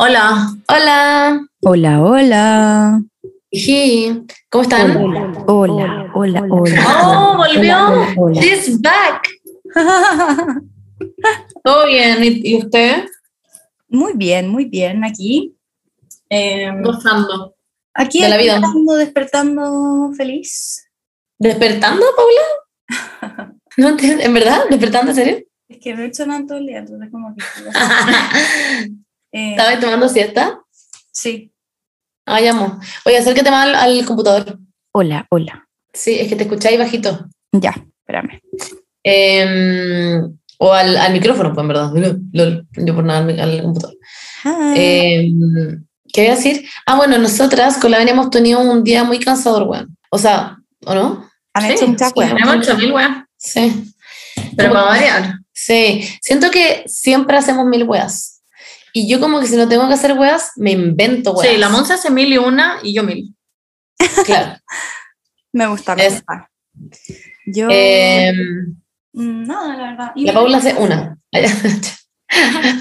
Hola. Hola. Hola, hola. Sí. ¿Cómo están? Hola, hola, hola, hola. Oh, volvió. Hola. She's back. Todo bien. ¿Y, y usted? Muy bien, muy bien. Aquí. eh, Gozando. aquí de la vida. despertando, despertando feliz. ¿Despertando, Paula? ¿En verdad? ¿Despertando, en serio? Es que no he hecho nada todo el día, entonces como que... eh, ¿Estabas tomando siesta? sí. Ah, llamo. Oye, acércate más al, al computador. Hola, hola. Sí, es que te escucháis bajito. Ya, espérame. Em, o al, al micrófono, pues en verdad. Lol. Yo por nada al, computador. Hi. Em, ¿Qué voy a decir? Ah, bueno, nosotras con la Venia hemos tenido un día muy cansador, weón. O sea, ¿o no? Han Sí, hecho muchas sí, weas. Hemos hecho mil weas. Sí. Pero para variar. Sí. Siento que siempre hacemos mil weas. Y yo como que si no tengo que hacer weas, me invento weas. Sí, la Monza hace mil y una y yo mil. Claro. Me gusta, me Es- gusta. Yo... Mm, Nada, la verdad. la Paula hace una.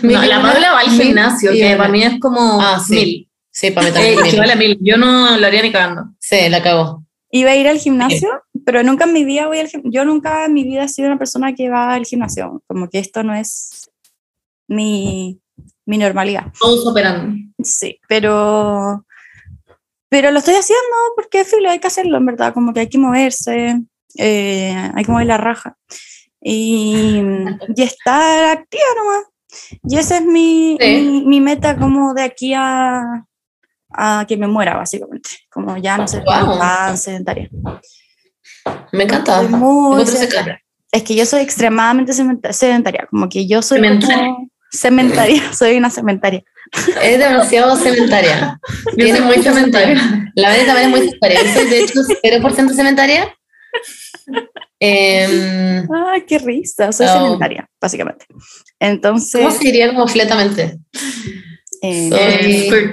Mil No, la Paula va al mil gimnasio, que una. para mí es como Ah, sí. mil. Sí, para mí Eh, también. equivale a mil. Yo no lo haría ni cagando. Sí, la cago. Iba a ir al gimnasio, pero nunca en mi vida voy al gimnasio. Yo nunca en mi vida he sido una persona que va al gimnasio. Como que esto no es mi, mi normalidad. Todos operando. Sí, pero, pero lo estoy haciendo porque, filo, hay que hacerlo, en verdad. Como que hay que moverse, eh, hay que mover la raja. Y, y estar activa nomás. Y esa es mi, Sí. mi, mi meta como de aquí a, a que me muera, básicamente. Como ya no ser Guau. tan sedentaria. Me encanta. Muy sedentaria. Es que yo soy extremadamente sedentaria, como que yo soy como cementaria, soy una cementaria. Es demasiado cementaria. Tiene muy cementaria. La Venia también es muy cementaria. Yo soy de hecho 0% cementaria. Em, Ay, qué risa, soy Oh. sedentaria, básicamente. Entonces, ¿Cómo se diría como fletamente? eh, Soy- Eh.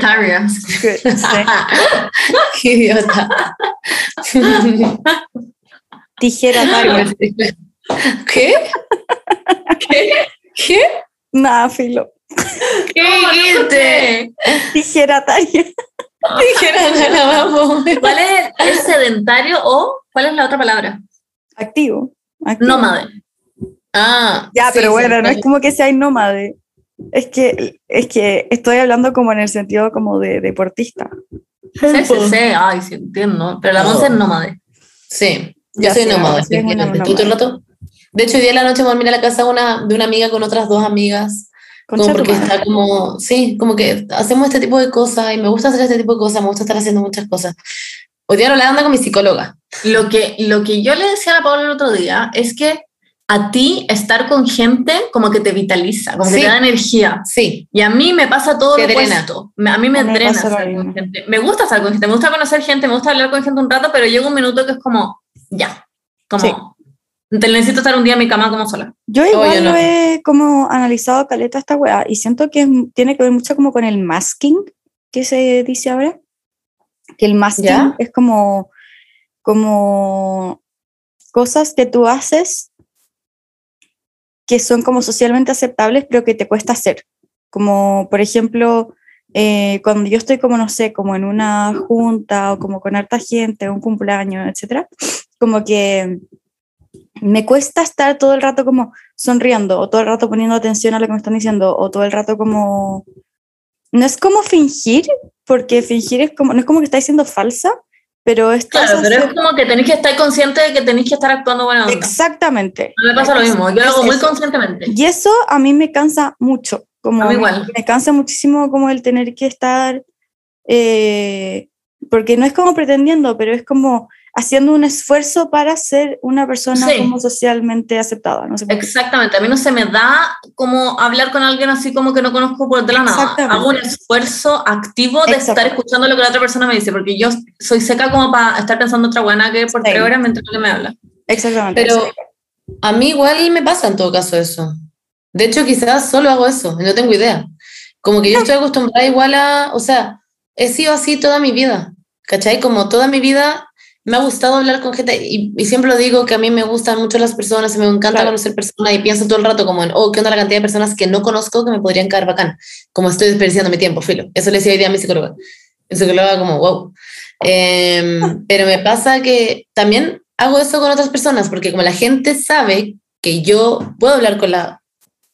Qué idiota. tijerataria. ¿Qué? ¿Qué? ¿Qué? Nada, filo. ¿Qué dijiste? Tijerataria. Dijera, la vamos. ¿Cuál es el sedentario o cuál es la otra palabra? Activo. activo. Nómade. Ah, Ya, sí, pero bueno, no es como que sea nómade. Es que, es que estoy hablando como en el sentido como de deportista. Sí, sí, sí. Ay, sí, entiendo. Pero la Oh. Monza es nómade. Sí, yo Ya soy efectivamente. ¿Tú todo el rato? De hecho, hoy día en la noche me voy a mirar a la casa de una, de una amiga con otras dos amigas. Como porque está como, sí, como que hacemos este tipo de cosas y me gusta hacer este tipo de cosas, me gusta estar haciendo muchas cosas. Hoy día no la ando con mi psicóloga. Lo que, lo que yo le decía a la Paula el otro día es que a ti estar con gente como que te vitaliza, como Sí. que te da energía. Sí, Y a mí me pasa todo Te lo drena. opuesto. A mí me Me drena estar con gente. Me gusta estar con gente, me gusta conocer gente, me gusta hablar con gente un rato, pero llega un minuto que es como, ya, como, Sí. Te necesito estar un día en mi cama como sola. Yo igual yo no. lo he como analizado caleta esta weá y siento que tiene que ver mucho como con el masking que se dice ahora. Que el masking ¿Ya? es como, como cosas que tú haces que son como socialmente aceptables pero que te cuesta hacer. Como por ejemplo, eh, cuando yo estoy como, no sé, como en una junta o como con harta gente, un cumpleaños, etcétera, como que me cuesta estar todo el rato como sonriendo o todo el rato poniendo atención a lo que me están diciendo o todo el rato como... No es como fingir, porque fingir es como, no es como que estáis siendo falsa, pero estás Claro, pero es como que tenéis que estar consciente de que tenéis que estar actuando buena onda. Exactamente. A mí me pasa lo mismo, yo lo hago muy conscientemente. Y eso a mí me cansa mucho. Como A mí me- igual. Me, cansa muchísimo como el tener que estar, eh, porque no es como pretendiendo, pero es como haciendo un esfuerzo para ser una persona Sí. como socialmente aceptada. No sé. Exactamente, a mí no se me da como hablar con alguien así como que no conozco por de la nada. Hago un esfuerzo activo de estar escuchando lo que la otra persona me dice, porque yo soy seca como para estar pensando otra buena que por Sí. tres horas mientras que me habla. Exactamente. pero a mí igual me pasa en todo caso eso. De hecho, quizás solo hago eso, no tengo idea. Como que yo estoy acostumbrada igual a, o sea, he sido así toda mi vida, ¿cachai? Como toda mi vida me ha gustado hablar con gente y, y siempre lo digo que a mí me gustan mucho las personas y me encanta Claro. conocer personas y pienso todo el rato como en, oh, ¿qué onda la cantidad de personas que no conozco que me podrían caer bacán? Como estoy desperdiciando mi tiempo, filo. Eso le decía hoy día a mi psicóloga. Mi psicóloga como, wow. Em, pero me pasa que también hago eso con otras personas porque como la gente sabe que yo puedo hablar con la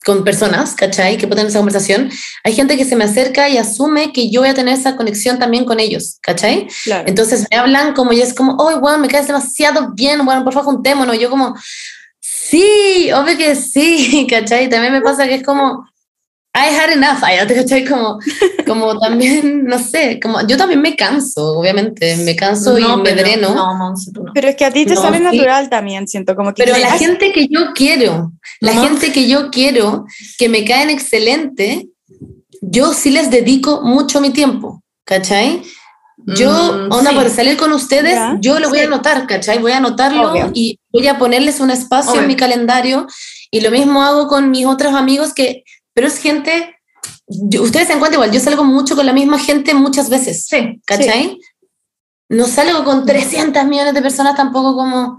con personas, ¿cachai? Que puedo tener esa conversación. Hay gente que se me acerca y asume que yo voy a tener esa conexión también con ellos, ¿cachai? Claro. Entonces me hablan como y es como, oh, bueno, me caes demasiado bien, bueno, por favor, juntémonos. Yo como, sí, obvio que sí, ¿cachai? También me pasa que es como, I had enough, I, ¿te ¿cachai? Como, como también, no sé, como yo también me canso, obviamente, me canso y me pero- dreno. No, Monse, tú no. Pero es que a ti te No, sale sí. natural también, siento como que Pero la quizás- gente que yo quiero, la No. gente que yo quiero, que me caen excelente, yo sí les dedico mucho mi tiempo, ¿cachai? Yo, Mm, onda, sí. por salir con ustedes, Ya, yo lo voy sí. a anotar, ¿cachai? Voy a anotarlo Obvio. y voy a ponerles un espacio Obvio. en mi calendario. Y lo mismo hago con mis otros amigos que, pero es gente, yo- ustedes se dan cuenta igual, yo salgo mucho con la misma gente muchas veces, Sí, ¿cachai? No salgo con 300 millones de personas tampoco como,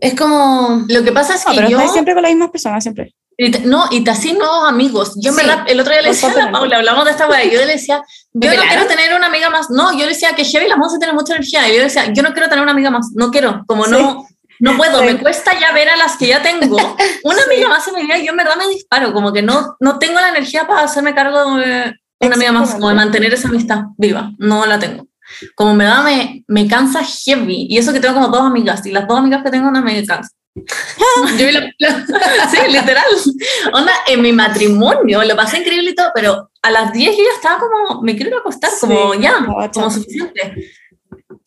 es como... Lo que pasa es No, que pero yo... estás siempre con las mismas personas, siempre. Y no, y te así nuevos amigos. Yo Sí, verdad, el otro día le decía a la. Paula, hablamos de esta weá, yo le decía, yo no quiero tener una amiga más. No, yo le decía que Chevy la Monse tiene mucha energía. Y yo le decía, yo no quiero tener una amiga más. No quiero, como Sí. no, no puedo. Sí. Me cuesta ya ver a las que ya tengo. Una amiga más en mi vida, yo en verdad me disparo. Como que no, no tengo la energía para hacerme cargo de una amiga más, como de mantener esa amistad viva. No la tengo. Como me da, me, me cansa heavy. Y eso que tengo como dos amigas. Y las dos amigas que tengo no me cansan. Yo Sí, literal. Onda, en mi matrimonio lo pasé increíble y todo, pero a las 10 yo ya estaba como, me quiero ir a acostar, como Sí, ya, no, como suficiente.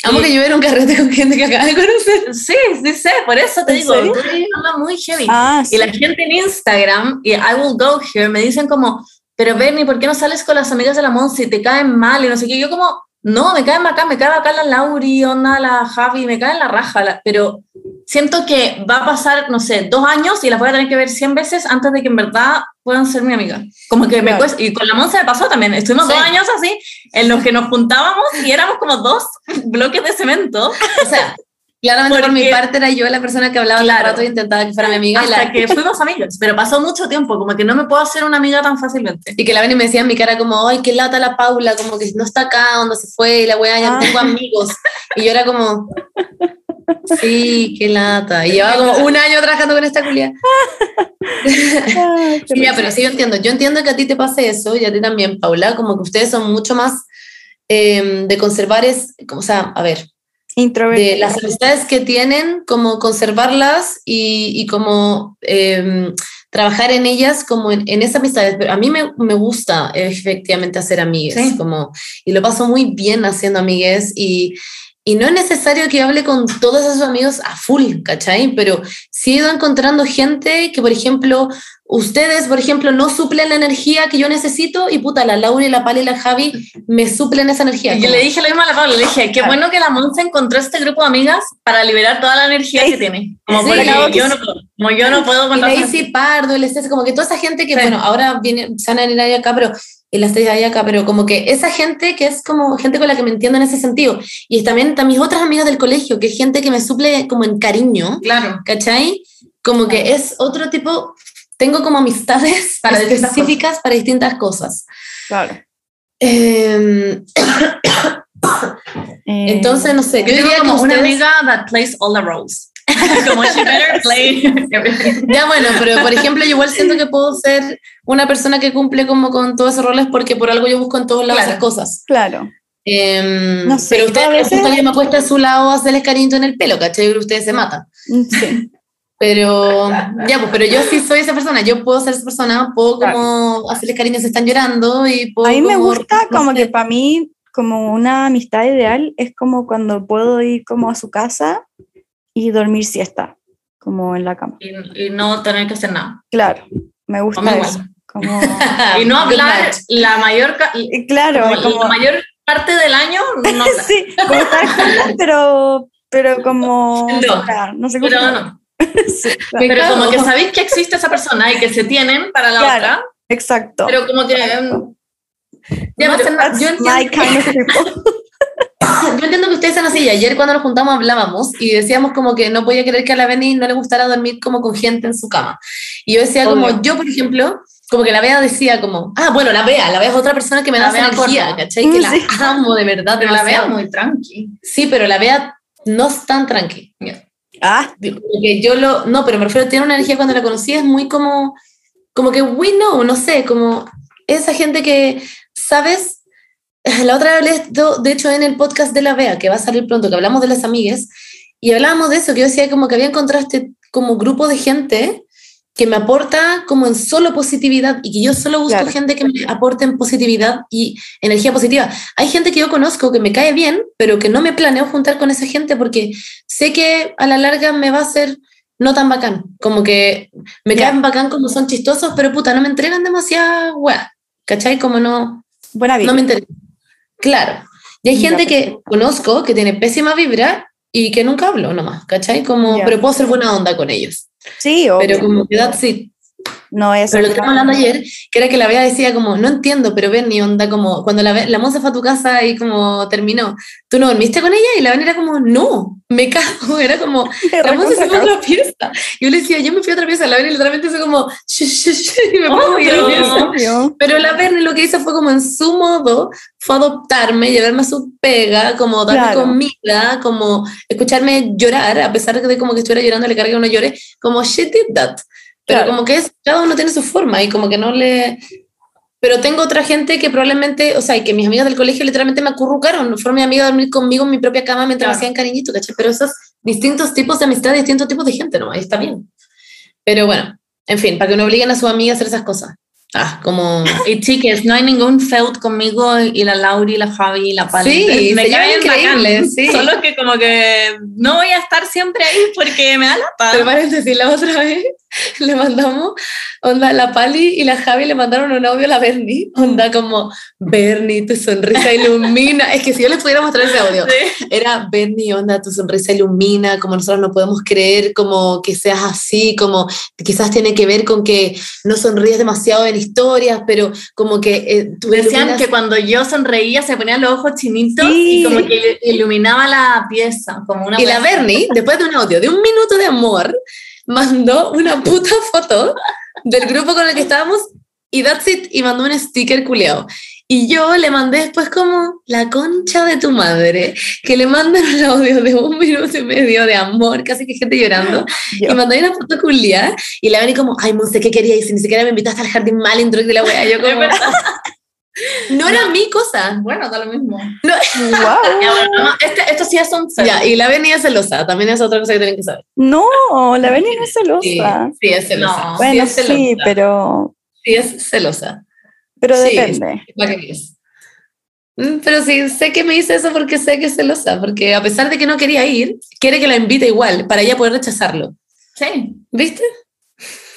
Amo que yo era un carrete con gente que acaba de conocer. Sí, sí sé, por eso te ¿En digo, serio? tú eres una muy heavy. Ah, sí. Y la gente en Instagram, y I will go here, me dicen como, pero Bernie, ¿por qué no sales con las amigas de la Monsi? Te caen mal y no sé qué. Yo como, no, me caen bacán, me cae bacán la Lauri, onda, la Javi, me caen la raja, la- pero siento que va a pasar, no sé, dos años y las voy a tener que ver 100 veces antes de que en verdad puedan ser mi amiga. Como que me cuesta, y con la Monza me pasó también, estuvimos Sí. dos años así, en los que nos juntábamos y éramos como dos bloques de cemento. O sea, claramente por mi Porque- parte era yo la persona que hablaba Claro. rato e intentaba que fuera mi amiga. Hasta la- que fuimos amigas, pero pasó mucho tiempo, como que no me puedo hacer una amiga tan fácilmente. y que la ven y me decía en mi cara como, ay, qué lata la Paula, como que no está acá, donde se fue, y la wea, ya no Ah. tengo amigos. Y yo era como, sí, qué lata. Y llevaba como un año trabajando con esta culia. Ya, risa. pero sí, yo entiendo. Yo entiendo que a ti te pase eso y a ti también, Paula, como que ustedes son mucho más eh, de conservar, es, o sea, a ver. De las amistades que tienen, como conservarlas y, y como eh, trabajar en ellas como en, en esas amistades. Pero a mí me, me gusta efectivamente hacer amigues, Sí. como, y lo paso muy bien haciendo amigues y, y no es necesario que hable con todos esos amigos a full, ¿cachai? Pero sí he ido encontrando gente que, por ejemplo, ustedes, por ejemplo, no suplen la energía que yo necesito y puta, la Laura y la Pali y la Javi me suplen esa energía. Y yo le dije lo mismo a la Paula, le dije, qué Claro. bueno que la Monza encontró este grupo de amigas para liberar toda la energía Sí. que tiene. Como, Sí, claro yo sí. no, puedo- como yo no puedo Y con tanta Daisy Pardo, el Estés, como que toda esa gente que, Sí. bueno, ahora viene, se van a venir ahí acá, pero el Estés ahí acá, pero como que esa gente que es como gente con la que me entiendo en ese sentido. Y también, también mis otras amigas del colegio, que es gente que me suple como en cariño, Claro. ¿cachai? Como que es otro tipo, tengo como amistades Para distintas específicas para distintas cosas. Claro. Eh, Eh, entonces, no sé, Yo yo diría que como una ustedes- amiga that plays all the roles. como she better play. Ya bueno, pero por ejemplo, yo igual siento que puedo ser una persona que cumple como con todos esos roles porque por algo yo busco en todos lados Claro. esas cosas. Claro. Em, No sé, pero ustedes, a veces- me acuesto a su lado a hacerles cariñito en el pelo, ¿cachai? Ustedes se matan. Mm, Sí. Pero, ya, pues, pero yo sí soy esa persona, yo puedo ser esa persona, puedo como hacerles cariño si están llorando y puedo A mí me como- gusta no como sé. que para mí, como una amistad ideal, es como cuando puedo ir como a su casa y dormir siesta, como en la cama. Y, y no tener que hacer nada. Claro, me gusta eso. Como, Y no hablar la mayor, claro, como como, la mayor parte del año, no sí, como estar juntas, pero, pero como, No. separada, no sé cómo. Pero no. Sí, claro. Pero como que sabéis que existe esa persona y que se tienen para la Claro. otra, Exacto. pero como que em, ya. That's Yo entiendo. Ah, yo entiendo que ustedes están así. y Ayer cuando nos juntamos hablábamos y decíamos como que no podía creer que a la Benny no le gustara dormir como con gente en su cama. Y yo decía como, Obvio. yo por ejemplo, como que la Bea decía como, ah, bueno, la Bea, la Bea es otra persona que me La da Bea energía, corta. ¿cachai? Que la Sí. amo de verdad. Pero la demasiado. muy tranqui. Sí, pero la Bea no es tan tranqui. Ah, Digo, como que yo lo, no, pero me refiero, tiene una energía cuando la conocí, es muy como, como que we know, no sé, como esa gente que, ¿sabes? La otra vez hablé, esto, de hecho, en el podcast de la Bea, que va a salir pronto, que hablamos de las amigas, y hablábamos de eso, que yo decía como que había encontrado este como grupo de gente que me aporta como en solo positividad y que yo solo busco Claro. gente que me aporte en positividad y energía positiva. Hay gente que yo conozco que me cae bien, pero que no me planeo juntar con esa gente porque sé que a la larga me va a ser no tan bacán. Como que me Ya. caen bacán como son chistosos, pero puta, no me entregan demasiada weá. ¿Cachai? Como no, buena no me interesa. Claro. Y hay gente que conozco que tiene pésima vibra y que nunca hablo nomás, ¿cachai? Como, Ya. pero puedo ser buena onda con ellos. Sí, obvio. Pero como que that's it. No es. Pero lo que estábamos hablando ayer, que era que la Bea decía como, no entiendo, pero ven ni onda, como cuando la, la Monza fue a tu casa y como terminó, ¿tú no dormiste con ella? Y la Bea era como, no, me cago, era como, la Monza se fue a otra pieza. Y yo le decía, yo me fui a otra pieza, la Bea literalmente hizo como, "Shush, shush, shush", y me fui a otra pieza. Obvio. Pero la Bernie lo que hizo fue como en su modo, fue adoptarme, llevarme a su pega, como darme Claro. comida, como escucharme llorar, a pesar de que como que estuviera llorando, le cargué uno llore, como she did that. Pero Claro. como que es, cada uno tiene su forma y como que no le... Pero tengo otra gente que probablemente, o sea, y que mis amigas del colegio literalmente me acurrucaron, fueron mi amiga a dormir conmigo en mi propia cama mientras me Claro. hacían cariñito, ¿cachai? Pero esos distintos tipos de amistad, distintos tipos de gente, ¿no? Ahí está bien. Pero bueno, en fin, para que no obliguen a su amiga a hacer esas cosas. Ah, como... Y chiques, no hay ningún feud conmigo y la Lauri, la Javi y la Pali. Sí, llevan increíble, bacán. sí. Solo que como que no voy a estar siempre ahí porque me da lata. Pero paréntesis, la otra vez le mandamos, onda, la Pali y la Javi le mandaron un audio a la Bernie, onda como, Bernie, tu sonrisa ilumina. es que si yo les pudiera mostrar ese audio, Sí. era Bernie, onda, tu sonrisa ilumina, como nosotros no podemos creer como que seas así, como quizás tiene que ver con que no sonríes demasiado en historias, pero como que eh, tú Decían iluminas- que cuando yo sonreía se ponían los ojos chinitos Sí. y como que iluminaba la pieza. Como una Y la. Bernie, después de un audio de un minuto de amor, mandó una puta foto del grupo con el que estábamos y that's it, y mandó un sticker culeado. Y yo le mandé después como la concha de tu madre, que le mandan un audio de un minuto y medio de amor, casi que gente llorando, Yo. y mandé una foto culiada, y la Bernie como, ay, Monse, ¿qué quería? Y si ni siquiera me invitaste al jardín mal intro de la wea, yo como. No era mi cosa. Bueno, da lo mismo. No. Wow. Ya, bueno, no, este, esto sí es un feud. Ya, y la Bernie es celosa, también es otra cosa que tienen que saber. No, la Beni no es celosa. Sí, sí, es celosa. No. bueno, es sí, celosa. pero, Sí, es celosa. pero Sí, depende. Es. Mm, Pero sí, sé que me dice eso porque sé que es celosa, porque a pesar de que no quería ir, quiere que la invite igual, para ella poder rechazarlo. Sí, ¿Viste?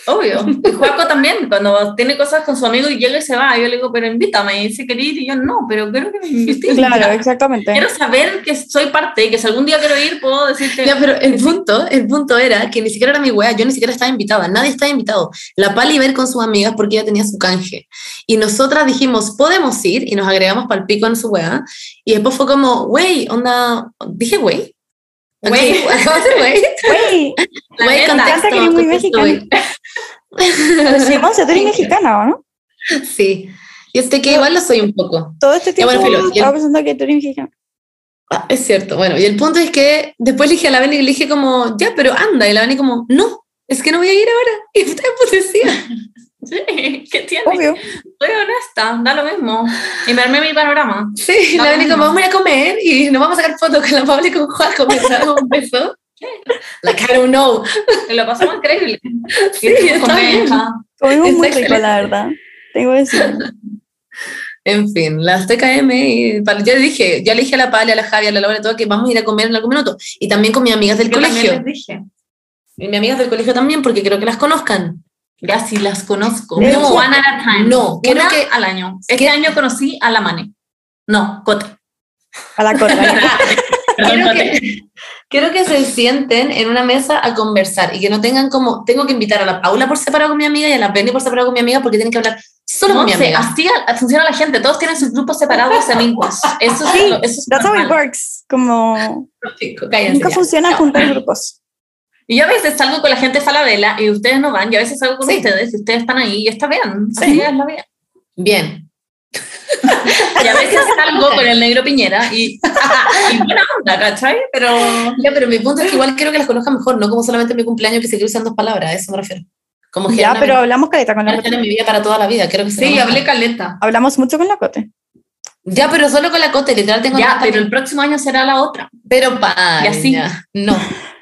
Obvio. Y Juaco también, cuando tiene cosas con su amigo y llega y se va, yo le digo, pero invítame. Y dice, quería ir, y yo, no, pero quiero que me invites. Claro, exactamente. Quiero saber que soy parte y que si algún día quiero ir, puedo decirte. Ya, pero el punto, el punto era que ni siquiera era mi wea, yo ni siquiera estaba invitada, nadie estaba invitado. La Pali ir con sus amigas porque ella tenía su canje. Y nosotras dijimos, podemos ir, y nos agregamos para el pico en su wea. Y después fue como, wey, onda, dije wey. Wey. Acabo de wey. Güey, Güey, que eres muy güey. pues sí, Monse, tú eres mexicana, ¿o no? Sí. Y este que igual lo soy un poco. Todo este tiempo bueno, filo, y el- estaba pensando que tú eres mexicana. Ah, es cierto. Bueno, y el punto es que después le dije a la Beni y le dije como, ya, pero anda. Y la Beni como, no, es que no voy a ir ahora. Y usted pues decía. Sí, ¿qué tiene? Obvio. Soy honesta, da lo mismo. Y me armé mi panorama. Sí, No, la Beni no. como, vamos a ir a comer y nos vamos a sacar fotos con la Paula y con Juaco mientras damos un beso. Like, I don't know. Y lo pasamos increíble. Sí, está bien. Comimos muy rico, la verdad. Tengo que decir. En fin, las TKM y le dije, ya le dije a la Pali, a la Javi, a la Laura, todo que vamos a ir a comer en algún minuto. Y también con mis amigas del Yo colegio. les dije. Y mis amigas del colegio también, porque creo que las conozcan. Ya sí las conozco. No. One at a time. No, creo Una que- al año. Este ¿Qué? año conocí a la Mane. No, Cote. A la corta. quiero, que, quiero que se sienten en una mesa a conversar y que no tengan como, tengo que invitar a la Paula por separado con mi amiga y a la Penny por separado con mi amiga porque tienen que hablar Solo con mi amiga. así funciona la gente. Todos tienen sus grupos separados amigos. Eso es, Sí, eso es That's how it normal. works. Como cállense nunca ya. funciona Ya. juntar grupos. Y yo a veces salgo con la gente Falabella y ustedes no van, y a veces salgo con Sí. ustedes y ustedes están ahí y está bien. Sí. Así es la vida. Bien. Y a veces salgo con el negro Piñera y, y buena onda, ¿cachai? Pero Ya, pero mi punto es que igual quiero que las conozcan mejor, no como solamente en mi cumpleaños que se cruzan dos palabras, a eso me refiero. Como Ya, pero hablamos caleta con la Cote. en mi vida para toda la vida, quiero que sí, hablé caleta. Hablamos mucho con la Cote. Ya, pero solo con la cote, literal tengo Ya, pero el próximo año será la otra. pero para Y así. No,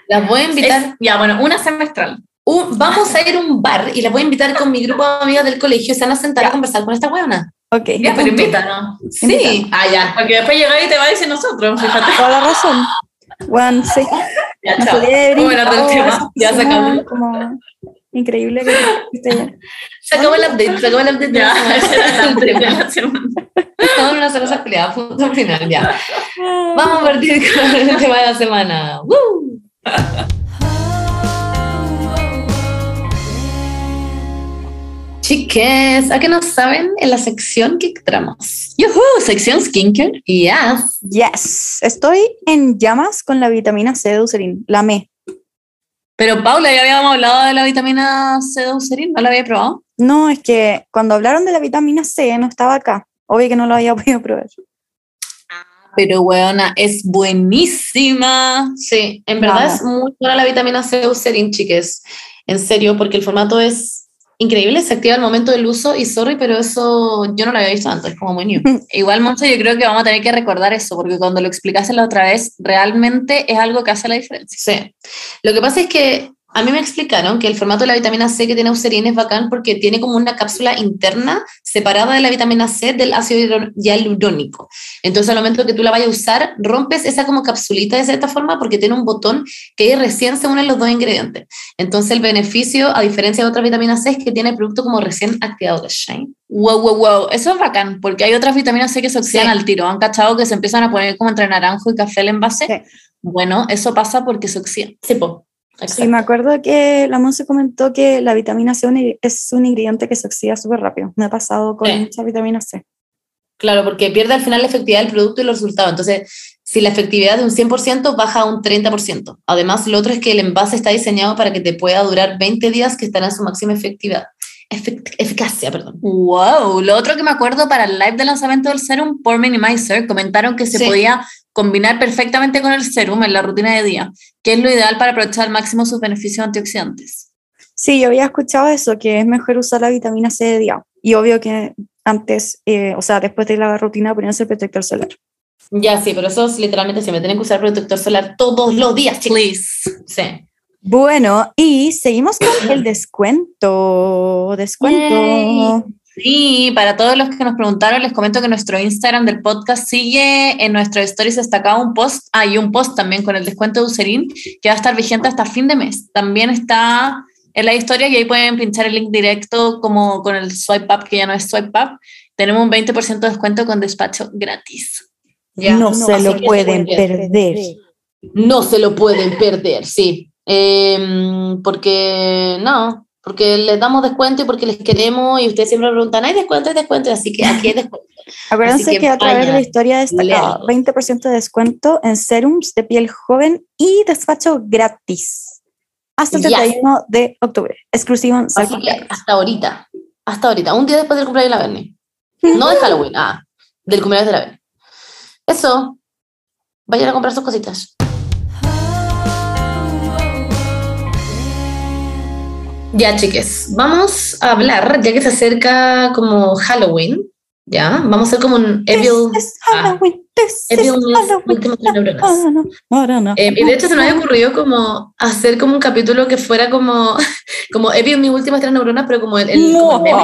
las voy a invitar. Es- ya, bueno, una semestral. un- vamos a ir a un bar y las voy a invitar con mi grupo de amigas del colegio y se van a sentar a Ya. conversar con esta huevona. Ok. Ya, pero invítanos. Sí. Ah, ya. Porque después llegáis y te va a decir nosotros, fíjate. Toda la razón. Bueno, sí. Ya, chao. invitado a tema. Ya oficina, sacamos. Como increíble que esté allá. Se acabó el update, se acabó el update Ya, la semana. Estamos en una cerveza peleada, punto final, ya. Vamos a partir con el tema de la semana. ¡Woo! Chiques, ¿a qué no saben en la sección que entramos? Yuhu, sección skincare. Yes. Yes. Estoy en llamas con la vitamina C de Eucerin. La me. Pero Paula, ya habíamos hablado de la vitamina C de Eucerin, ¿no la había probado? No, es que cuando hablaron de la vitamina C no estaba acá. Obvio que no lo había podido probar. Pero weona, es buenísima. Sí, en verdad es muy buena la vitamina C de Eucerin, chiques. En serio, porque el formato es increíble, se activa al momento del uso y sorry, pero eso yo no lo había visto antes, es como muy new. Igual, Monse, yo creo que vamos a tener que recordar eso, porque cuando lo explicaste la otra vez, realmente es algo que hace la diferencia. Sí. Lo que pasa es que a mí me explicaron que el formato de la vitamina C que tiene Eucerin es bacán porque tiene como una cápsula interna separada de la vitamina C del ácido hialurónico. Entonces, al momento que tú la vayas a usar, rompes esa como capsulita de cierta forma porque tiene un botón que ahí recién se unen los dos ingredientes. Entonces, el beneficio, a diferencia de otras vitaminas C, es que tiene el producto como recién activado. Wow, wow, wow. Eso es bacán, porque hay otras vitaminas C que se oxidan Sí. al tiro. ¿Han cachado que se empiezan a poner como entre naranjo y café el envase? Sí. Bueno, eso pasa porque se oxidan. Sí, po. Sí, Exacto. me acuerdo que la Monse comentó que la vitamina C es un ingrediente que se oxida súper rápido. Me ha pasado con Sí. mucha vitamina C. Claro, porque pierde al final la efectividad del producto y los resultados. Entonces, si la efectividad de un 100% baja a un 30%. Además, lo otro es que el envase está diseñado para que te pueda durar 20 días que estará en su máxima efectividad. Efect- eficacia, perdón. Wow. Lo otro que me acuerdo para el live de lanzamiento del serum por Minimizer, comentaron que se Sí. podía combinar perfectamente con el serum en la rutina de día, que es lo ideal para aprovechar al máximo sus beneficios antioxidantes. Sí, yo había escuchado eso, que es mejor usar la vitamina C de día. Y obvio que antes, eh, o sea, después de la rutina, ponerse el protector solar. Ya, sí, pero eso es literalmente siempre tienen que usar protector solar todos los días, chicos. Please. Sí. Bueno, y seguimos con el descuento. Descuento. Sí, para todos los que nos preguntaron, les comento que nuestro Instagram del podcast sigue en nuestras stories destacado un post, hay un post también con el descuento de Userin que va a estar vigente hasta fin de mes. También está en la historia y ahí pueden pinchar el link directo como con el swipe up, que ya no es swipe up. Tenemos un 20% de descuento con despacho gratis. Ya. no, se lo pueden perder. No se lo pueden perder, sí. Em, porque no, porque les damos descuento y porque les queremos y ustedes siempre me preguntan, ¿hay descuento? ¿Hay descuento? Así que aquí hay descuento. Acuérdense que, que a través de la historia destacada, léanlo. 20% de descuento en serums de piel joven y despacho gratis. Hasta el Yes. 31 de octubre. Exclusivo en Así que hasta ahorita, hasta ahorita, un día después del cumpleaños de la Bernie. No de Halloween, ah, del cumpleaños de la Bernie. Eso, vayan a comprar sus cositas. Ya, chiques, vamos a hablar, ya que se acerca como Halloween, ¿ya? Vamos a hacer como un Evil... This is ah, Halloween, this is Evil News Halloween. No, no, no, no. Eh, y de hecho se nos había ocurrido como hacer como un capítulo que fuera como, como Evil mis últimas tres neuronas, pero como el, el, como el meme.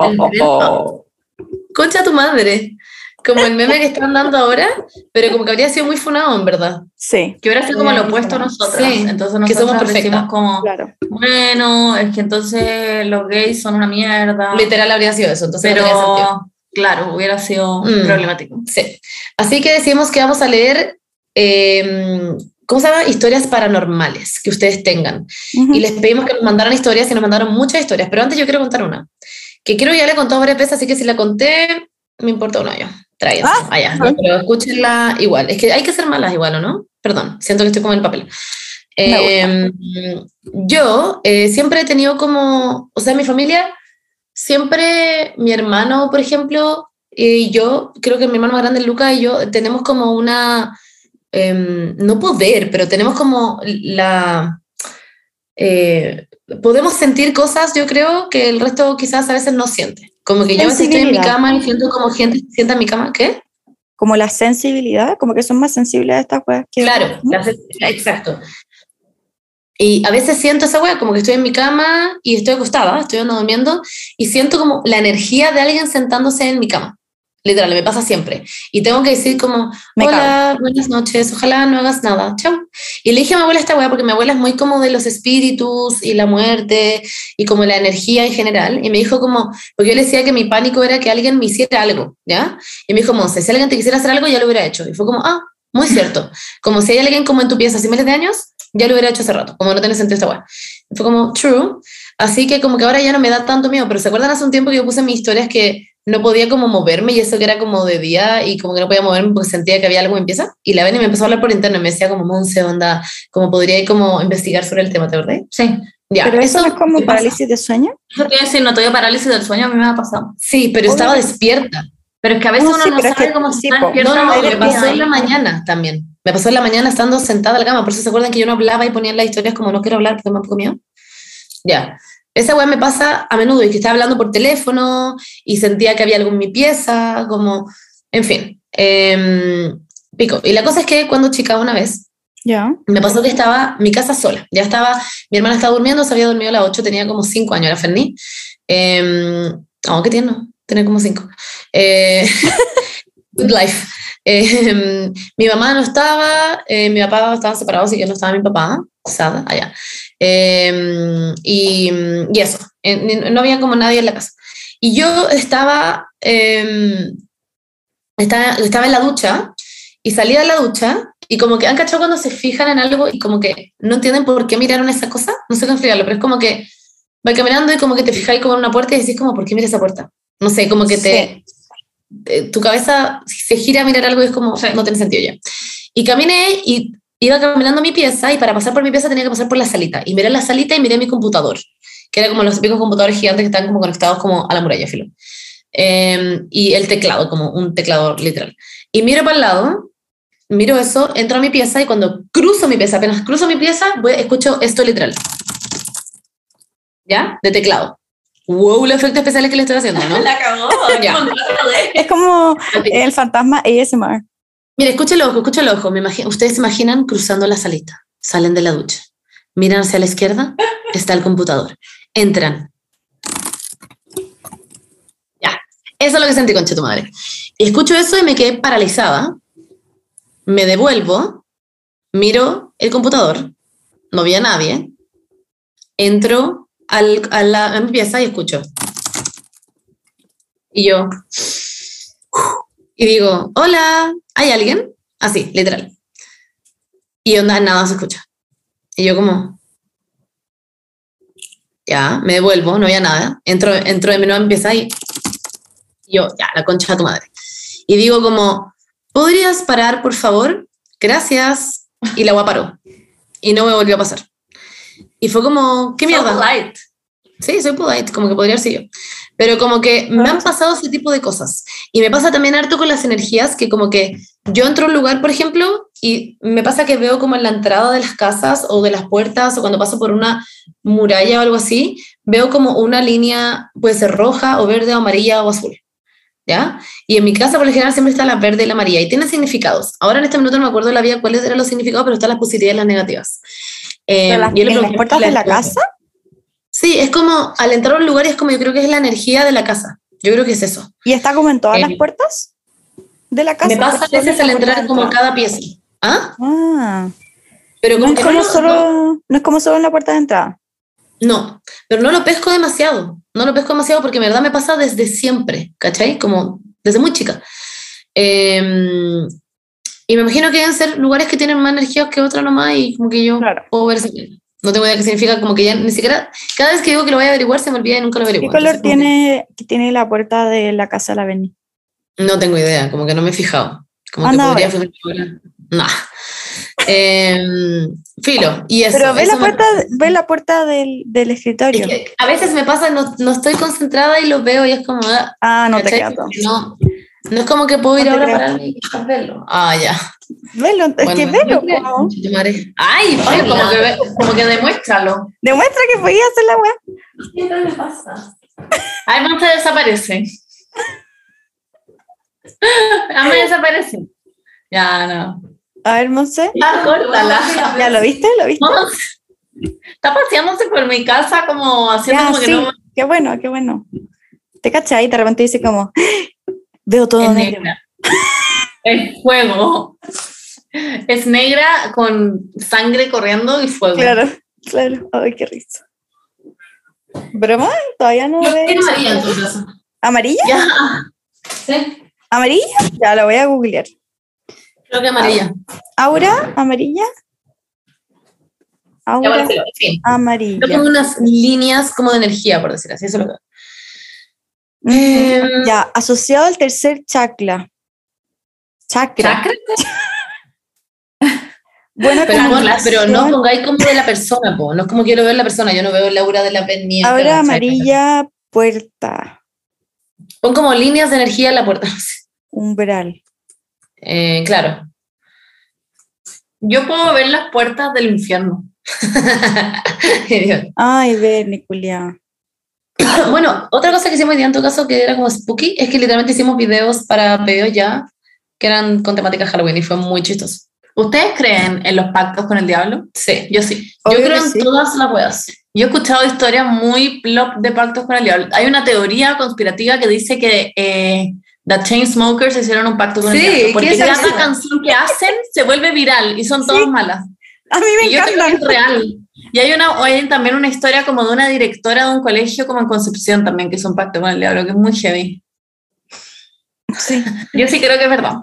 El. Concha tu madre. Como el meme que están dando ahora, pero como que habría sido muy funado, en verdad. Sí, Que hubiera sido como lo opuesto a nosotros. Sí, entonces que nosotros somos perfectas. decimos como, claro. bueno, es que entonces los gays son una mierda. Literal habría sido eso, entonces no pero claro, hubiera sido Mm. problemático. Sí. Así que decimos que vamos a leer, eh, ¿cómo se llama? Historias paranormales que ustedes tengan. Y les pedimos que nos mandaran historias y nos mandaron muchas historias. Pero antes yo quiero contar una. que creo ya le he contado varias veces, así que si la conté, me importa un hoyo. Tráiganse. Ah, ya. ah. Pero escúchenla igual. Es que hay que ser malas igual, ¿o no? Perdón, siento que estoy como en el papel. Eh, yo eh, siempre he tenido como, o sea, mi familia, siempre mi hermano, por ejemplo, y yo, creo que mi hermano más grande, Luca, y yo tenemos como una, em, no poder, pero tenemos como la... eh, podemos sentir cosas, yo creo, que el resto quizás a veces no siente. Como que yo estoy en mi cama y siento como gente se sienta en mi cama, ¿qué? Como la sensibilidad, como que son más sensibles a estas cosas que Claro, la exacto. Y a veces siento esa wea, como que estoy en mi cama y estoy acostada, estoy andando durmiendo, y siento como la energía de alguien sentándose en mi cama. Literal, me pasa siempre. Y tengo que decir como, Me hola, buenas noches, ojalá no hagas nada, chao. Y le dije a mi abuela esta wea porque mi abuela es muy como de los espíritus y la muerte y como la energía en general. Y me dijo como, porque yo le decía que mi pánico era que alguien me hiciera algo, ¿ya? Y me dijo, Monse, si alguien te quisiera hacer algo, ya lo hubiera hecho. Y fue como, ah, muy cierto. Como si hay alguien como en tu pieza hace miles de años, ya lo hubiera hecho hace rato. Como no tiene sentido esta weá. Y Fue como, true. Así que como que ahora ya no me da tanto miedo. Pero ¿se acuerdan hace un tiempo que yo puse mis historias que no podía como moverme y eso que era como de día y como que no podía moverme porque sentía que había algo en pieza? Y la ven y me empezó a hablar por interno y me decía como, Monse, onda, como podría ir como investigar sobre el tema, ¿te acordás? Sí. Ya, Pero eso no es como parálisis de sueño. Eso a decir, no te dio parálisis del sueño, a mí me ha pasado. Sí, pero estaba despierta. Pero es que a veces No, uno sí, no es sabe que- cómo sí, está po. despierto. No, no, Ahí me pasó en la mañana también. Me pasó en la mañana estando sentada en la cama. Por eso se acuerdan que yo no hablaba y ponía en las historias como no quiero hablar porque me poco miedo. Ya. Esa weá me pasa a menudo y que estaba hablando por teléfono y sentía que había algo en mi pieza, como, en fin. Em, pico. Y la cosa es que cuando chica una vez, Ya. me pasó que estaba mi casa sola. Ya estaba, mi hermana estaba durmiendo, se había dormido a las 8, tenía como 5 años, era Ferni. Eh, oh, ¿qué tiene? Tenía como 5. Eh, good life. Eh, mi mamá no estaba, eh, mi papá estaba separado, así que no estaba mi papá, sad, allá. Eh, y, y eso, no había como nadie en la casa. Y yo estaba, eh, estaba, estaba en la ducha y salía de la ducha y como que han cachado cuando se fijan en algo y como que no entienden por qué miraron esa cosa, no sé cómo explicarlo, pero es como que va caminando y como que te fijáis como en una puerta y decís como, ¿por qué mira esa puerta? No sé, como que te, eh, tu cabeza se gira a mirar algo y es como, Sí. no tiene sentido ya. Y caminé y iba caminando a mi pieza y para pasar por mi pieza tenía que pasar por la salita. Y miré la salita y miré mi computador, que era como los típicos computadores gigantes que están como conectados como a la muralla, filo. Eh, y el teclado, como un teclado literal. Y miro para el lado, miro eso, entro a mi pieza y cuando cruzo mi pieza, apenas cruzo mi pieza, voy, escucho esto literal. ¿Ya? De teclado. Wow, los efectos especiales que le estoy haciendo, ¿no? La cagó. Es como el fantasma ASMR. Mira, escucha el ojo, escucha el ojo. Me imagino, Ustedes se imaginan cruzando la salita, salen de la ducha, miran hacia la izquierda, está el computador, entran. Ya, eso es lo que sentí, concha tu madre. Y escucho eso y me quedé paralizada. Me devuelvo, miro el computador, no había nadie. Entro al, la, y escucho. Y yo, y digo, hola, ¿hay alguien? Así, literal. Y onda, nada se escucha. Y yo como, ya, me devuelvo, no había nada. Entro, entro de mi empieza y yo, ya, la concha de tu madre. Y digo como, ¿podrías parar, por favor? Gracias. Y la agua paró. Y no me volvió a pasar. Y fue como, ¿qué mierda? So polite. Sí, soy polite, como que podría haber sido yo. Pero como que me han pasado ese tipo de cosas. Y me pasa también harto con las energías, que como que yo entro a un lugar, por ejemplo, y me pasa que veo como en la entrada de las casas o de las puertas o cuando paso por una muralla o algo así, veo como una línea, puede ser roja o verde o amarilla o azul. ¿Ya? Y en mi casa, por lo general, siempre está la verde y la amarilla y tiene significados. Ahora en este minuto no me acuerdo la vida cuáles eran los significados, pero están las positivas y las negativas. Eh, ¿En las, yo le puertas de la casa? Sí, es como al entrar a un lugar es como yo creo que es la energía de la casa. Yo creo que es eso. ¿Y está como en todas Eh, las puertas de la casa? Me pasa a ¿Solo veces al entrar como cada pieza. ¿Ah? Ah, Pero no como es que como, no, lo- solo, no es como solo en la puerta de entrada. no, pero no lo pesco demasiado. No lo pesco demasiado porque en verdad me pasa desde siempre, ¿cachai? Como desde muy chica. Eh, y me imagino que deben ser lugares que tienen más energías que otras nomás y como que yo Claro. puedo ver ese- No tengo idea qué significa, como que ya ni siquiera, cada vez que digo que lo voy a averiguar se me olvida y nunca lo averiguo. ¿Qué color tiene, que tiene la puerta de la casa de la que No tengo idea, como que no me he fijado. Como Anda que podría ahora. Nah. Em, filo, y eso. Pero ve eso la me puerta, pasa. ve la puerta del, del escritorio. Es que a veces me pasa, no, no estoy concentrada y lo veo y es como. ah, ah, no te ¿cachai? queda todo. No, no es como que puedo ir No ahora a creo. pararme y verlo. Ah, ya. Velo, es Bueno, que velo. madre. Ay, oye, como que, como que demuéstralo. Demuestra que podías hacer la weá. ¿Qué me pasa? Ay, se desaparece. Desaparece. Ya, no. A ver, Monse. Ah, córtala. ¿Ya lo viste? ¿Lo viste? Está paseándose por mi casa como haciendo Ya, como que no Qué bueno, qué bueno. Te cachai y de repente dice como, veo todo es negro. negra. Es fuego. Es negra con sangre corriendo y fuego. Claro, claro. Ay, qué risa. Broma, todavía no ves. quiero María en tu casa. ¿Amarilla? Ya. Sí, ¿Amarilla? Ya la voy a googlear. creo que amarilla. ¿Aura? ¿Amarilla? Ya Aura apareció, en fin. Yo amarilla. tengo unas líneas como de energía, por decir así, eso es lo que. Em, Ya, asociado al tercer chakra. Chakra. ¿Chakra? Buena Pero, pero no pongáis como de la persona, po. no es como quiero ver la persona, yo no veo la aura de la pendiente. Ahora amarilla, puerta, Pon como líneas de energía en la puerta. umbral. Eh, claro. Yo puedo ver las puertas del infierno. Ay, Bernie, Julián. bueno, otra cosa que hicimos hoy en tu caso que era como spooky es que literalmente hicimos videos para pedidos ya que eran con temática Halloween y fue muy chistoso. ¿Ustedes creen en los pactos con el diablo? Sí. Yo sí. Obvio Yo creo en sí. todas las weas. Yo he escuchado historias muy plop de pactos con el diablo. Hay una teoría conspirativa que dice que eh, The Chainsmokers hicieron un pacto con Sí, el diablo. ¿qué Porque cada canción que hacen se vuelve viral y son todas Sí. malas. A mí me Y yo creo que es real. Y hay, una, hay también una historia como de una directora de un colegio como en Concepción también que hizo un pacto con el diablo, que es muy heavy. Sí. Yo sí creo que es verdad.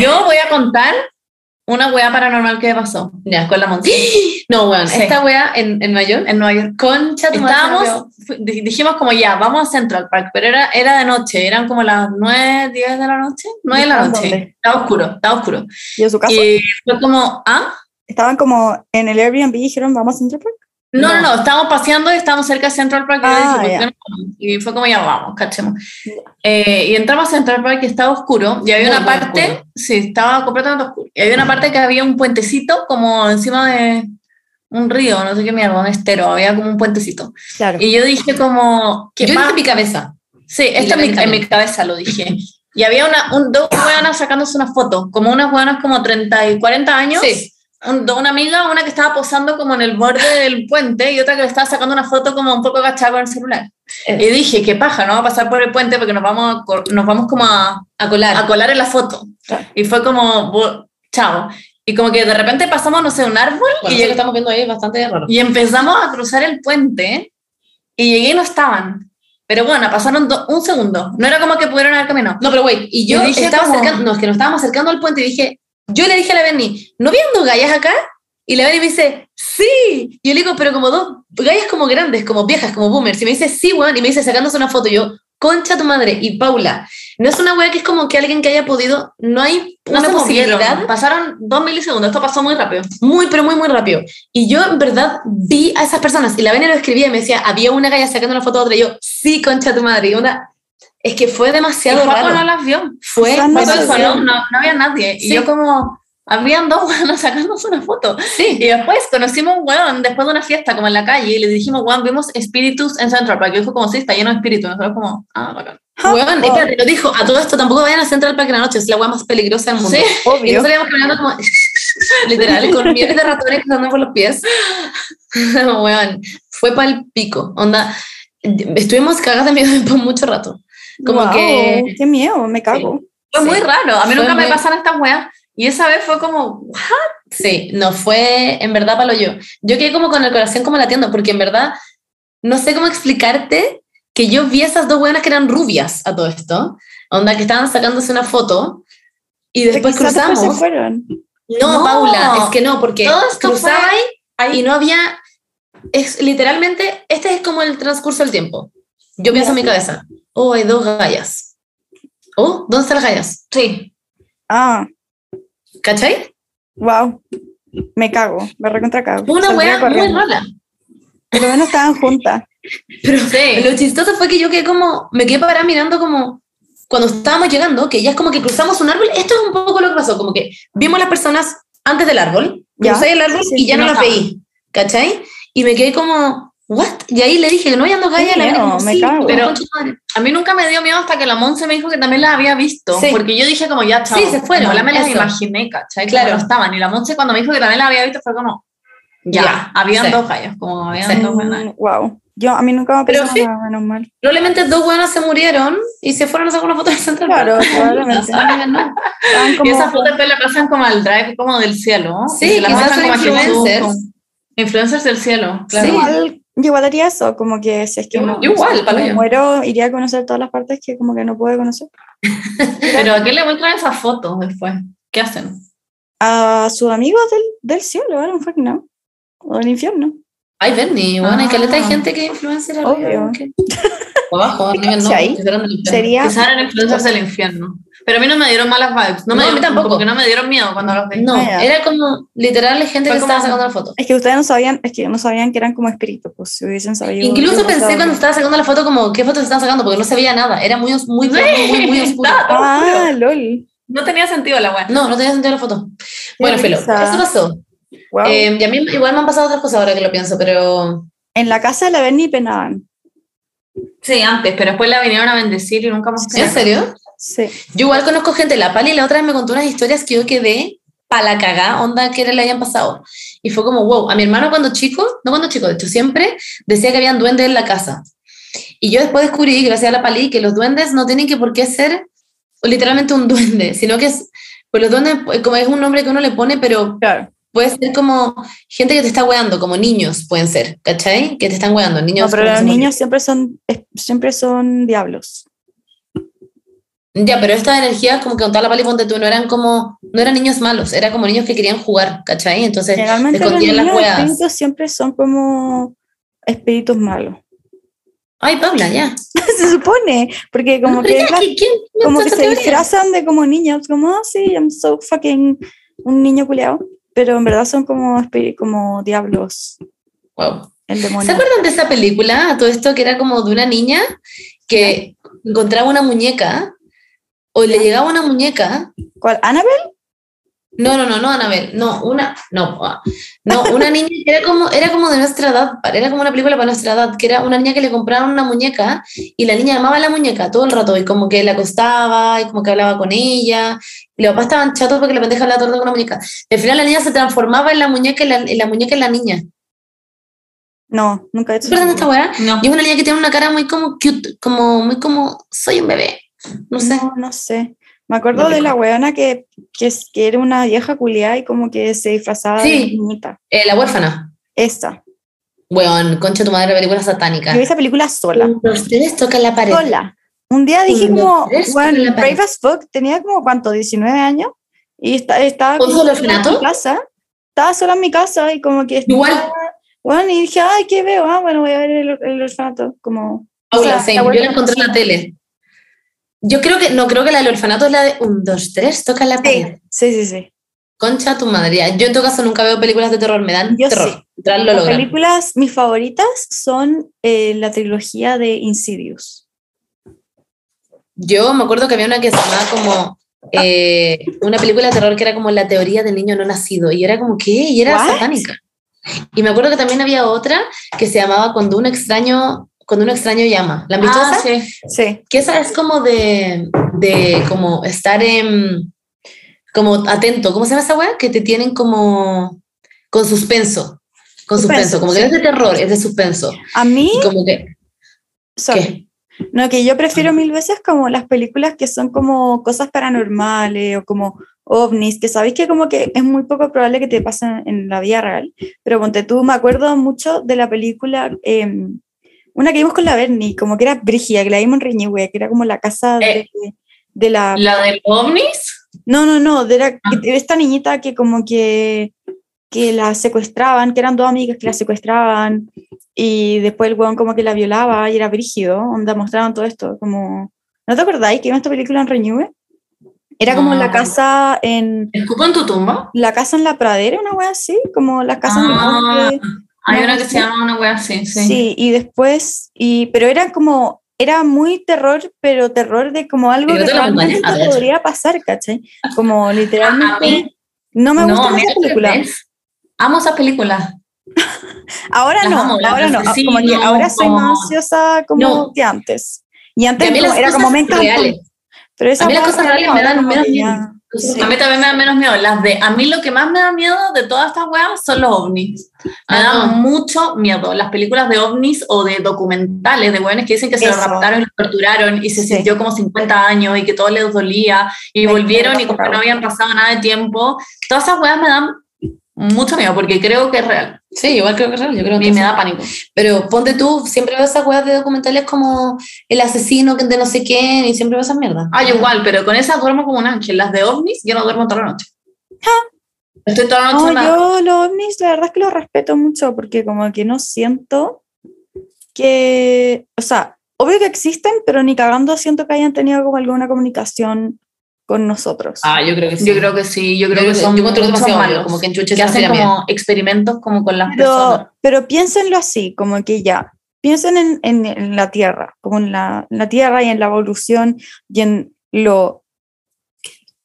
Yo voy a contar una wea paranormal que me pasó Ya. con la Monse. No, weón, Sí. esta wea en, en Mayor, En Nueva York. concha Estábamos, dijimos como ya, vamos a Central Park, pero era, era de noche, eran como las 9, 10 de la noche, 9 de la ¿Estaban noche. Estaba oscuro, estaba oscuro. ¿Y en su casa? Y fue como, ¿ah? Estaban como en el Airbnb y dijeron, vamos a Central Park. No, no, No. estábamos paseando y estábamos cerca de Central Park y, yo Ah, dije, ¿por qué ya. no vamos? y fue como ya vamos, cachemos. Eh, y entramos a Central Park y estaba oscuro y había Muy, una parte, oscuro. sí, estaba completamente oscuro. Y había una parte que había un puentecito como encima de un río, no sé qué mierda, un estero, había como un puentecito. Claro. Y yo dije como, ¿qué Yo dije en mi cabeza. Sí, Y esto en mi, en mi cabeza lo dije. Y había una, un, dos hueonas sacándose una foto, como unas hueonas como 30 y 40 años. Sí. Un- una amiga, una que estaba posando como en el borde del puente y otra que le estaba sacando una foto como un poco agachada con el celular. Eh. Y dije, qué paja, no va a pasar por el puente porque nos vamos, a nos vamos como a, A colar. a colar en la foto. Claro. Y fue como, chao. Y como que de repente pasamos, no sé, un árbol Bueno, y, que estamos viendo ahí es bastante raro. y empezamos a cruzar el puente y llegué y no estaban. Pero bueno, pasaron do- un segundo. No era como que pudieron haber caminado. No, pero wait, y yo Yo dije estaba como- acercando, no, es que nos estábamos acercando al puente y dije, yo le dije a la Benny, ¿no viendo gallas acá? Y la Benny me dice, sí. Y yo le digo, pero como dos gallas como grandes, como viejas, como boomers. Y me dice, sí, weón. Y me dice, sacándose una foto. Y yo, concha tu madre. Y Paula, no es una wea que es como que alguien que haya podido, no hay No una movieron. posibilidad. Pasaron dos milisegundos. Esto pasó muy rápido. Muy, pero muy, muy rápido. Y yo, en verdad, vi a esas personas. Y la Benny lo escribía y me decía, había una galla sacando una foto de otra. Y yo, sí, concha tu madre. Y una, es que fue Y demasiado raro. no las vio. Fue no Fue se al demasiado- salón, no, no había nadie. Sí. Y yo como, habían dos hueonas sacándose una foto. Sí. Y después conocimos un hueón después de una fiesta como en la calle y le dijimos, hueón, vimos espíritus en Central Park. Y dijo como, sí, está lleno de espíritus. Nosotros como, ah, bacán. Weón, espérate, lo dijo. A todo esto tampoco vayan a Central Park en la noche, es la weá más peligrosa del mundo. Sí. Y Obvio. nosotros íbamos caminando como, literal, con millones de ratones cruzando por los pies. Weón, fue para el pico. Onda, estuvimos cagadas de miedo por mucho rato. Como Wow, que. Qué miedo, me cago. Fue Sí. muy raro. A mí Fue nunca me muy- pasan estas weas. Y esa vez fue como, Sí, no fue en verdad palo yo. Yo quedé como con el corazón como latiendo, porque en verdad no sé cómo explicarte que yo vi esas dos buenas que eran rubias a todo esto, onda que estaban sacándose una foto y después Quizás después cruzamos. se fueron. No, No. Paula, es que no, porque cruzaba fue- y no había, es literalmente, este es como el transcurso del tiempo. Yo pienso en mi cabeza, oh, hay dos gallas. Oh, ¿dónde están las gallas? Sí. Ah, ¿Cachai? wow. Me cago, me recontra cago. Fue una wea muy rara. Por lo menos estaban juntas. Pero Sí. lo chistoso fue que yo quedé como, me quedé parada mirando como, cuando estábamos llegando, que ya es como que cruzamos un árbol, esto es un poco lo que pasó, como que vimos las personas antes del árbol, Ya. crucé el árbol Sí, y ya sí, no no las veí, ¿cachai? Y me quedé como, ¿what? Y ahí le dije que no había dos gallas, Qué la como, me sí, cago. pero, A mí nunca me dio miedo hasta que la Monse me dijo que también las había visto. Sí. Porque yo dije como ya, chao. Sí, se fueron, la me las imaginé, ¿cachai? Claro. No estaban. Y la Monse cuando me dijo que también las había visto fue como, ya, Ya, habían sí. dos gallos, como habían Sí. dos buenas. Mm, wow. Yo, a mí nunca me Pero sí. nada, menos mal. probablemente dos buenas se murieron y se fueron a sacar una foto del centro. Claro, probablemente. no. Y esas fotos después le pasan como al drive como del cielo. ¿no? Sí, Y se las quizás son influencers. como- Influencers del cielo, claro. Sí. Yo igual haría eso, como que si es que Yo- me- yo igual, palo me muero, iría a conocer todas las partes que como que no puedo conocer. Pero ¿a qué le muestran esas fotos después? ¿Qué hacen? A sus amigos del, del cielo, ¿verdad? Fuck no. O del infierno. Ay, Bernie, bueno, hay Ah. caleta de gente que influencer arriba, Obvio. que- O abajo, arriba no, que infierno. Sería. Quizás eran influencers del infierno. Pero a mí no me dieron malas vibes. No, me No, a dieron, mí tampoco. Como que no me dieron miedo cuando los vi. No, Ah, ya. era como literal gente Fue que estaba sacando la foto. Es que ustedes no sabían, es que no sabían que eran como espíritus, pues si hubiesen sabido. Incluso pensé pasado. cuando estaba sacando la foto como, ¿qué foto se estaban sacando? Porque no se veía nada, era muy, os- muy, muy, muy, muy oscuro. Ah, lol. No tenía sentido la weá. No, no tenía sentido la foto. Bueno, Felo, eso pasó. Wow. Eh, y a mí igual me han pasado otras cosas ahora que lo pienso, pero... en la casa de la Bernie penaban. Sí, antes, pero después la vinieron a bendecir y nunca más ¿En serio? Sí. Yo igual conozco gente, la Pali la otra vez me contó unas historias que yo quedé pa' la cagá, onda que le habían pasado. Y fue como, wow, a mi hermano cuando chico, no cuando chico, de hecho siempre decía que habían duendes en la casa. Y yo después descubrí, gracias a la Pali, que los duendes no tienen que por qué ser literalmente un duende, sino que es, pues los duendes, pues, como es un nombre que uno le pone, pero Claro. Puede ser como gente que te está weando, como niños pueden ser, ¿cachai? Que te están weando, niños. No, pero los que niños siempre son, siempre son diablos. Ya, pero estas energías, como que contaba la Pali, ponte tú, no eran como, no eran niños malos, era como niños que querían jugar, ¿cachai? Entonces, Generalmente se los las niños weas. espíritus siempre son como espíritus malos. Ay, Paula, ya. se supone, porque como que, ya, claro, ¿quién- quién como que se teoría? disfrazan de como niños, como, oh, sí, I'm so fucking un niño culeado, pero en verdad son como, como diablos, Wow. el ¿Se demonio. acuerdan de esa película, todo esto que era como de una niña que encontraba una muñeca o le llegaba una muñeca? ¿Cuál? ¿Annabelle? No, no, no, no, Anabel, no, una, no, ah, no, una niña que era como, era como de nuestra edad, era como una película para nuestra edad, que era una niña que le compraron una muñeca y la niña amaba a la muñeca todo el rato y como que la acostaba y como que hablaba con ella y los papás estaban chatos porque la pendeja hablaba todo el rato con la muñeca. Y al final la niña se transformaba en la muñeca y la, en la muñeca en la niña. No, nunca he hecho ¿Se acuerdan de esta weá? No. Y es una niña que tiene una cara muy como cute, como muy como, soy un bebé, no sé. No, no sé. Me acuerdo No de la weona que, que, que era una vieja culiada y como que se disfrazaba de Sí. niñita. Eh, la huérfana. Esta. Weón, concha tu madre, película satánica. Yo vi esa película sola. Ustedes tocan la pared. Sola. Un día dije como, bueno. Brave as Fuck, tenía como, ¿cuánto? 19 años. Y esta- estaba ¿Con como su sola en mi casa. Estaba sola en mi casa y como que... Igual. estaba- Bueno, y dije, ay, ¿qué veo? Ah, bueno, voy a ver el, el orfanato. Como... Paula, o sea, la yo la encontré en la tele. Yo creo que, no creo que la del orfanato es la de un, dos, tres, toca la pared. Sí, sí, sí. Concha tu madre. Yo en todo caso nunca veo películas de terror, me dan Yo terror. sí. Lo Las logran. películas, mis favoritas son eh, la trilogía de Insidious. Yo me acuerdo que había una que se llamaba como eh, una película de terror que era como la teoría del niño no nacido. Y era como, ¿qué? Y era What? satánica. Y me acuerdo que también había otra que se llamaba Cuando un extraño, cuando un extraño llama. ¿La visto Ah, sí. Sí. que esa es como de, de como estar en, como atento, ¿cómo se llama esa weá? Que te tienen como con suspenso, con suspenso, Suspenso, como que sí. es de terror, es de suspenso. A mí, Y como que, sorry. No, que yo prefiero mil veces como las películas que son como cosas paranormales o como ovnis, que sabéis que como que es muy poco probable que te pasen en la vida real. Pero ponte tú, me acuerdo mucho de la película, eh, una que vimos con la Bernie, como que era Brigia, que la vimos en Reñihue, que era como la casa de, Eh. de la... ¿La de ovnis? No, no, no, de, la- de esta niñita que como que que la secuestraban, que eran dos amigas que la secuestraban, y después el weón como que la violaba y era brígido, donde mostraban todo esto, como... ¿No te acordáis que vimos esta película en Reñue? Era como la No. casa en... ¿Escupo en tu tumba? La casa en la pradera, una wea así, como las casas Ah, bosque. Hay No, una que se llama una wea así, sí. Sí. y después, y, pero era como, era muy terror, pero terror de como algo que realmente podría pasar, ¿cachai? Como A literalmente, mí, no me no, gusta esa película. Amo esas películas. Ahora Las no, amo, ahora no, como que ahora soy como- más ansiosa como No. que antes. Y antes las era como cosas me encanta. reales. Pero esa A mí las cosas reales me dan menos miedo. Sí. A mí también me da menos miedo. Las de, a mí lo que más me da miedo de todas estas weas son los ovnis. Me Ah, dan no. mucho miedo. Las películas de ovnis o de documentales de weones que dicen que se los Eso. raptaron y los torturaron y se Sí. sintió como 50 años y que todo les dolía y Me volvieron y como que no habían pasado nada de tiempo. Todas esas weas me dan mucho miedo porque creo que es real Sí, igual creo que es real. Yo creo que y me da pánico. Pero ponte tú, siempre veo esas weas de documentales como el asesino de no sé quién y siempre veo esas mierdas. Ah, yo igual, pero con esas duermo como un ángel. Las de ovnis, yo no duermo toda la noche. Estoy toda la noche No, yo los ovnis, la verdad es que los respeto mucho porque como que no siento que, o sea, obvio que existen, pero ni cagando siento que hayan tenido como alguna comunicación con nosotros. Ah, yo creo que sí. Yo creo que sí, yo creo Yo- que son yo muchos demasiado malos, como que que hacen como experimentos como con las personas. pero, pero piénsenlo así, como que ya, piensen en, en- en la Tierra, como en la, en la Tierra y en la evolución y en lo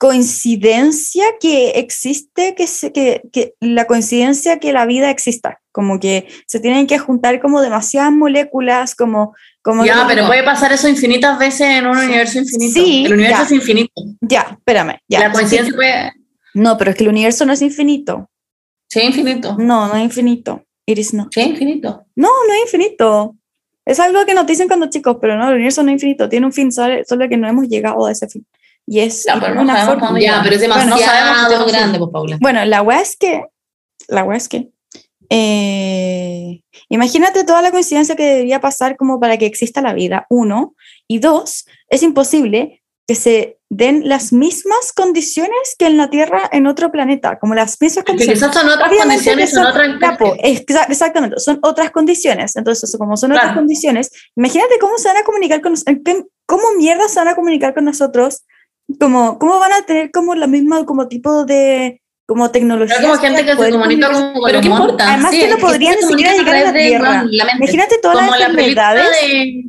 coincidencia que existe, que, se, que, que la coincidencia que la vida exista, como que se tienen que juntar como demasiadas moléculas, como... como Ya, pero puede pasar eso infinitas veces en un universo infinito. Sí, el universo ya. es infinito. Ya, espérame, ya. la coincidencia puede No, pero es que el universo no es infinito. ser infinito. No, no es infinito. Iris no. Sí, infinito. No, no es infinito. Es algo que nos dicen cuando chicos, pero no, el universo no es infinito. Tiene un fin, solo, solo que no hemos llegado a ese fin. Y es y pero no una sabemos forma. Ya, pero es Bueno, demasiado no sabemos si tenemos grande, pues, Paula. Bueno, la weá es que, la weá es que, eh, imagínate toda la coincidencia que debería pasar como para que exista la vida, uno, y dos, es imposible que se den las mismas condiciones que en la Tierra en otro planeta, como las mismas condiciones. quizás son otras Obviamente condiciones, son otras Ya, po, especies. exa- exactamente, son otras condiciones. Entonces, como son otras Claro. condiciones, imagínate cómo se van a comunicar con nosotros, cómo mierda se van a comunicar con nosotros, como, cómo van a tener como la misma como tipo de como tecnología. Pero como gente que se comunica como Pero qué importa. Además Sí, que no podrían ni siquiera llegar a la Tierra. la. Imagínate todas Como las la enfermedades, de...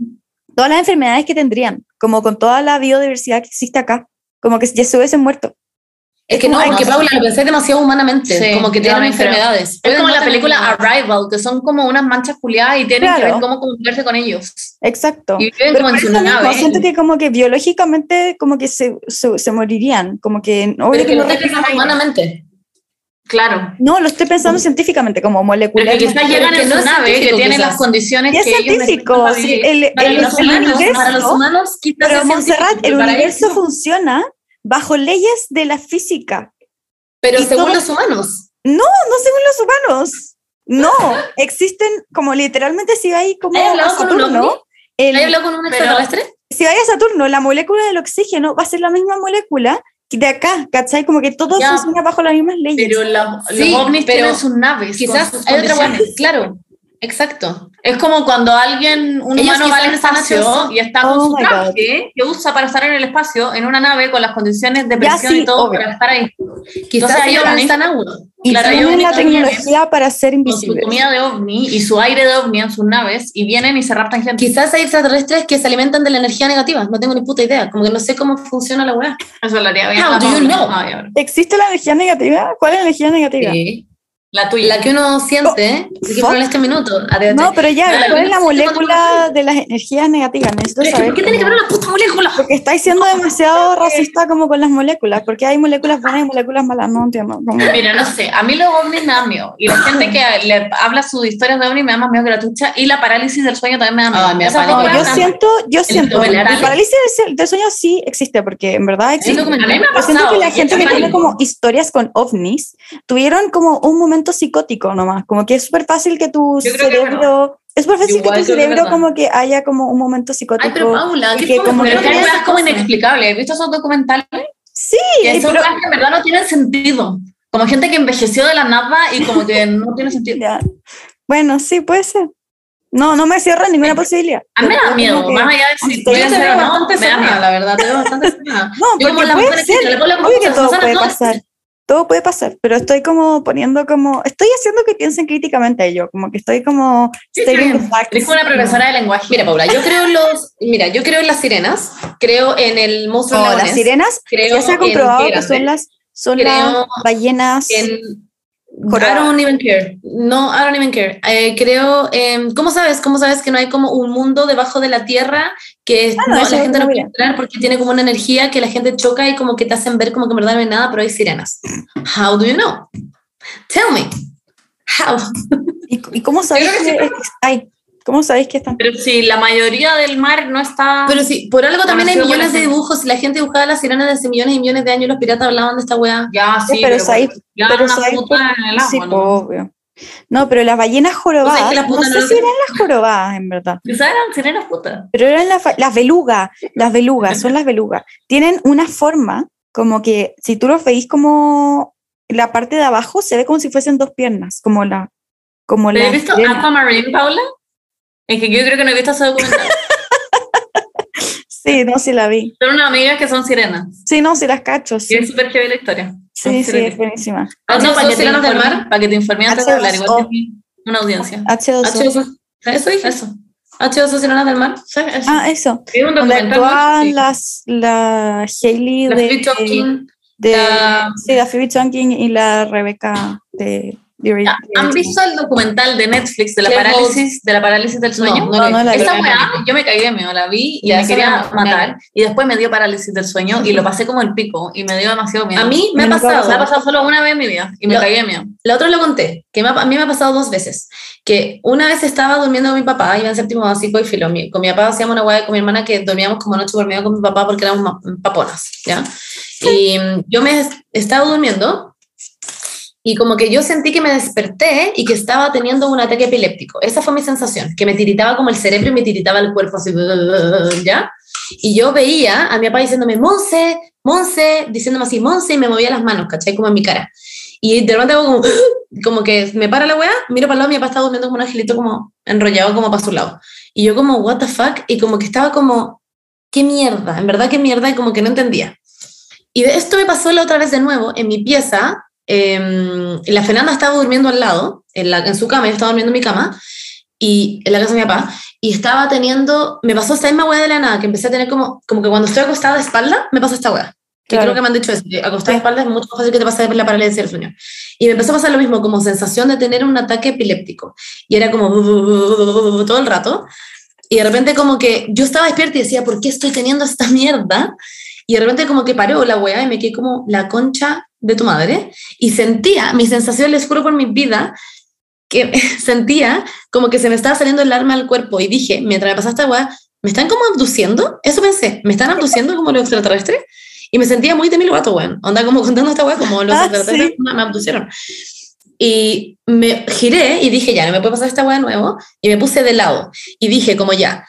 todas las enfermedades que tendrían, como con toda la biodiversidad que existe acá, como que ya se hubiesen muerto. Es que no, porque Paula lo pensé demasiado humanamente, Sí, como que tienen enfermedades. Es como no la película. Arrival, que son como unas manchas culiadas y tienen que Claro. ver cómo comunicarse con ellos. Exacto. Y viven Pero como en su nave. siento que como que biológicamente como que se, se, se morirían, como que Pero es que que no piensas aire. humanamente. Claro. No, lo estoy pensando científicamente, como Porque molecularmente. quizás llegan que en no su es nave, que científico, tiene quizás. las condiciones es que ellos científico, para sí, el, Para el- los humanos, universo, para los humanos quizás pero es Montserrat, el pero universo ellos- funciona bajo leyes de la física, Pero Y según todo- los humanos. no según los humanos. No, existen como literalmente si vais como ¿Has a hablado con un ovni? Saturno, el- ¿Has hablado con un Pero- extraterrestre? si vais a Saturno, la molécula del oxígeno va a ser la misma molécula que de acá, ¿cachai? Como que todo Ya, funciona bajo las mismas leyes. Pero la- Sí, los ovnis pero tienen sus naves. Quizás con sus hay otra hueá. Claro, exacto. Es como cuando alguien, un Ellos humano va al espacio ansiosos. y está con Oh su traje que usa para estar en el espacio en una nave con las condiciones de presión sí, y todo obvio. para estar ahí. Quizás Entonces, ellos están agua. y claro, tienen la tecnología para ser Con su invisibles. comida de ovni y su aire de ovni en sus naves y vienen y se raptan gente. Quizás hay extraterrestres que se alimentan de la energía negativa. No tengo ni puta idea. Como que no sé cómo funciona la weá. Eso lo haría bien. How do you know? Ah, ya. ¿Existe la energía negativa? ¿Cuál es la energía negativa? Sí. La tuya. La que uno siente. Oh, Así que por este minuto. Adelante. No, pero ya, La ¿cuál es la molécula de las energías negativas? Necesito Pero saber. ¿Por qué tiene que ver una puta molécula? Porque estáis siendo demasiado racista como con las moléculas, porque hay moléculas buenas y moléculas malas, no entiendo. como- Mira, no sé, a mí los ovnis me dan miedo. Y la gente que le habla sus historias de ovnis me da más miedo que la tucha. Y la parálisis del sueño también me da miedo. Ay, me da No, yo siento, yo siento, el parálisis del, del sueño sí existe, porque en verdad existe. A mí me ha Yo siento pasado. que la gente que tiene como historias con ovnis tuvieron como un momento psicótico nomás, como que es súper fácil que tu que cerebro, es súper fácil Igual que tu que cerebro verdad. como que haya como un momento psicótico. Ay, pero Paula, y ¿qué que como Pero que es que como cosas. inexplicables. ¿Has visto esos documentales? Sí, Que son pero, weas que en verdad no tienen sentido. Como gente que envejeció de la nada y como que no tiene sentido. Ya. Bueno, sí, puede ser. No, no me cierra ninguna posibilidad. A mí me da miedo, que- más allá de si o no, me da miedo. la verdad, te veo bastante cerrada. No, porque la puede mujer ser. que Obvio que cosas, todo puede pasar. Todo puede pasar, pero estoy como poniendo como, estoy haciendo que piensen críticamente a ello, como que estoy como Sí. Eres como una profesora de lenguaje. Mira, Paula, yo creo en los, mira, yo creo en las sirenas, creo en el monstruo No, lagonés, las sirenas creo ya se ha comprobado que son las son Creo las ballenas en. I don't even care. No, I don't even care. Eh, creo, em, ¿cómo sabes? ¿Cómo sabes que no hay como un mundo debajo de la tierra que Ah, no, la gente no sabía. entrar porque tiene como una energía que la gente choca y como que te hacen ver como que en verdad no hay nada, pero hay sirenas? How do you know? Tell me. How? ¿Y, y cómo sabéis creo que que, hay? ¿Cómo sabéis que están? Pero si la mayoría del mar no está... Pero sí, por algo también hay millones de dibujos. Si la gente dibujaba las sirenas desde millones y millones de años, los piratas hablaban de esta weá. ya, sí, pero sabéis- ya pero puta por- en el agua, sí, ¿no? obvio. No, pero las ballenas jorobadas, que las no sé no lo si eran las jorobadas, en verdad. Quizás eran sirenas putas. Pero eran las, las belugas, las belugas, son las belugas. Tienen una forma como que si tú los veis como la parte de abajo se ve como si fuesen dos piernas, como la como ¿Te la has visto sirena. Aquamarine, Paula? Es que yo creo que no he visto ese documental. Sí, no, sí la vi. Son unas amigas que son sirenas. Sí, no, sí las cacho. Y Sí, es súper heavy la historia. sí, sí, es buenísima. Ah, no, H2O, para que te sirenas del mar. Para que te informe antes de H2O. hablar, igual que una audiencia. H2O. H2O. Eso dije. Eso. H2O, sirenas del mar. Sí, eso. Ah, eso. es un Donde Sí. las, la Hailey La de, Phoebe Tonkin, de- la- sí, la Phoebe Tonkin y la Rebecca de, ¿Han visto el documental de Netflix de la parálisis, de la parálisis del sueño? No, no, no la vi. Esa weá, yo me caí de miedo, la vi y Ya, me quería me- me- matar. Y después me dio parálisis del sueño y lo pasé como el pico y me dio demasiado miedo. A mí me ha Nunca pasado. me ha pasado solo una vez en mi vida y me Lo- caí de miedo. La otra lo conté, que me ha- a mí me ha pasado dos veces. Que una vez estaba durmiendo con mi papá, iba en séptimo básico y filo. mi- Con mi papá hacíamos una hueá con mi hermana que dormíamos como noche por medio con mi papá porque éramos paponas, ¿ya? Y yo me estaba durmiendo y como que yo sentí que me desperté y que estaba teniendo un ataque epiléptico. Esa fue mi sensación, que me tiritaba como el cerebro y me tiritaba el cuerpo así, ¿ya? Y yo veía a mi papá diciéndome, Monse, Monse, diciéndome así, Monse, y me movía las manos, ¿cachai? Como en mi cara. Y de repente hago como, como que me para la weá, miro para el lado, mi papá estaba durmiendo como un angelito como enrollado como para su lado. Y yo como, what the fuck, y como que estaba como, qué mierda, en verdad qué mierda, y como que no entendía. Y esto me pasó la otra vez de nuevo, en mi pieza, eh, la Fernanda estaba durmiendo al lado, en, la, en su cama, yo estaba durmiendo en mi cama, y en la casa de mi papá, y estaba teniendo, me pasó esta misma weá de la nada, que empecé a tener como, como que cuando estoy acostada de espalda, me pasa esta weá. Que Claro. creo que me han dicho eso, que acostada de espalda es mucho más fácil que te pase la parálisis del sueño. Y me empezó a pasar lo mismo, como sensación de tener un ataque epiléptico. Y era como todo el rato. Y de repente como que yo estaba despierta y decía, ¿por qué estoy teniendo esta mierda? Y de repente como que paró la weá y me quedé como la concha de tu madre. Y sentía, mi sensación, les juro por mi vida, que sentía como que se me estaba saliendo el arma al cuerpo. Y dije, mientras me pasaba esta weá, ¿me están como abduciendo? Eso pensé, ¿me están abduciendo como los extraterrestres? Y me sentía muy Demi Lovato, weón. Onda como contando esta weá, como los Ah, extraterrestres sí. me abducieron. Y me giré y dije, ya, no me puede pasar esta weá de nuevo. Y me puse de lado. Y dije, como ya,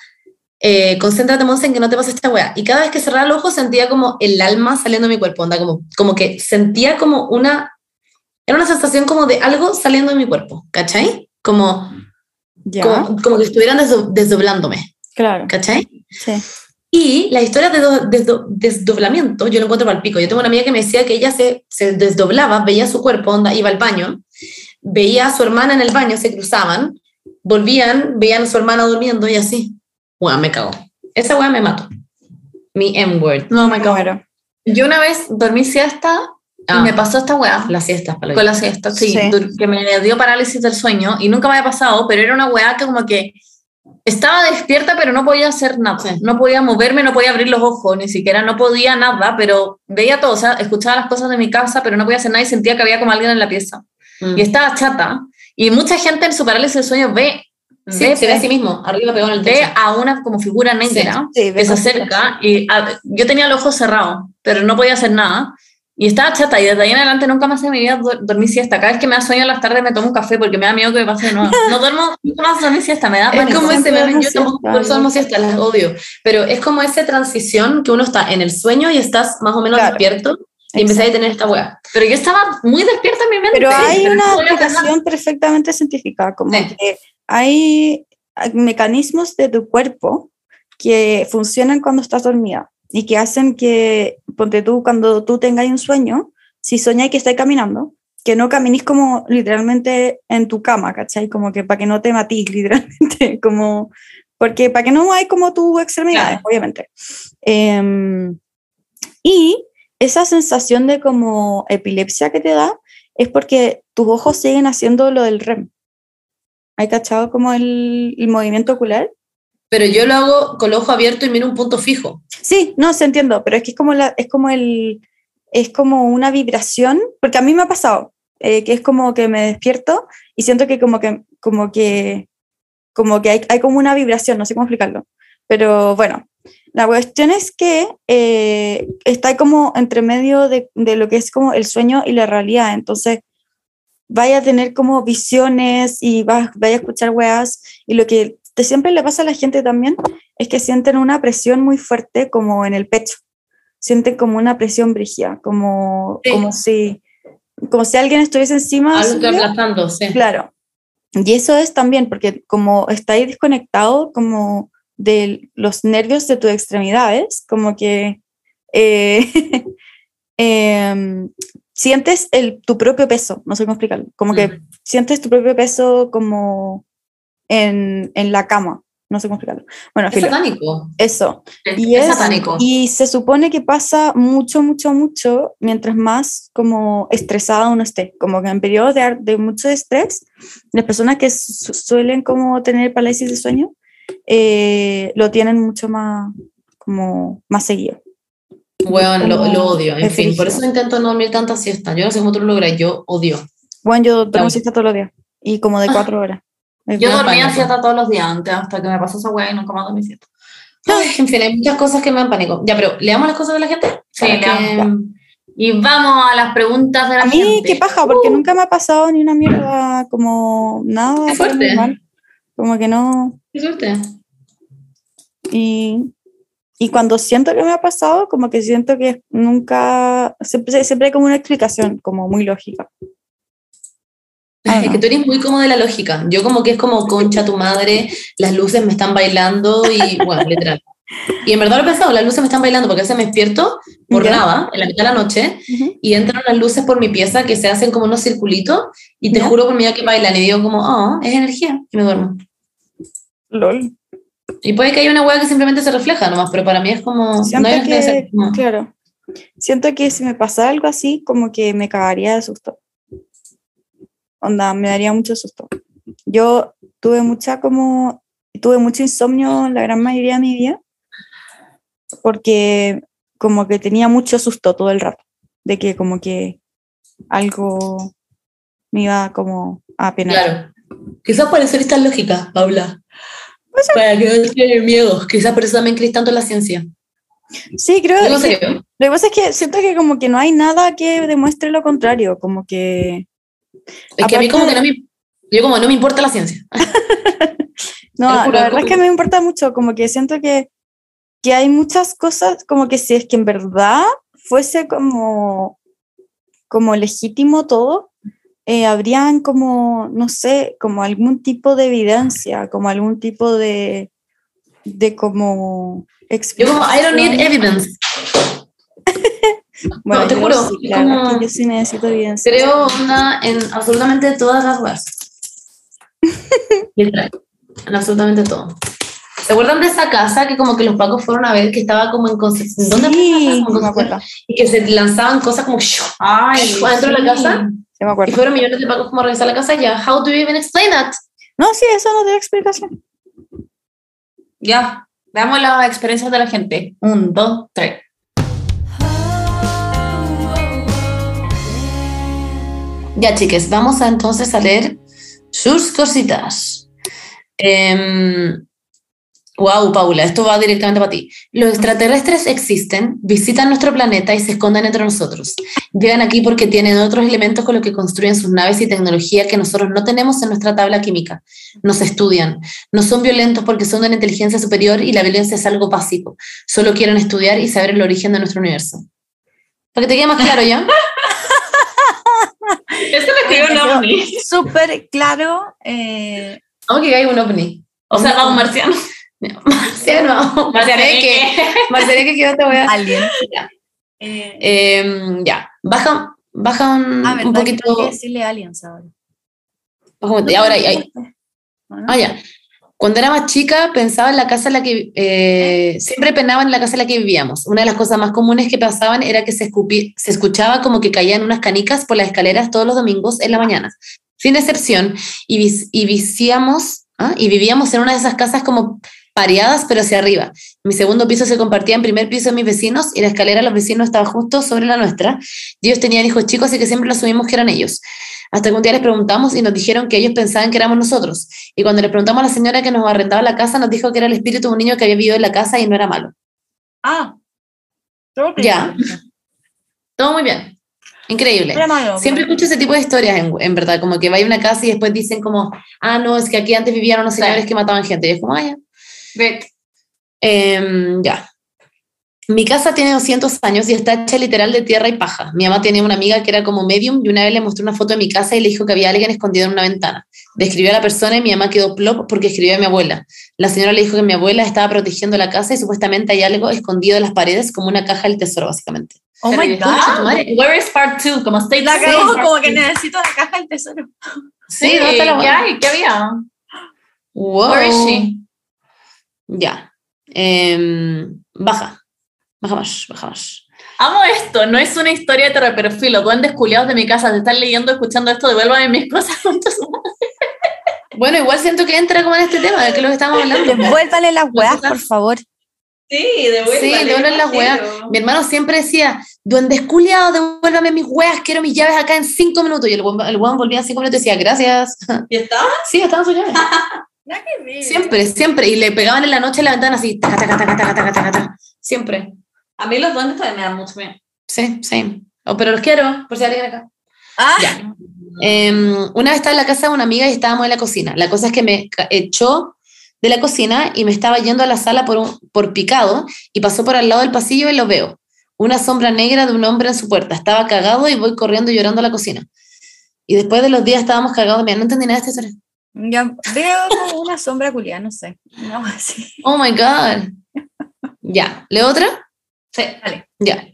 eh, concéntrate, Monse, en que no te pase esta weá. Y cada vez que cerraba los ojos sentía como el alma saliendo de mi cuerpo. Onda, como, como que sentía como una... Era una sensación como de algo saliendo de mi cuerpo, ¿cachai? Como, como, como que estuvieran desdo- desdoblándome, claro. ¿cachai? Sí. Y la historia de do- desdo- desdoblamiento, yo lo encuentro para el pico. Yo tengo una amiga que me decía que ella se, se desdoblaba, veía su cuerpo, onda, iba al baño, veía a su hermana en el baño, se cruzaban, volvían, veían a su hermana durmiendo y así. Me cago. Esa weá me mató. Mi M-word. No, me cago. Yo una vez dormí siesta Ah. y me pasó esta weá. Las siestas, para Con la siesta, sí, que me dio parálisis del sueño y nunca me había pasado, pero era una weá que como que estaba despierta pero no podía hacer nada, Sí. no podía moverme, no podía abrir los ojos, ni siquiera no podía nada, pero veía todo, o sea, escuchaba las cosas de mi casa, pero no podía hacer nada y sentía que había como alguien en la pieza. Mm. Y estaba chata y mucha gente en su parálisis del sueño ve, Sí, ve, se ve a sí mismo, arriba pegado en el ve techo. a una como figura negra Sí, ve que se acerca y a- yo tenía los ojos cerrados, pero no podía hacer nada. Y estaba chata y desde ahí en adelante nunca más en mi vida du- dormí siesta. Cada vez que me da sueño en las tardes me tomo un café porque me da miedo que me pase de nuevo. No duermo, nunca más dormí siesta, me da Es pánico. como ese duermo yo tampoco, duermo siesta, las odio. Pero es como esa transición que uno está en el sueño y estás más o menos Claro. despierto. Y empecé a tener esta weá. Pero yo estaba muy despierta en mi mente. Pero hay una no a explicación perfectamente científica, como Sí. que hay hay mecanismos de tu cuerpo que funcionan cuando estás dormida y que hacen que, ponte tú, cuando tú tengas un sueño, si soñáis que estáis caminando, que no caminís como literalmente en tu cama, ¿cachai? Como que para que no te matís, literalmente, como, porque para que no hay como tus extremidades, Claro. obviamente. Em, y esa sensación de como epilepsia que te da es porque tus ojos siguen haciendo lo del REM. ¿Hay cachado como el, el movimiento ocular? Pero yo lo hago con el ojo abierto y miro un punto fijo. Sí, no, se entiendo, pero es que es como, la, es como, el, es como una vibración, porque a mí me ha pasado, eh, que es como que me despierto y siento que como que, como que, como que hay, hay como una vibración, no sé cómo explicarlo. Pero bueno, la cuestión es que eh, está como entre medio de, de lo que es como el sueño y la realidad, entonces vaya a tener como visiones y vas, vaya a escuchar weas y lo que te siempre le pasa a la gente también es que sienten una presión muy fuerte como en el pecho, sienten como una presión brígida, como, Sí. como, si, como si alguien estuviese encima. Algo aplastando, sí. Claro. Y eso es también porque como está ahí desconectado como de los nervios de tus extremidades, como que eh, em, sientes el, tu propio peso, no sé cómo explicarlo, como que Mm. sientes tu propio peso como en, en la cama, no sé cómo explicarlo. Bueno, Es filo, satánico. eso. Es, Y es es- satánico. Y se supone que pasa mucho, mucho, mucho mientras más como estresada uno esté. Como que en periodos de, de mucho estrés, las personas que su- suelen como tener parálisis de sueño eh, lo tienen mucho más, como más seguido. Weón, lo, lo odio. En fin, por eso intento no dormir tanta siesta. Yo no sé cómo tú lo logras, yo odio. Bueno, yo duermo siesta todos los días y como de cuatro horas. Es Yo dormía siesta todos los días antes, hasta que me pasó esa weá y nunca más dormí siesta. Ay, en fin, hay muchas cosas que me dan pánico. Ya, pero leamos las cosas de la gente. Sí, leamos. Y vamos a las preguntas de la A mí, gente. qué paja, porque nunca me ha pasado ni una mierda, como nada. Qué fuerte. Como que no. Qué suerte. Y, y cuando siento que me ha pasado, como que siento que nunca, siempre, siempre hay como una explicación, como muy lógica. Ah, Es no. que tú eres muy como de la lógica. Yo como que es como concha tu madre, las luces me están bailando y bueno, literal. Y en verdad lo he pensado, las luces me están bailando porque a veces me despierto por Ya. nada, en la mitad de la noche, Ujú. y entran unas luces por mi pieza que se hacen como unos circulitos y te Ya. juro por mi vida que bailan y digo como, oh, es energía y me duermo. Lol. Y puede que haya una hueá que simplemente se refleja nomás, pero para mí es como, Siento no hay que, como, claro, siento que si me pasara algo así, como que me cagaría de susto. Onda, me daría mucho susto. Yo tuve mucha como, tuve mucho insomnio la gran mayoría de mi vida, porque como que tenía mucho susto todo el rato, de que como que algo me iba como a penar. Claro. Quizás por eso eres tan lógica, Paula. Para que no tener miedo. Quizás por eso también crees tanto en la ciencia. Sí, creo que lo que pasa es que siento que como que no hay nada que demuestre lo contrario, como que Es que a mí como que no me... Yo como no me importa la ciencia. No, la verdad es que me importa mucho, como que siento que, que hay muchas cosas, como que si es que en verdad fuese como, como legítimo todo, eh, habrían como, no sé, como algún tipo de evidencia, como algún tipo de, de como Yo como, I don't need evidence. Bueno, no, te yo juro, sí, la es como- yo sí necesito evidencia. Creo onda en absolutamente todas las webs. En absolutamente todo. ¿Se acuerdan de esa casa que como que los pacos fueron a ver que estaba como en Concepción? ¿Dónde fue esa casa? Sí, Como en me Y que se lanzaban cosas como. Ay, ¿Fue dentro de la casa? Sí me y acuerdo. fueron millones de pacos como a revisar la casa ya. How do you even explain that? No, sí, eso no tiene explicación. Ya, veamos las experiencias de la gente. Un, dos, tres. Ya, chiques, vamos a entonces a leer sus cositas. Wow, Paula, esto va directamente para ti. Los extraterrestres existen, visitan nuestro planeta y se esconden entre nosotros. Llegan aquí porque tienen otros elementos con los que construyen sus naves y tecnología que nosotros no tenemos en nuestra tabla química. Nos estudian. No son violentos porque son de una inteligencia superior y la violencia es algo básico. Solo quieren estudiar y saber el origen de nuestro universo. Para que te quede más claro ya. Eso lo escribió un ovni. Súper claro. eh, Vamos que hay un ovni. O sea, vamos marciano. Marciano. Marcianeque. Marcianeque, que no te voy a... alguien. Ya. Eh, Em, ya, baja, baja un, ah, un verdad que poquito. que decirle aliens ahora. baja un- y ahora, ahí- ¿O no? ah, ya. Cuando era más chica, pensaba en la casa en la que. eh, siempre penaba en la casa en la que vivíamos. Una de las cosas más comunes que pasaban era que se, escupi- se escuchaba como que caían unas canicas por las escaleras todos los domingos en la mañana. Sin excepción. Y, vis- y vicíamos, ¿ah? y vivíamos en una de esas casas como pareadas, pero hacia arriba. Mi segundo piso se compartía en primer piso de mis vecinos y la escalera de los vecinos estaba justo sobre la nuestra. Y ellos tenían hijos chicos, así que siempre lo asumimos que eran ellos. Hasta que un día les preguntamos y nos dijeron que ellos pensaban que éramos nosotros. Y cuando le preguntamos a la señora que nos arrendaba la casa, nos dijo que era el espíritu de un niño que había vivido en la casa y no era malo. Ah. que Ya. sí. Todo muy bien. Increíble. Malo, Siempre pero- escucho ese tipo de historias, en, en verdad, como que va a una casa y después dicen como, ah, no, es que aquí antes vivían unos Sí. señores que mataban gente. Y es como, ah, ya. Em, ya. Mi casa tiene 200 años y está hecha literal de tierra y paja. Mi mamá tenía una amiga que era como medium y una vez le mostró una foto de mi casa y le dijo que había alguien escondido en una ventana. Describió a la persona y mi mamá quedó plop porque escribió a mi abuela. La señora le dijo que mi abuela estaba protegiendo la casa y supuestamente hay algo escondido en las paredes como una caja del tesoro, básicamente. Oh my god. Ah, Where is part two? Como state La part como que two. necesito la caja del tesoro. Sí, Sí, ¿dónde está la ¿qué hay? ¿Qué había? Wow. Where is she? Ya. Em, baja. Baja más, baja más. Amo esto, no es una historia de terror, pero filo, duendes culiados de mi casa, te están leyendo, escuchando esto, devuélvame mis cosas. Bueno, igual siento que entra como en este tema, de que es lo que estamos hablando. Devuélvale las weas, por favor. Sí, devuélvame. Sí, devuelven las weas. Mi hermano siempre decía, duendes culiados, devuélvame mis weas, quiero mis llaves acá en cinco minutos. Y el weón, el weón volvía en cinco minutos y decía, gracias. ¿Y estaba? Sí, estaban sus llaves. Siempre, siempre. Y le pegaban en la noche en la ventana así, taca, taca, taca, taca, taca, taca, taca. Siempre. A mí los duendes también me dan mucho miedo. Sí, sí. Oh, pero los quiero, por si hay alguien acá. Ah, Ya. Em, una vez estaba en la casa de una amiga y estábamos en la cocina. La cosa es que me echó de la cocina y me estaba yendo a la sala por, un- por picado y pasó por al lado del pasillo y lo veo. Una sombra negra de un hombre en su puerta. Estaba cagado y voy corriendo y llorando a la cocina. Y después de los días estábamos cagados. Mira, no entendí nada de esta historia. Ya veo como una sombra culiada, no sé. No, así. Oh my God. Ya. ¿Le otra? Sí, dale. Ya.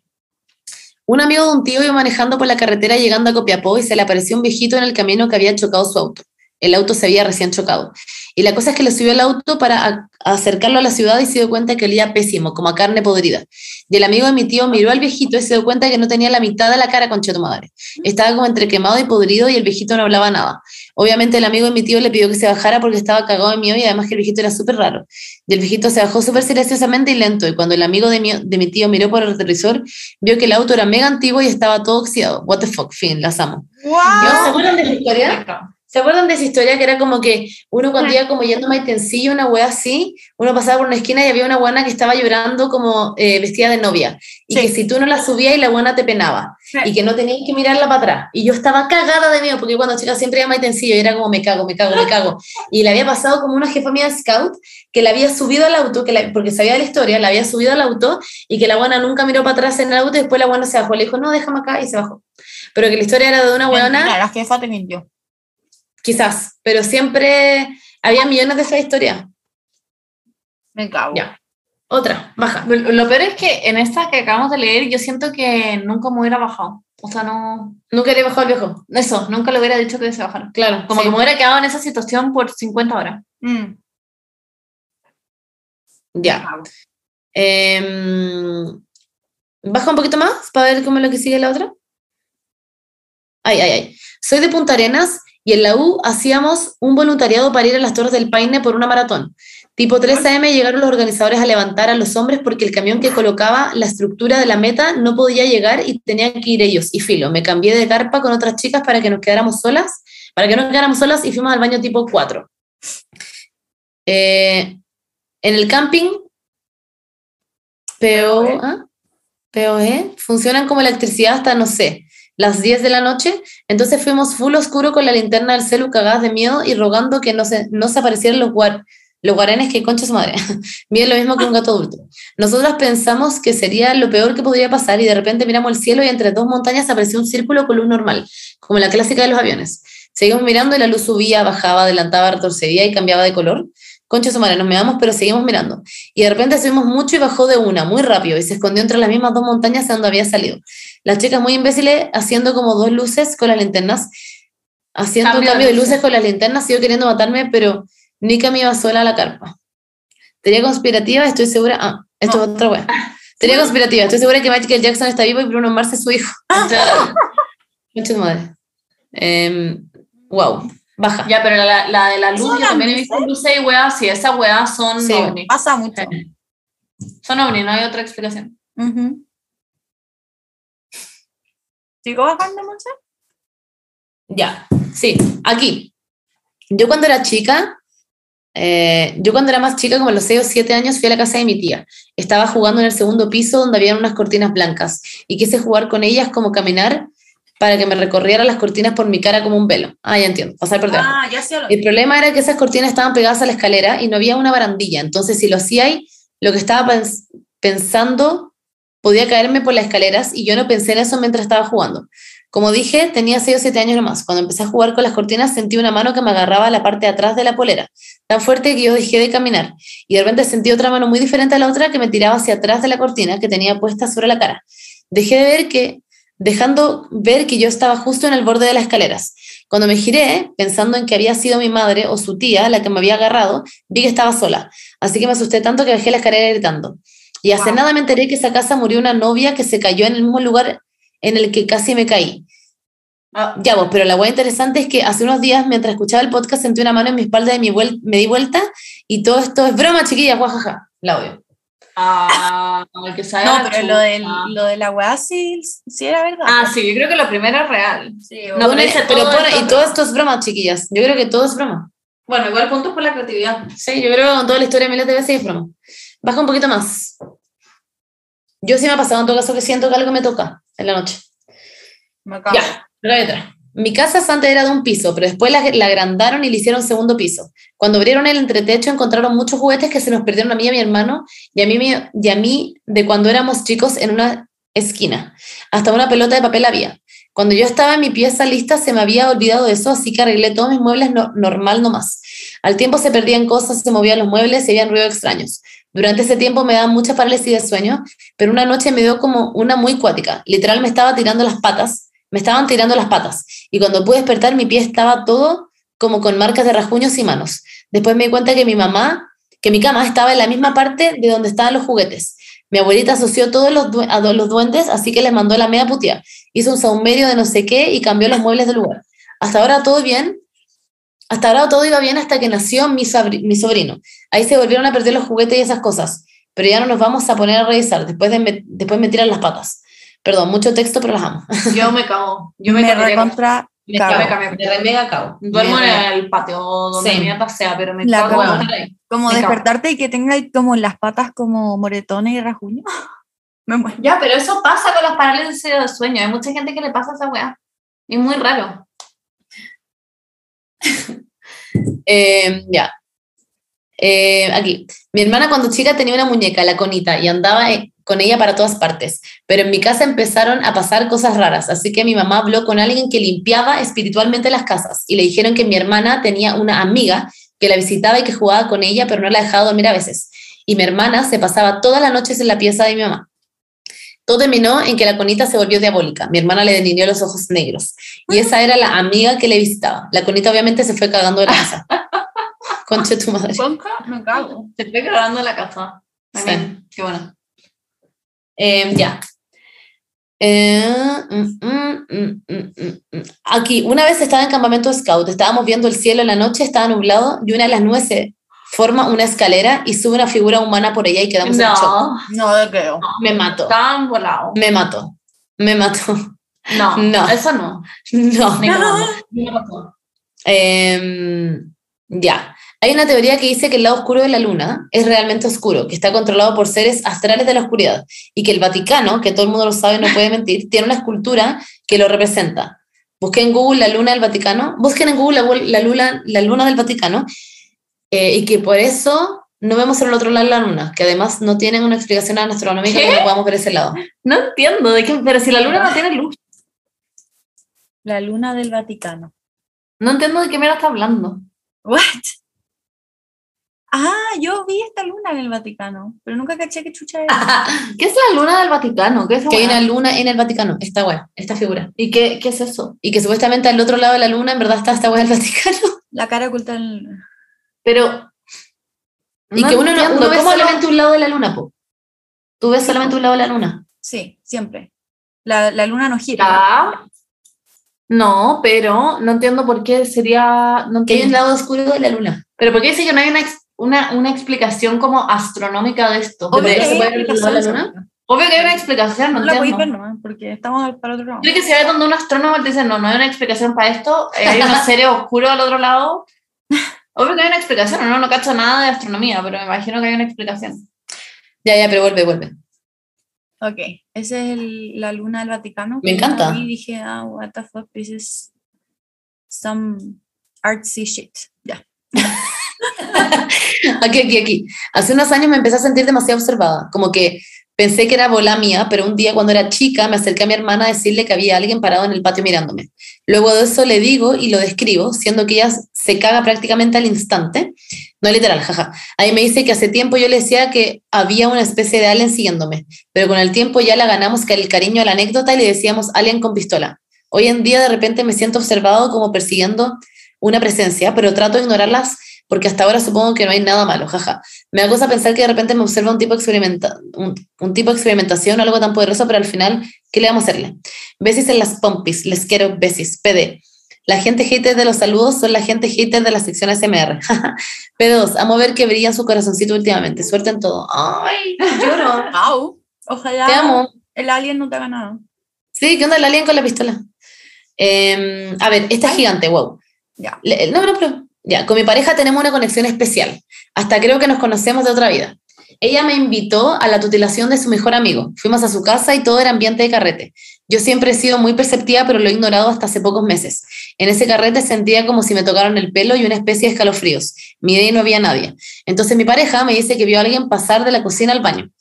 Un amigo de un tío iba manejando por la carretera llegando a Copiapó y se le apareció un viejito en el camino que había chocado su auto. El auto se había recién chocado. Y la cosa es que le subió al auto para acercarlo a la ciudad y se dio cuenta que olía pésimo, como a carne podrida. Y el amigo de mi tío miró al viejito y se dio cuenta que no tenía la mitad de la cara con cheto madre. Estaba como entre quemado y podrido y el viejito no hablaba nada. Obviamente el amigo de mi tío le pidió que se bajara porque estaba cagado de miedo y además que el viejito era súper raro. Y el viejito se bajó súper silenciosamente y lento. Y cuando el amigo de mi, de mi tío miró por el retrovisor, vio que el auto era mega antiguo y estaba todo oxidado. What the fuck, fin, las amo. ¡Wow! ¿Se acuerdan de esa historia? ¿Se acuerdan de esa historia que era como que uno cuando iba como yendo a Maitencillo, una wea así, uno pasaba por una esquina y había una buena que estaba llorando como eh, vestida de novia? Y Sí. que si tú no la subías y la buena te penaba. Sí. Y que no tenías que mirarla para atrás. Y yo estaba cagada de miedo, porque cuando chica siempre iba a Maitencillo y era como me cago, me cago, me cago. Y le había pasado como una jefa mía de scout que la había subido al auto, que la- porque sabía la historia, la había subido al auto y que la buena nunca miró para atrás en el auto y después la buena se bajó. Le dijo, no, déjame acá y se bajó. Pero que la historia era de una buena la jefa te mintió. Quizás, pero siempre había millones de esas historias. Me cago. Ya. Otra, baja. Lo, peor es que en esta que acabamos de leer, yo siento que nunca me hubiera bajado. O sea, no. Nunca le bajado el viejo. Eso, nunca le hubiera dicho que se bajara. Claro, Como sí. que me hubiera quedado en esa situación por 50 horas. Mm, Ya. Em, baja un poquito más para ver cómo es lo que sigue la otra. Ay, ay, ay. Soy de Punta Arenas y en la U hacíamos un voluntariado para ir a las Torres del Paine por una maratón. Tipo 3 AM llegaron los organizadores a levantar a los hombres porque el camión que colocaba la estructura de la meta no podía llegar y tenían que ir ellos. Y filo, me cambié de carpa con otras chicas para que nos quedáramos solas, para que no quedáramos solas y fuimos al baño tipo 4. Eh, en el camping, PO. POE, funcionan como electricidad hasta, no sé, las 10 de la noche. Entonces fuimos full oscuro con la linterna del celu cagadas de miedo y rogando que no se, no se aparecieran los guar Los guaranes que concha su madre. Miden lo mismo que un gato adulto. Nosotras pensamos que sería lo peor que podría pasar y de repente miramos el cielo y entre dos montañas apareció un círculo con luz normal, como la clásica de los aviones. Seguimos mirando y la luz subía, bajaba, adelantaba, retrocedía y cambiaba de color. Concha su madre, nos miramos pero seguimos mirando. Y de repente subimos mucho y bajó de una, muy rápido, y se escondió entre las mismas dos montañas de donde había salido. Las chicas muy imbéciles haciendo como dos luces con las linternas, haciendo Cambio un cambio de luces. con las linternas, yo queriendo matarme, pero Nika me iba sola a la carpa. Teoría conspirativa, estoy segura. Ah, esto es otra wea. Teoría conspirativa, estoy segura que Michael Jackson está vivo y Bruno Mars es su hijo. Madre. Em, wow, baja. Ya, pero la, la de la luz, ¿Son yo también he visto luces y weas, sí, esas weas son Sí. ovnis. Pasa mucho. Son ovnis, no hay otra explicación. Ujú. ¿Sigo bajando, Monse? Ya, sí, aquí. Yo cuando era chica, eh, yo cuando era más chica, como a los 6 o 7 años, fui a la casa de mi tía. Estaba jugando en el segundo piso donde había unas cortinas blancas y quise jugar con ellas como caminar para que me recorrieran las cortinas por mi cara como un velo. Ah, ya entiendo, pasar por debajo. Ah, ya sé lo El problema era que esas cortinas estaban pegadas a la escalera y no había una barandilla. Entonces, si lo hacía ahí, lo que estaba pens- pensando podía caerme por las escaleras y yo no pensé en eso mientras estaba jugando. Como dije, tenía 6 o 7 años nomás. Cuando empecé a jugar con las cortinas, sentí una mano que me agarraba la parte de atrás de la polera, tan fuerte que yo dejé de caminar. Y de repente sentí otra mano muy diferente a la otra que me tiraba hacia atrás de la cortina que tenía puesta sobre la cara. Dejé de ver que, dejando ver que yo estaba justo en el borde de las escaleras. Cuando me giré, pensando en que había sido mi madre o su tía la que me había agarrado, vi que estaba sola. Así que me asusté tanto que bajé la escalera gritando. Y hace Wow. nada me enteré que esa casa murió una novia que se cayó en el mismo lugar en el que casi me caí. Ah, Ya vos, pero la hueá interesante es que hace unos días, mientras escuchaba el podcast, sentí una mano en mi espalda y me di vuelta y todo esto es broma, chiquilla, guajaja. La odio. Ah, el que sabe No, pero lo, del, lo de la weá sí, sí era verdad. Ah, sí, yo creo que lo primero es real. sí. No, pero dice pero todo pone- esto- y todo esto es broma, chiquillas. Yo creo que todo es broma. Bueno, igual puntos por la creatividad. Sí, yo creo que con toda la historia miles de veces es broma. Baja un poquito más. Yo sí me ha pasado en todo caso que siento que algo me toca en la noche. Me cago. Ya, pero hay otra. Mi casa antes era de un piso, pero después la, agrandaron y le hicieron segundo piso. Cuando abrieron el entretecho encontraron muchos juguetes que se nos perdieron a mí y a mi hermano y a mí, de cuando éramos chicos en una esquina. Hasta una pelota de papel había. Cuando yo estaba en mi pieza lista se me había olvidado eso, así que arreglé todos mis muebles no- normal nomás. Al tiempo se perdían cosas, se movían los muebles y habían ruidos extraños. Durante ese tiempo me daban mucha parálisis de sueño, pero una noche me dio como una muy cuática. Literal me estaba tirando las patas, me estaban tirando las patas. Y cuando pude despertar, mi pie estaba todo como con marcas de rasguños y manos. Después me di cuenta que mi mamá, que mi cama estaba en la misma parte de donde estaban los juguetes. Mi abuelita asoció todos los, a do- los duendes, así que les mandó la media putia. Hizo un saumerio de no sé qué y cambió los muebles del lugar. Hasta ahora todo bien. Hasta ahora todo iba bien hasta que nació mi sobrino. Ahí se volvieron a perder los juguetes y esas cosas. Pero ya no nos vamos a poner a revisar. Después, de me, después me tiran las patas. Perdón, mucho texto, pero las amo. Yo me cago. Yo me me, cago. recontra Me cago. me cago. Me re mega cago. Duermo Me en el patio donde Sí. mierda sea, pero me La cago. cago. ahí. Como Me cago. despertarte y que tenga como las patas como moretones y rasguños. Me muero. Ya, pero eso pasa con las parálisis de sueño. Hay mucha gente que le pasa esa weá. Es muy raro. Eh, ya. Eh, aquí. Mi hermana cuando chica tenía una muñeca, la conita, y andaba con ella para todas partes. Pero en mi casa empezaron a pasar cosas raras, así que mi mamá habló con alguien que limpiaba espiritualmente las casas y le dijeron que mi hermana tenía una amiga que la visitaba y que jugaba con ella, pero no la dejaba dormir a veces. Y mi hermana se pasaba todas las noches en la pieza de mi mamá. Todo terminó en que la conita se volvió diabólica. Mi hermana le delineó los ojos negros. Y esa era la amiga que le visitaba. La conita obviamente se fue cagando de la casa. Conche tu madre. Me cago. Se estoy cagando en la casa. Sí. Qué bueno. Eh, ya. Eh, mm, mm, mm, mm, mm, mm. Aquí, una vez estaba en campamento scout, estábamos viendo el cielo en la noche, estaba nublado y una de las nubes se forma una escalera y sube una figura humana por ella y quedamos en shock. No, No creo. Me mato, tan volado. me mato, me mato. No, No. eso no. No. Ni me pasó. Em, ya. Hay una teoría que dice que el lado oscuro de la luna es realmente oscuro, que está controlado por seres astrales de la oscuridad y que el Vaticano, que todo el mundo lo sabe, no puede mentir, tiene una escultura que lo representa. Busquen en Google la luna del Vaticano, busquen en Google la, la luna, la luna del Vaticano eh, y que por eso no vemos en el otro lado la luna, que además no tienen una explicación astronómica ¿Qué? que no podamos ver ese lado. No entiendo, de qué, pero si la luna no tiene luz. La luna del Vaticano. No entiendo de qué me está hablando. What? Ah, yo vi esta luna en el Vaticano, pero nunca caché que chucha era. ¿Qué es la luna del Vaticano? ¿Qué es Que hay una luna en el Vaticano, esta weá, esta figura. ¿Y qué, qué es eso? Y que supuestamente al otro lado de la luna en verdad está esta weá del Vaticano. La cara oculta del... Pero. Y que uno, no, uno ve ¿cómo lo- solamente un lado de la luna, po. Tú ves solamente un lado de la luna. Sí, siempre. La, la luna no gira. Ya. No, pero no entiendo por qué sería. No Que hay un lado oscuro de la luna. Pero ¿por qué dice que no hay una, una, una explicación como astronómica de esto? Obvio De- que hay se puede la luna. obvio que hay una explicación, no, No la podéis ver entiendo. nomás, porque estamos para otro lado. Creo que si hay donde un astrónomo te dice, no, no hay una explicación para esto, eh, hay una serie oscuro al otro lado. Obvio que hay una explicación, no, no cacho nada de astronomía, pero me imagino que hay una explicación. Ya, ya, pero vuelve, vuelve. Ok, esa es el- la luna del Vaticano. Me encanta. Y dije, ah, what the fuck, this is some artsy shit. Ya. Aquí, aquí, aquí. Hace unos años me empecé a sentir demasiado observada, como que pensé que era bola mía, pero un día cuando era chica me acerqué a mi hermana a decirle que había alguien parado en el patio mirándome. Luego de eso le digo y lo describo, siendo que ella se caga prácticamente al instante. No literal, jaja. Ahí me dice que hace tiempo yo le decía que había una especie de alien siguiéndome, pero con el tiempo ya la ganamos el cariño a la anécdota y le decíamos alien con pistola. Hoy en día de repente me siento observado como persiguiendo una presencia, pero trato de ignorarlas porque hasta ahora supongo que no hay nada malo, jaja. Me da cosa pensar que de repente me observa un tipo, experimenta un, un tipo de experimentación o algo tan poderoso, pero al final, ¿qué le vamos a hacerle? Besis en las pompis, les quiero besis, PD. La gente hater de los saludos son la gente hater de la sección SMR. P2, amo ver que brilla su corazoncito últimamente. Suerte en todo. Ay, lloro. Au. Ojalá Te amo. el alien no te haga nada. Sí, ¿qué onda el alien con la pistola? Eh, a ver, esta es gigante, wow. Ya. No, no, pero ya, con mi pareja tenemos una conexión especial. Hasta creo que nos conocemos de otra vida. Ella me invitó a la tutelación de su mejor amigo. Fuimos a su casa y todo era ambiente de carrete. Yo siempre he sido muy perceptiva, pero lo he ignorado hasta hace pocos meses. En ese carrete sentía como si me tocaran el pelo y una especie de escalofríos. Miré y no había nadie. Entonces mi pareja me dice que vio a alguien pasar de la cocina al baño.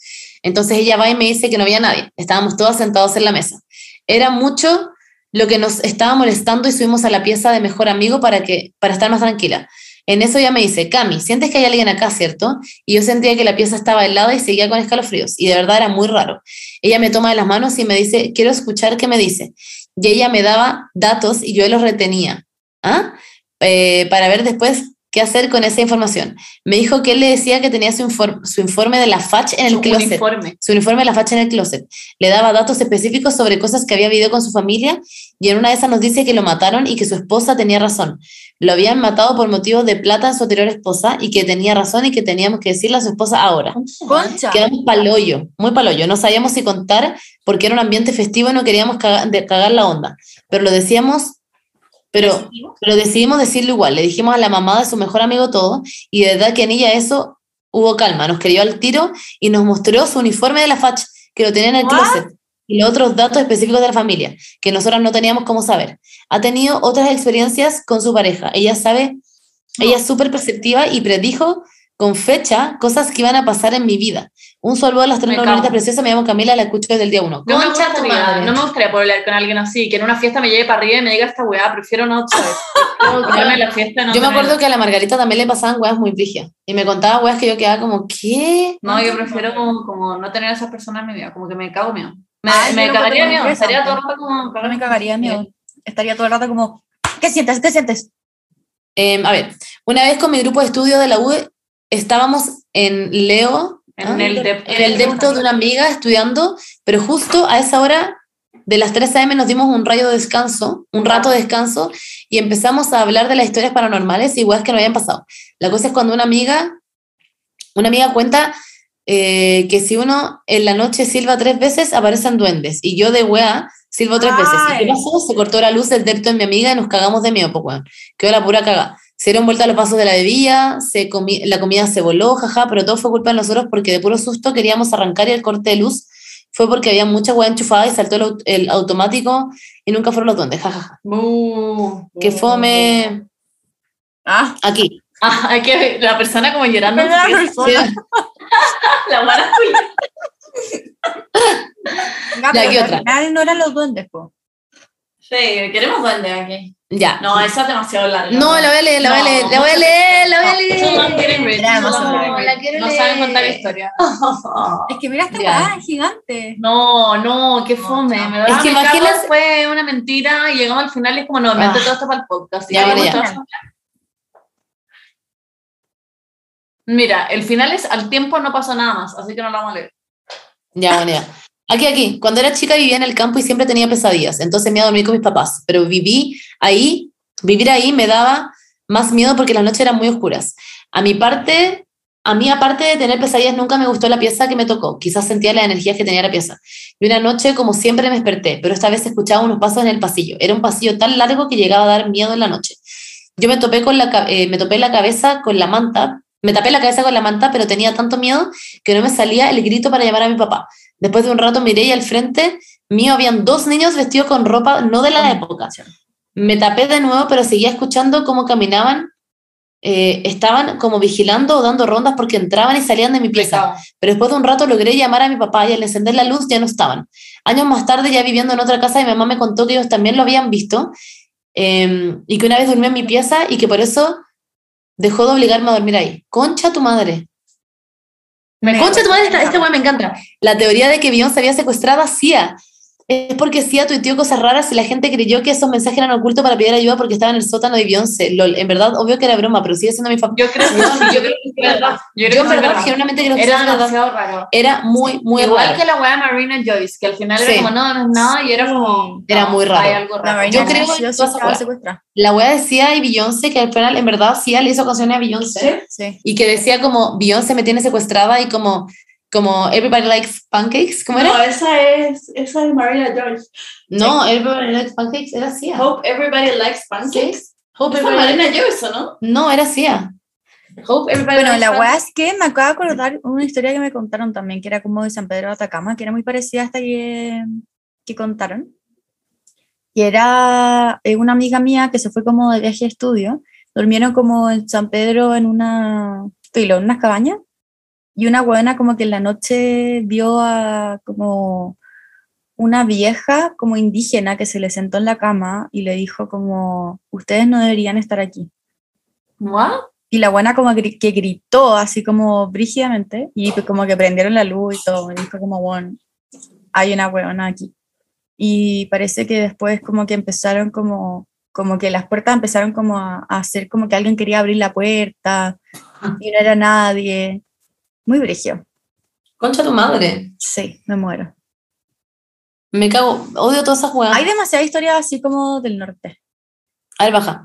Entonces ella va y me dice que no había nadie. Estábamos todos sentados en la mesa. Era mucho lo que nos estaba molestando y subimos a la pieza de mejor amigo para, que, para estar más tranquila. En eso ella me dice, Cami, sientes que hay alguien acá, ¿cierto? Y yo sentía que la pieza estaba helada y seguía con escalofríos. Y de verdad era muy raro. Ella me toma de las manos y me dice, quiero escuchar qué me dice. Y ella me daba datos y yo los retenía. ¿Ah? Eh, para ver después qué hacer con esa información. Me dijo que él le decía que tenía su, inform- su informe de la FACH en el Su closet uniforme. su uniforme de la facha en el closet. Le daba datos específicos sobre cosas que había vivido con su familia y en una de esas nos dice que lo mataron y que su esposa tenía razón. Lo habían matado por motivos de plata en su anterior esposa y que tenía razón y que teníamos que decirle a su esposa ahora. Concha. Quedamos palollo, muy palollo. No sabíamos si contar porque era un ambiente festivo y no queríamos cagar, de- cagar la onda. Pero lo decíamos, pero, pero decidimos decirlo igual. Le dijimos a la mamá de su mejor amigo todo y de verdad que en ella eso hubo calma. Nos creyó al tiro y nos mostró su uniforme de la FACH que lo tenía en el What? closet y los otros datos específicos de la familia que nosotros no teníamos cómo saber. Ha tenido otras experiencias con su pareja. Ella sabe, ella es súper perceptiva y predijo con fecha cosas que iban a pasar en mi vida. Un saludo a las tres cago. preciosas, me llamo Camila, la escucho desde el día uno. No me, gustaría, madre. no me gustaría poder hablar con alguien así, que en una fiesta me llegue para arriba y me diga esta weá, prefiero no, la fiesta no Yo me tener- acuerdo que a la Margarita también le pasaban weas muy brigias. Y me contaba weas que yo quedaba como, ¿qué? No, yo prefiero como, como no tener a esas personas en mi vida, como que me cago miedo. Me, Ay, me cagaría miedo, estaría todo el rato como... Me cagaría miedo. Estaría todo el rato como, ¿qué sientes? ¿Qué sientes? Eh, a ver, una vez con mi grupo de estudio de la U estábamos en Leo, En ¿ah? el en el depto de una amiga estudiando, pero justo a esa hora de las 3 a.m. nos dimos un rayo de descanso, un rato de descanso, y empezamos a hablar de las historias paranormales y weas que no habían pasado. La cosa es cuando una amiga, una amiga cuenta eh, que si uno en la noche silba tres veces, aparecen duendes, y yo de wea silbo tres veces. ¿Y qué pasó? Se cortó la luz del depto en mi amiga y nos cagamos de miedo, pues weón. Quedó la pura caga. Se dieron vuelta los pasos de la bebida, se comi- la comida se voló, jaja, pero todo fue culpa de nosotros porque de puro susto queríamos arrancar y el corte de luz fue porque había mucha hueá enchufada y saltó el, el automático y nunca fueron los duendes, jajaja. Bu. Que fome Ah, aquí. Ah, hay que la persona como llorando. La persona. La Ya, pero ¿qué al otra? final no eran los duendes, po. Sí, queremos duende aquí. Ya. No, esa es demasiado larga. No, la voy a leer, la voy a leer, la voy a leer, la voy a leer. No, saben contar historia. Es que mira esta weá, es gigante. No, no, qué. Me da, Es que me imagínate- fue una mentira y llegamos al final y es como, no, mente Ah. todo esto para el podcast. Ya, ¿Y mira, qué ya. Mira, el final es al tiempo no pasó nada más, así que no lo vamos a leer. Ya, bueno, ya. Aquí, aquí. Cuando era chica vivía en el campo y siempre tenía pesadillas. Entonces me iba a dormir con mis papás. Pero viví ahí, vivir ahí me daba más miedo porque las noches eran muy oscuras. A mi parte, a mí aparte de tener pesadillas, nunca me gustó la pieza que me tocó. Quizás sentía las energías que tenía la pieza. Y una noche, como siempre, me desperté, pero esta vez escuchaba unos pasos en el pasillo. Era un pasillo tan largo que llegaba a dar miedo en la noche. Yo me topé, con la, eh, me topé la cabeza con la manta, me tapé la cabeza con la manta, pero tenía tanto miedo que no me salía el grito para llamar a mi papá. Después de un rato miré y al frente mío habían dos niños vestidos con ropa no de la época. Me tapé de nuevo, pero seguía escuchando cómo caminaban. eh, estaban como vigilando o dando rondas porque entraban y salían de mi pieza. Pero después de un rato logré llamar a mi papá y al encender la luz ya no estaban. Años más tarde, ya viviendo en otra casa, mi mamá me contó que ellos también lo habían visto eh, y que una vez durmió en mi pieza y que por eso dejó de obligarme a dormir ahí. Concha tu madre. Me Concha tu madre, esta, esta weá me encanta. La teoría de que Beyoncé había secuestrado a Cia. Es porque Cia tuiteó cosas raras y la gente creyó que esos mensajes eran ocultos para pedir ayuda porque estaba en el sótano de Beyoncé. Lol, en verdad, obvio que era broma, pero sigue siendo mi familia. Yo creo que sí, yo creo que es verdad. Yo Yo, creo en que es verdad, verdad. genuinamente creo que Era sí verdad. demasiado raro. Era muy, muy Igual raro. que la weá de Marina Joyce, que al final era Sí. como, no, no es nada, y era como... Era no, muy raro. Hay algo La raro. Yo creo sí o en sí toda esa estaba weá. secuestrada. La wea decía y Beyoncé, que al final, en verdad, Cia le hizo canciones a Beyoncé. Sí. Y que decía como, Beyoncé me tiene secuestrada y como, como Everybody Likes Pancakes. ¿Cómo No, era? esa es, esa es Marina Joyce. No, Everybody Likes Pancakes era Cia. Hope everybody likes pancakes. Hope Esa es Everybody- Marina Joyce, ¿o no? No, era Cia. Hope everybody Bueno, likes la weá es que me acabo de acordar una historia que me contaron también, que era como de San Pedro de Atacama, que era muy parecida a esta que, que contaron. Y era eh, una amiga mía que se fue como de viaje de estudio, durmieron como en San Pedro en una, filo, en unas cabañas, y una buena como que en la noche vio a como una vieja como indígena que se le sentó en la cama y le dijo como, ustedes no deberían estar aquí. ¿What? Y la buena como gri- que gritó así como brígidamente y pues como que prendieron la luz y todo. Y dijo como, bueno, hay una huevona aquí. Y parece que después como que empezaron como, como que las puertas empezaron como a, a hacer como que alguien quería abrir la puerta y no era nadie. Muy brigio. Concha tu madre. Sí, me muero. Me cago, odio todas esas weas. Hay demasiadas historias así como del norte. A ver, baja.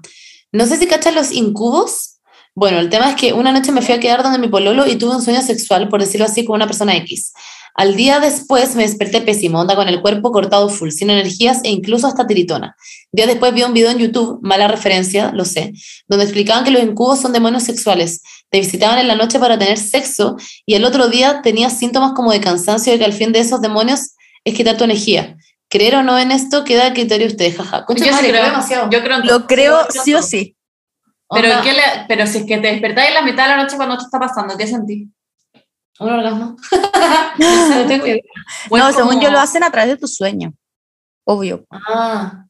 No sé si cachan los incubos. Bueno, el tema es que una noche me fui a quedar donde mi pololo y tuve un sueño sexual, por decirlo así, con una persona X. Al día después me desperté pésimo, onda con el cuerpo cortado full, sin energías e incluso hasta tiritona. Días después vi un video en YouTube, mala referencia, lo sé, donde explicaban que los incubos son demonios sexuales. Te visitaban en la noche para tener sexo y el otro día tenías síntomas como de cansancio y que al fin de esos demonios es quitar tu energía. Creer o no en esto queda a criterio de ustedes, jaja. Concha Yo madre, sí creo, creo demasiado. yo creo en Lo creo sí o sí. Pero, Onda, ¿qué le- pero si es que te despertáis en la mitad de la noche cuando esto está pasando, ¿qué sentís? un orgasmo. no sé, no tengo idea. Pues no, según como- yo lo hacen a través de tu sueño. Obvio. Ah.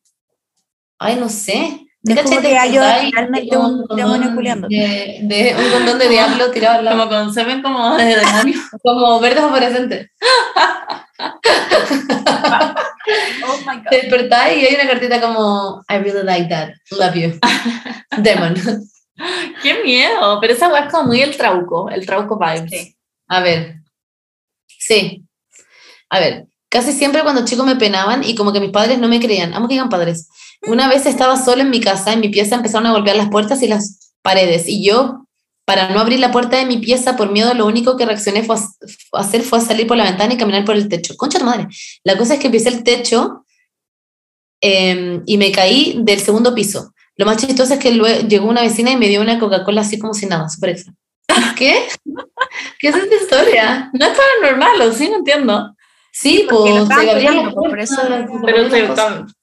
Ay, no sé. Es como que hay realmente un condón demonio culeando. De, de un condón de diablo tirado al lado. Como con semen como de demonio. Como verde fosforescente. Oh my Te despertáis y hay una cartita como I really like that. Love you. Demon. ¡Qué miedo! Pero esa weá es como muy el trauco, el trauco vibes. Sí. A ver. Sí. A ver. Casi siempre cuando chicos me penaban y como que mis padres no me creían. Amo que digan padres. Una vez estaba sola en mi casa, en mi pieza empezaron a golpear las puertas y las paredes. Y yo, para no abrir la puerta de mi pieza por miedo, lo único que reaccioné fue hacer fue salir por la ventana y caminar por el techo. Concha tu madre. La cosa es que pisé el techo eh, y me caí del segundo piso. Lo más chistoso es que luego llegó una vecina y me dio una Coca-Cola así como si nada, súper extra. ¿Qué? ¿Qué es esta historia? No es paranormal, ¿o sí? No entiendo. Sí, pues se pues, por eso- Pero se,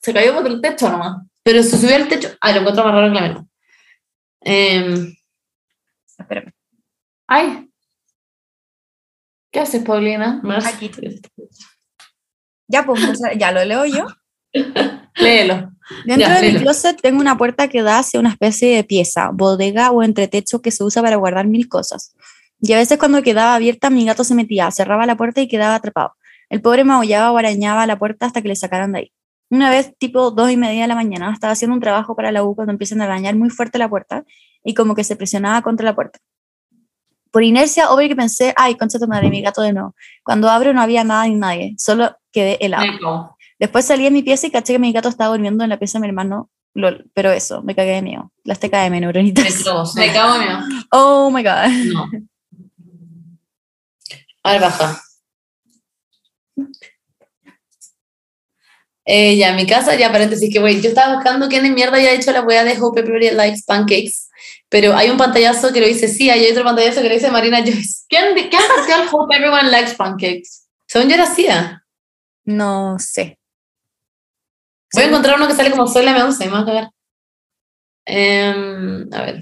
se cayó por el techo nomás. Pero se subió al techo. Ah, lo encuentro más raro que la verdad. Em, Espérame. Ay. ¿Qué haces, Paulina? Aquí. Ya, pues, ya lo leo yo. Léelo. Dentro Ya, de mi closet tengo una puerta que da hacia una especie de pieza, bodega o entretecho que se usa para guardar mil cosas. Y a veces cuando quedaba abierta mi gato se metía, cerraba la puerta y quedaba atrapado. El pobre maullaba o arañaba la puerta hasta que le sacaran de ahí. Una vez, tipo dos y media de la mañana, estaba haciendo un trabajo para la U cuando empiezan a arañar muy fuerte la puerta y como que se presionaba contra la puerta. Por inercia, obvio que pensé, ay, concha tu madre, mi gato de nuevo. Cuando abro no había nada ni nadie, solo quedé helado. Después salí de mi pieza y caché que mi gato estaba durmiendo en la pieza de mi hermano. Lol, pero eso, me cagué de miedo. Las TKM, Me neuronitas. cago, sí. Me cago en miedo. Oh my god. No. A ver, baja. Eh, ya, en mi casa, ya paréntesis, que güey, yo estaba buscando quién de mierda había hecho la wea de Hope Everybody Likes Pancakes, pero hay un pantallazo que lo dice sí, hay otro pantallazo que lo dice Marina Joyce. ¿Quién, ¿Quién el Hope Everyone Likes Pancakes? Según yo era Cia. No sé. Voy a encontrar uno que sale como soy la M11, vamos a ver. Em, a ver.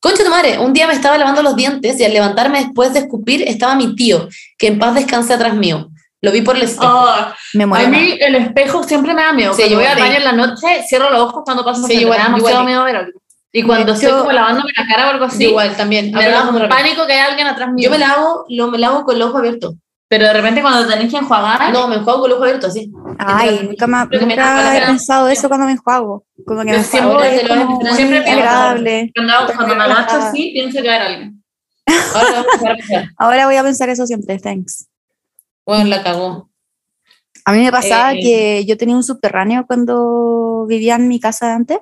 Concha tu madre, un día me estaba lavando los dientes y al levantarme después de escupir estaba mi tío, que en paz descanse atrás mío. Lo vi por el espejo. Oh, Me muero. a mí el espejo siempre me da miedo. Sí, cuando voy al baño en la noche, cierro los ojos cuando paso Sí, frente, igual, me da demasiado igual. miedo ver algo. Y cuando estoy como lavándome la cara o algo así, Yo igual también. me da pánico que hay alguien atrás mío. Yo me lavo, lo, me lavo con el ojo abierto. Pero de repente cuando tenés que enjuagar, No, me enjuago con el ojo abierto, así. Ay, nunca, me, me nunca la he pensado eso cuando me enjuago. Como que me siempre es como muy siempre pienso- agradable. cuando, cuando me agacho así, pienso que hay alguien. Ahora. Ahora voy a pensar eso siempre, thanks. Bueno, la cagó. A mí me pasaba Eh, que yo tenía un subterráneo cuando vivía en mi casa de antes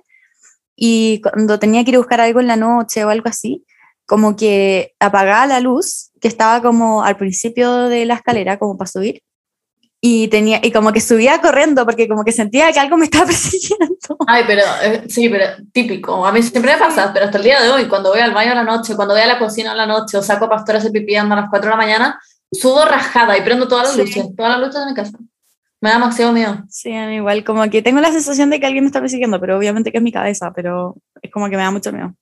y cuando tenía que ir a buscar algo en la noche o algo así, como que apagaba la luz que estaba como al principio de la escalera, como para subir, y, tenía, y como que subía corriendo porque como que sentía que algo me estaba persiguiendo. Ay, pero eh, sí, pero típico. A mí siempre me pasa, pero hasta el día de hoy, cuando voy al baño a la noche, cuando voy a la cocina a la noche o saco a Pastor a hacer pipí ando a las 4 de la mañana, subo rajada y prendo todas las Sí. luces, todas las luces de mi casa. Me da demasiado miedo. Sí, a mí igual, como que tengo la sensación de que alguien me está persiguiendo, pero obviamente que es mi cabeza, pero es como que me da mucho miedo.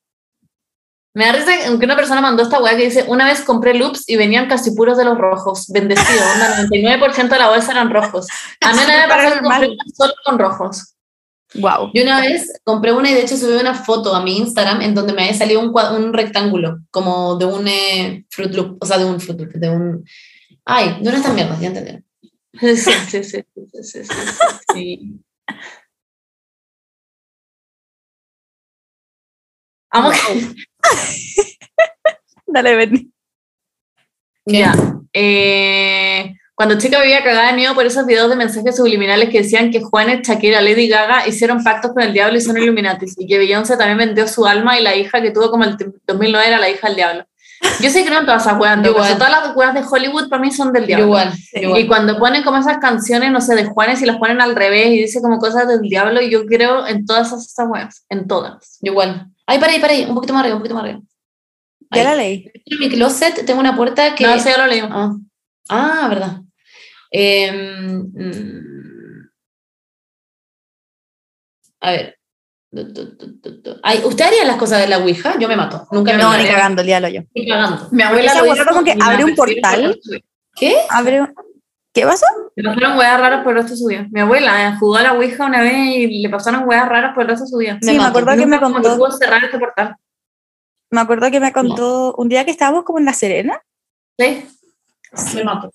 Me da risa que una persona mandó esta weá que dice, una vez compré loops y venían casi puros de los rojos, bendecido, onda, 99% de la bolsa eran rojos. A mí me pasó compré solo con rojos. Wow. Yo una vez compré una y de hecho subí una foto a mi Instagram en donde me había salido un, un rectángulo, como de un eh, Fruit Loop, o sea, de un Fruit Loop, de un... Ay, de una estas mierdas, ya entendieron. Sí, sí, sí, sí, sí, sí, sí, sí. Dale, Benny. Ya. Eh, cuando chica vivía cagada de miedo por esos videos de mensajes subliminales que decían que Juanes, Shakira, Lady Gaga hicieron pactos con el diablo y son Illuminatis, y que Beyoncé también vendió su alma y la hija que tuvo como el 2009 era la hija del diablo. Yo sí creo en todas esas weas, todas las weas de Hollywood para mí son del diablo. igual, igual. Y cuando ponen como esas canciones, no sé, de Juanes y las ponen al revés y dice como cosas del diablo, yo creo en todas esas, esas weas, en todas. Igual. Ay, para ahí, para ahí, un poquito más arriba, un poquito más arriba. Ya Ahí. la leí. En mi closet tengo una puerta que... No, eso ya lo leímos. Ah, ah, verdad. Em, mm, a ver. Ay, ¿Usted haría las cosas de la Ouija? Yo me mato. Nunca me No, mato. ni cagando, díalo yo. Estoy cagando. Mi abuela esa lo hizo como que abre un portal. ¿Qué? Abre. ¿Qué pasó? Le pasaron weas raras por el resto de su vida. Mi abuela eh, jugó a la Ouija una vez y le pasaron weas raras por el resto de su vida. Sí, me acuerdo que me que contó. pudo cerrar este portal. Me acuerdo que me contó un día que estábamos como en La Serena. Sí. Me mato.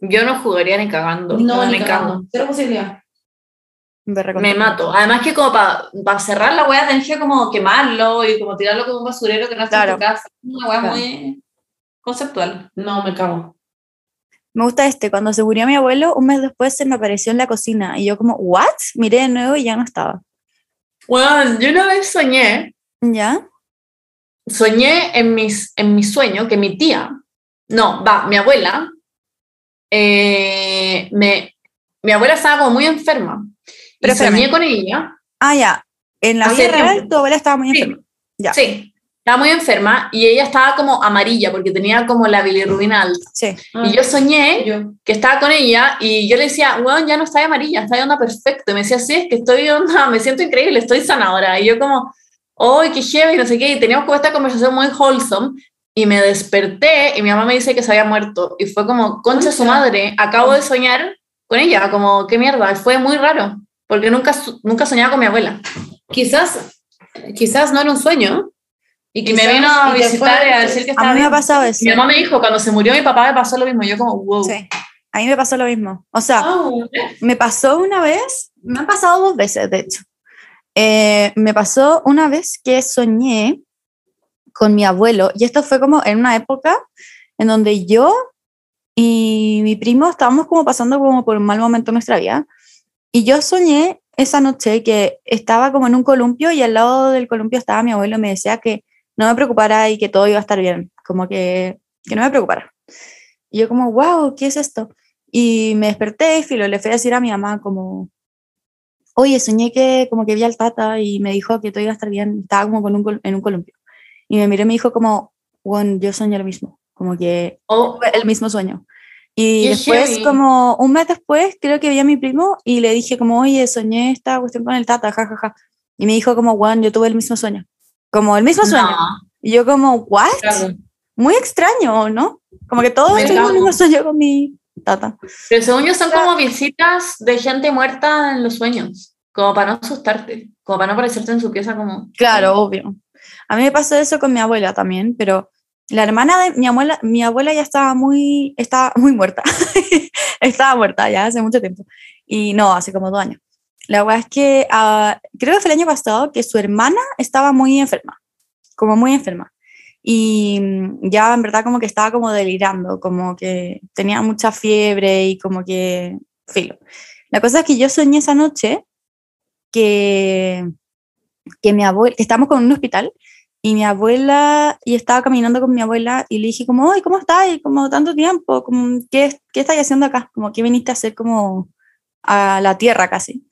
Yo no jugaría ni cagando. No, me ni cago. cagando. Cero posibilidad. Me. Me mato. Además que como para cerrar la wea tenés que como quemarlo y como tirarlo como un basurero que no está en Claro. tu casa. Una Claro. muy conceptual. No, me cago. Me gusta este. Cuando se murió mi abuelo, un mes después se me apareció en la cocina. Y yo, como, ¿what? Miré de nuevo y ya no estaba. Bueno, yo una vez soñé ¿Ya? soñé en, mis, en mi sueño que mi tía, no, va, mi abuela, eh, me, mi abuela estaba como muy enferma. Pero y soñé con ella. Ah, ya. En la vida real, tu abuela estaba muy Sí. enferma. Ya. Sí, estaba muy enferma y ella estaba como amarilla porque tenía como la bilirrubina alta. Sí. Y yo soñé Yo. que estaba con ella y yo le decía, weón, ya no está amarilla, está de onda perfecto. Y me decía, sí, es que estoy de onda, me siento increíble, estoy sana ahora. Y yo como, ¡ay, qué heavy! No sé qué. Y teníamos como esta conversación muy wholesome. Y me desperté y mi mamá me dice que se había muerto. Y fue como, concha su madre, acabo de soñar con ella. Como, qué mierda. Fue muy raro. Porque nunca, nunca soñaba con mi abuela. Quizás, quizás no era un sueño. Y quizás- me vino a y visitar y a decir que A estaba mí me ha pasado eso. Mi mamá me dijo, cuando se murió mi papá me pasó lo mismo. Yo como, wow. Sí, a mí me pasó lo mismo. O sea, Ah, me pasó una vez, me han pasado dos veces, de hecho. Eh, me pasó una vez que soñé con mi abuelo, y esto fue como en una época en donde yo y mi primo estábamos como pasando como por un mal momento en nuestra vida, y yo soñé esa noche que estaba como en un columpio y al lado del columpio estaba mi abuelo y me decía que no me preocupara y que todo iba a estar bien, como que, que no me preocupara. Y yo como, wow, ¿qué es esto? Y me desperté y filo, le fui a decir a mi mamá como, oye, soñé que como que vi al tata y me dijo que todo iba a estar bien, estaba como con un, en un columpio. Y me miró y me dijo como, bueno, yo soñé lo mismo, como que Oh, el mismo sueño. Y después, heavy. como un mes después, creo que vi a mi primo y le dije como, oye, soñé esta cuestión con el tata, jajaja. Ja, ja. Y me dijo como, Juan, yo tuve el mismo sueño. Como el mismo sueño. no, Y yo como, ¿what? claro. Muy extraño, ¿no? Como que todos tuvimos el mismo sueño con mi tata. Pero según yo son como visitas de gente muerta en los sueños, como para no asustarte, como para no aparecerte en su pieza como... Claro, obvio. A mí me pasó eso con mi abuela también, pero la hermana de mi abuela, mi abuela ya estaba muy, estaba muy muerta. estaba muerta ya hace mucho tiempo. Y no, hace como dos años. La verdad es que ah, creo que fue el año pasado que su hermana estaba muy enferma, como muy enferma. Y mm, ya en verdad como que estaba como delirando, como que tenía mucha fiebre y como que filo. La cosa es que yo soñé esa noche que que mi abuela, que estábamos con un hospital y mi abuela, y estaba caminando con mi abuela y le dije como, ay, ¿cómo estás? Y como tanto tiempo, como, ¿qué, ¿qué estás haciendo acá? Como, ¿qué viniste a hacer como a la tierra casi?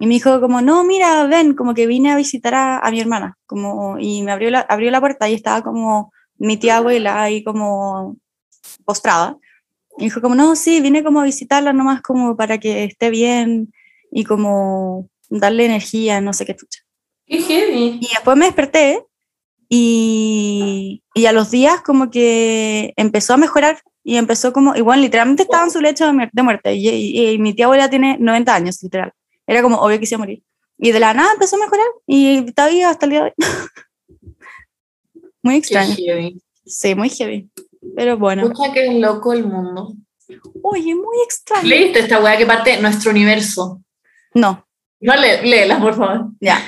Y me dijo como, no, mira, ven, como que vine a visitar a, a mi hermana, como, y me abrió la, abrió la puerta y estaba como mi tía abuela ahí como postrada. Y dijo como, no, sí, vine como a visitarla nomás como para que esté bien y como darle energía, no sé qué chucha. ¡Qué heavy! Y después me desperté y, y a los días como que empezó a mejorar y empezó como, igual literalmente estaba en su lecho de muerte y, y- y mi tía abuela tiene 90 años, literal. Era como obvio que se iba a morir. Y de la nada empezó a mejorar y está viva hasta el día de hoy. muy ¡Qué extraño. heavy! Sí, muy heavy. Pero bueno. Pucha, que loco el mundo. Oye, muy extraño. ¿Leíste esta weá que parte nuestro universo? No, No, lé- léela, por favor. Ya.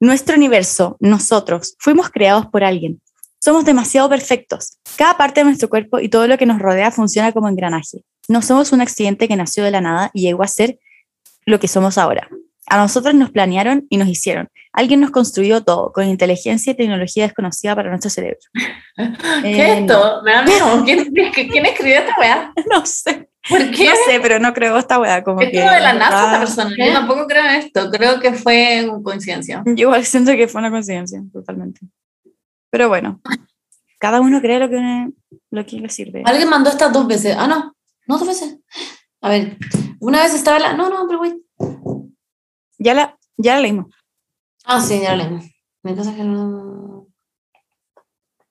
Nuestro universo, nosotros, fuimos creados por alguien. Somos demasiado perfectos. Cada parte de nuestro cuerpo y todo lo que nos rodea funciona como engranaje. No somos un accidente que nació de la nada y llegó a ser lo que somos ahora. A nosotros nos planearon y nos hicieron. Alguien nos construyó todo con inteligencia y tecnología desconocida para nuestro cerebro. ¿Qué Eh, es esto? Me da miedo. ¿Quién, quién escribió esta weá? No sé, ¿Por qué? no sé, pero no creo esta weá como Es que... como de la NASA esta persona. ¿Qué? Yo tampoco creo en esto. Creo que fue una coincidencia. Yo igual siento que fue una coincidencia, totalmente. Pero bueno, cada uno cree lo que, lo que le sirve. Alguien mandó estas dos veces. Ah, no. No dos veces. A ver. Una vez estaba la. No, no, pero güey. Ya la, ya la leímos. Ah, sí, ya lo leímos. Mi casa.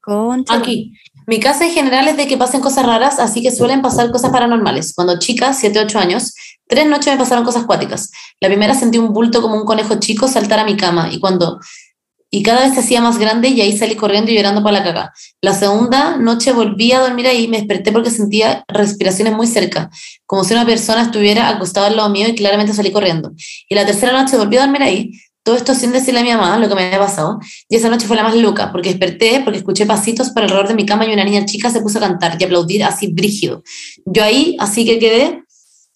Concha. Aquí. Mi casa en general es de que pasen cosas raras, así que suelen pasar cosas paranormales. Cuando chica, 7, 8 años, tres noches me pasaron cosas cuáticas. La primera sentí un bulto como un conejo chico saltar a mi cama y cuando y cada vez se hacía más grande y ahí salí corriendo y llorando para la caga. La segunda noche volví a dormir ahí y me desperté porque sentía respiraciones muy cerca, como si una persona estuviera acostada al lado mío y claramente salí corriendo. Y la tercera noche volví a dormir ahí, todo esto sin decirle a mi mamá lo que me había pasado. Y esa noche fue la más loca, porque desperté, porque escuché pasitos por alrededor de mi cama y una niña chica se puso a cantar y aplaudir así brígido. Yo ahí, así que quedé,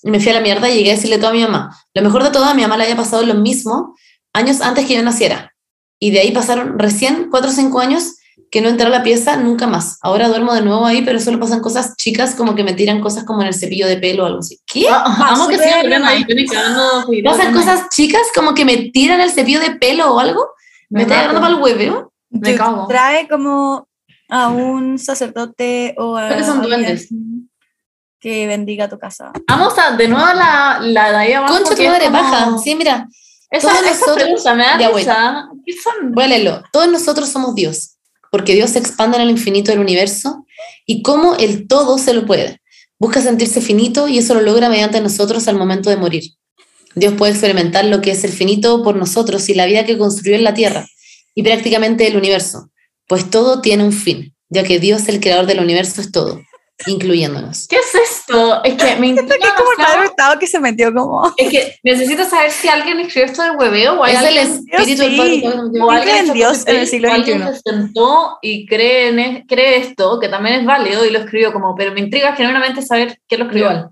me fui a la mierda y llegué a decirle todo a mi mamá. Lo mejor de todo, a mi mamá le había pasado lo mismo años antes que yo naciera. Y de ahí pasaron recién 4 o 5 años que no entré a la pieza nunca más. Ahora duermo de nuevo ahí, pero solo pasan cosas chicas como que me tiran cosas como en el cepillo de pelo o algo así. ¿Qué? Ah, Amo que durmiendo ahí. ¿Pasan cosas chicas como que me tiran el cepillo de pelo o algo? Me, Me está agarrando para el hueveo. Me cago. trae como a un sacerdote o a Creo que son alguien duendes. que bendiga tu casa. Vamos a, de nuevo, la, la de ahí abajo. Concha tu madre, como- baja. Sí, mira. Esa, Todos esa nosotros- pregunta me da Ya, voy. risa. ¿Qué son? Voy a leerlo. Todos nosotros somos Dios, porque Dios se expande en el infinito del universo y cómo el todo se lo puede. Busca sentirse finito y eso lo logra mediante nosotros al momento de morir. Dios puede experimentar lo que es el finito por nosotros y la vida que construyó en la tierra y prácticamente el universo, pues todo tiene un fin, ya que Dios, el creador del universo, es todo, incluyéndonos. ¿Qué es esto? Es que me intriga Que es como el padre Hurtado que se metió como... Es que necesito saber si alguien escribió esto del hueveo o hay Es el alguien, espíritu del sí. Padre o alguien en Dios en el siglo o alguien XXI. se sentó y cree, en cree esto, que también es válido, y lo escribió como, pero me intriga genuinamente saber quién lo escribió. Igual.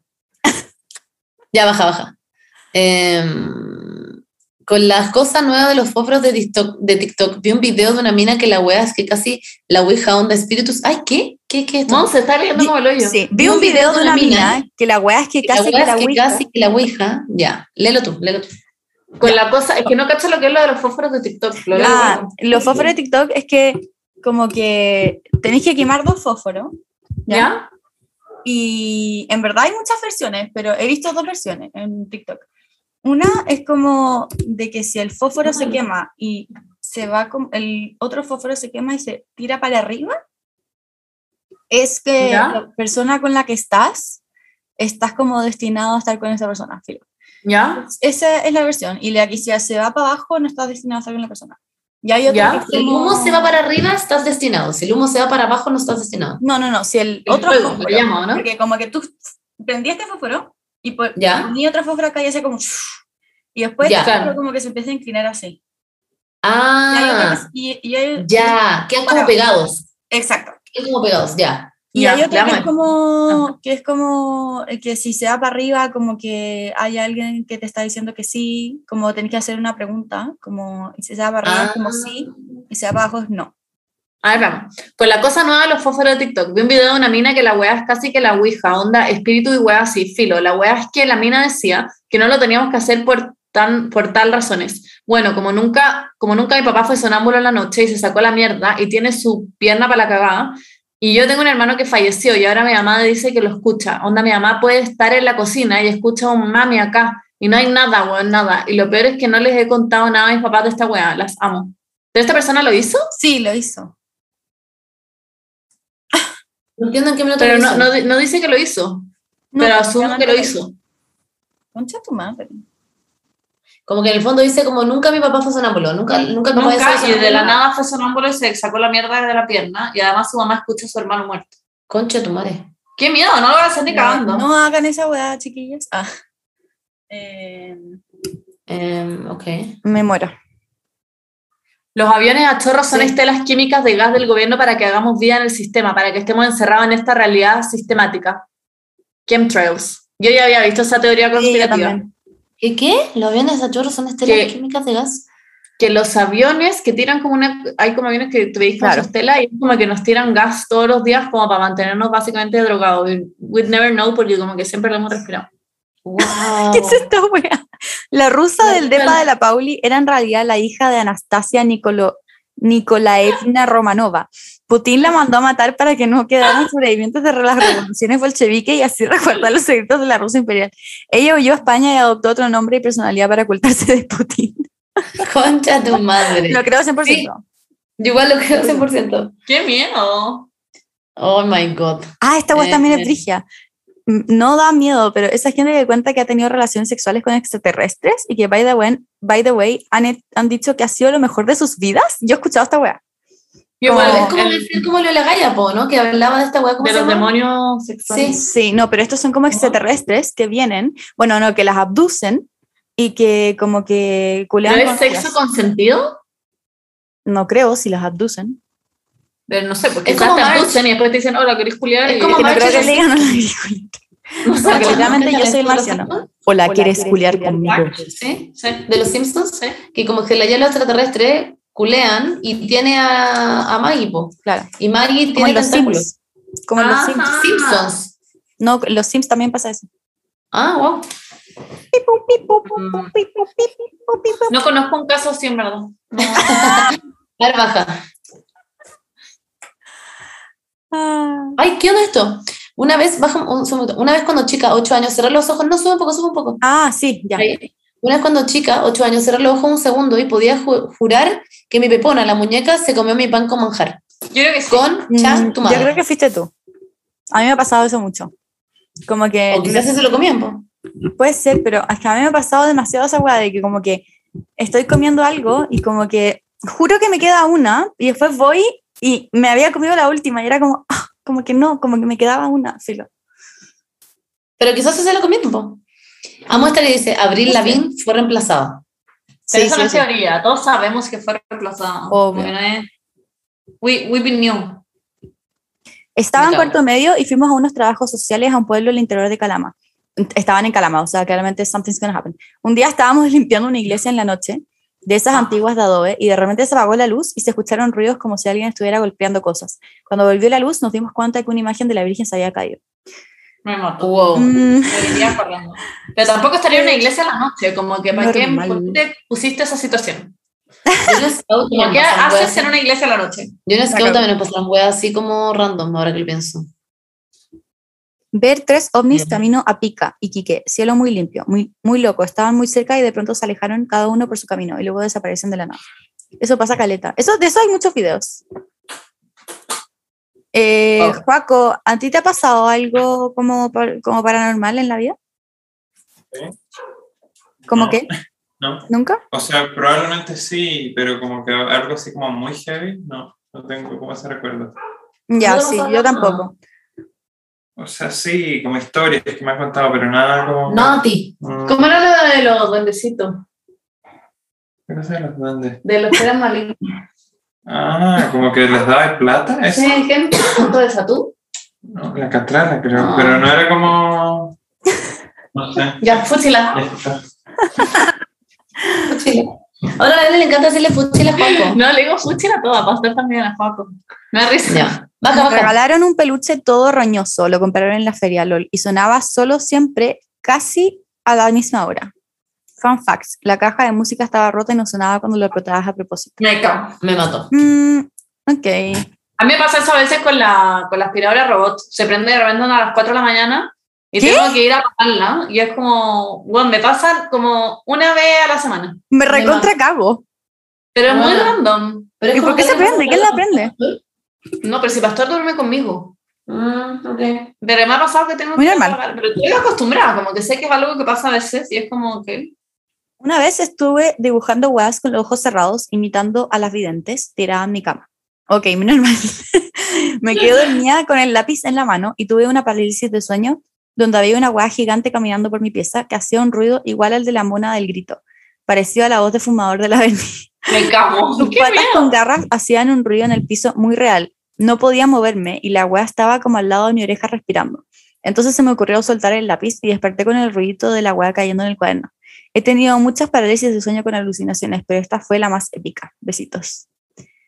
Ya, baja, baja. Em, con las cosas nuevas de los fósforos de TikTok, de TikTok, vi un video de una mina que la wea es que casi la ouija onda espíritus. Ay, ¿qué? ¿Qué, qué es esto? No, se está leyendo Vi- como el hoyo. Sí, vi un video de una mina que la wea es que la casi que la que ouija- casi que la ouija. Ya, léelo tú, léelo tú. Con la cosa, es que no cacho lo que es lo de los fósforos de TikTok. Lo Ah, los fósforos de TikTok es que como que tenéis que quemar dos fósforos. ¿Ya? Y en verdad hay muchas versiones, pero he visto dos versiones en TikTok. Una es como de que si el fósforo se quema y se va con el otro fósforo se quema y se tira para arriba, es que ¿Ya? la persona con la que estás estás como destinado a estar con esa persona. filo. ¿Ya? Esa es la versión. Y la que si se va para abajo no estás destinado a estar con la persona. Y hay otra ¿Ya? Si el humo se va para arriba, estás destinado. Si el humo se va para abajo, no estás destinado. No, no, no. Si el, El otro fuego, fósforo, lo llamo, ¿no? Porque como que tú prendías este fósforo y por, Ya. ponía otro fósforo acá y hacía como... Y después Ya. fósforo como que se empieza a inclinar así. Y hay Ah, otra que- y, y hay- ya, quedan como pegados. Exacto. Quedan como pegados, ya. Y Ya, hay otra que llama. es como, que es como eh, que si se va para arriba, como que hay alguien que te está diciendo que sí, como tenés que hacer una pregunta, como y si se va para arriba es como Ah. sí, y se va para abajo es no. A ver, vamos. Con la cosa nueva de los fósforos de TikTok, vi un video de una mina que la wea es casi que la ouija, onda, espíritu y wea así, filo. La wea es que la mina decía que no lo teníamos que hacer por, tan, por tal razones. Bueno, como nunca, como nunca mi papá fue sonámbulo en la noche y se sacó la mierda y tiene su pierna para la cagada, y yo tengo un hermano que falleció y ahora mi mamá dice que lo escucha. Onda, mi mamá puede estar en la cocina y escucha un mami acá y no hay nada, weón, nada. Y lo peor es que no les he contado nada a mis papás de esta wea, las amo. ¿Pero esta persona lo hizo? Sí, lo hizo. No entiendo en qué minuto Pero lo no, hizo. no, di- no dice que lo hizo, No, pero asumo que lo hizo. Concha tu madre. Como que en el fondo dice como nunca mi papá fue sonámbulo, nunca, nunca mi papá Nunca, fue y de la nada fue sonámbulo y se sacó la mierda de la pierna, y además su mamá escucha a su hermano muerto. Concha de tu madre. ¡Qué miedo! No lo voy a hacer ni No, cagando. no hagan esa weá, chiquillas. Ah. Eh, ok. me muero. Los aviones a chorro son Sí. estelas químicas de gas del gobierno para que hagamos vida en el sistema, para que estemos encerrados en esta realidad sistemática. Chemtrails. Yo ya había visto esa teoría Sí, yo conspirativa. también. ¿Qué qué? ¿Los aviones a chorro son estelas ¿Qué? químicas de gas? que los aviones que tiran como una, hay como aviones que te veis con Claro. estela y es como que nos tiran gas todos los días como para mantenernos básicamente drogados. We- We'd never know porque como que siempre lo hemos respirado. Wow. ¿Qué es esta wea? La rusa La del depa de la Pauli era en realidad la hija de Anastasia Nicolo, Nikolaevna Romanova. Putin la mandó a matar para que no quedaran sobrevivientes de las revoluciones bolcheviques y así resguardar los secretos de la Rusia imperial. Ella huyó a España y adoptó otro nombre y personalidad para ocultarse de Putin. Concha tu madre. Lo creo 100%. Sí. Yo igual lo creo 100%. ¡Qué miedo! Oh my god. Ah, esta Eh, también es eh. brigia. No da miedo, pero esa gente que cuenta que ha tenido relaciones sexuales con extraterrestres y que, by the way, by the way han, han dicho que ha sido lo mejor de sus vidas. Yo he escuchado esta wea. Yo Como- igual, es como, el- decir como lo de la Gaia, po, ¿no? Que hablaba de esta weá, ¿cómo de se los llama? demonios sexuales. Sí, no, pero estos son como extraterrestres que vienen, bueno, no, que las abducen y que como que culean ¿Pero con es sexo ellas. consentido? No creo si las abducen. Pero no sé, porque Es como te y después te dicen, hola, ¿querés culiar? Es Y- como Que no March creo que le digan a la No sé, Porque que- literalmente yo soy el ¿De los marciano. Simpsons? Hola, ¿quieres culiar March, Sí, sí. De los Simpsons, Sí. que como que la los extraterrestres culean y tiene a, a Maggie, po. Claro, Y Maggie como tiene en los. Sims. Como en los. Simpsons. No, en los Sims también pasa eso. Ah, wow. Mm. No conozco un caso así, en verdad. No. A ver, baja. Ah, Ay, ¿qué onda esto? Una vez, baja un segundo, una vez cuando chica, 8 años, cerré los ojos, no, sube un poco, sube un poco. Ah, sí, ya. Ahí. Una vez cuando chica, ocho años, cerré los ojos un segundo y podía ju- jurar que mi pepona, la muñeca, se comió mi pan con manjar. Yo creo que sí. Con Mm, tu madre. Yo creo que fuiste tú. A mí me ha pasado eso mucho. Como que O quizás se lo comían, po. puede ser, pero es que a mí me ha pasado demasiado esa weá de que como que estoy comiendo algo y como que juro que me queda una y después voy y me había comido la última y era como, ah, como que no, como que me quedaba una, filo. Pero quizás se lo comieron, po. Amo esta que dice, Abril Lavín fue reemplazada. Pero Sí, eso sí, no es sí. teoría, todos sabemos que fue reemplazada. Obvio. Porque no es... We, we've been new. Estaba en cuarto medio y fuimos a unos trabajos sociales a un pueblo del interior de Calama. Estaban en Calama, o sea, claramente something's gonna happen. Un día estábamos limpiando una iglesia en la noche, de esas antiguas de adobe, y de repente se apagó la luz y se escucharon ruidos como si alguien estuviera golpeando cosas. Cuando volvió la luz nos dimos cuenta de que una imagen de la Virgen se había caído. Me mato. Wow. Mm, Me iría corriendo. Pero tampoco estaría en una iglesia en la noche, como que ¿para qué pusiste esa situación? Yo ¿Qué haces en una iglesia en la noche? Yo en Scout también me pasaron weas así como random, ahora que lo pienso. Ver tres ovnis Ujú. camino a Pica, Iquique, cielo muy limpio, muy, muy loco. Estaban muy cerca y de pronto se alejaron cada uno por su camino y luego desaparecen de la nada. Eso pasa caleta. Eso, de eso hay muchos videos. Eh, Oh. Joaco, ¿a ti te ha pasado algo como, como paranormal en la vida? Sí. ¿Cómo No. qué? No, ¿Nunca? o sea, probablemente sí, pero como que algo así como muy heavy, no, no tengo como ese recuerdo. Ya, ¿No sí, yo tampoco. O sea, sí, como historias que me has contado, pero nada como... No a ti. Mm, ¿Cómo era lo de los duendecitos? ¿Qué cosa de los duendes? De los que eran malignos. Ah, como que les daba plata, eso. Sí, gente, punto de Satú. No, la catrala, creo, Ah. pero no era como... No sé. Ya, fúchila. Esto. Ahora a la Dani le encanta decirle fuchila a Juanco. No, le digo fúchila a toda, para también a Juaco. Me da risa. Baja, Me baja. regalaron un peluche todo roñoso, lo compraron en la feria LOL y sonaba solo siempre casi a la misma hora. Fun facts, la caja de música estaba rota y no sonaba cuando lo apretabas a propósito. Me. Me mató. Mm, ok. A mí me pasa eso a veces con la, con la aspiradora robot. Se prende de repente a las 4 de la mañana y ¿Qué? tengo que ir a apagarla. Y es como, bueno, me pasa como una vez a la semana. Me recontra cago. Pero es muy Bueno. random. Pero es ¿Y por qué se le pasa prende? ¿Quién la algo. prende? No, pero si Pastor duerme conmigo. Mm, ok. Pero me ha pasado que tengo Muy que normal. apagar. Pero estoy acostumbrada, como que sé que es algo que pasa a veces y es como que... Una vez estuve dibujando weas con los ojos cerrados, imitando a las videntes, tirada en mi cama. Ok, muy normal. me quedé dormida con el lápiz en la mano y tuve una parálisis de sueño donde había una wea gigante caminando por mi pieza que hacía un ruido igual al de la mona del grito, parecido a la voz de fumador de la Berni. Me cago. Sus ¡Qué patas miedo! con garras hacían un ruido en el piso muy real. No podía moverme y la wea estaba como al lado de mi oreja respirando. Entonces se me ocurrió soltar el lápiz y desperté con el ruidito de la wea cayendo en el cuaderno. He tenido muchas parálisis de sueño con alucinaciones, pero esta fue la más épica. Besitos.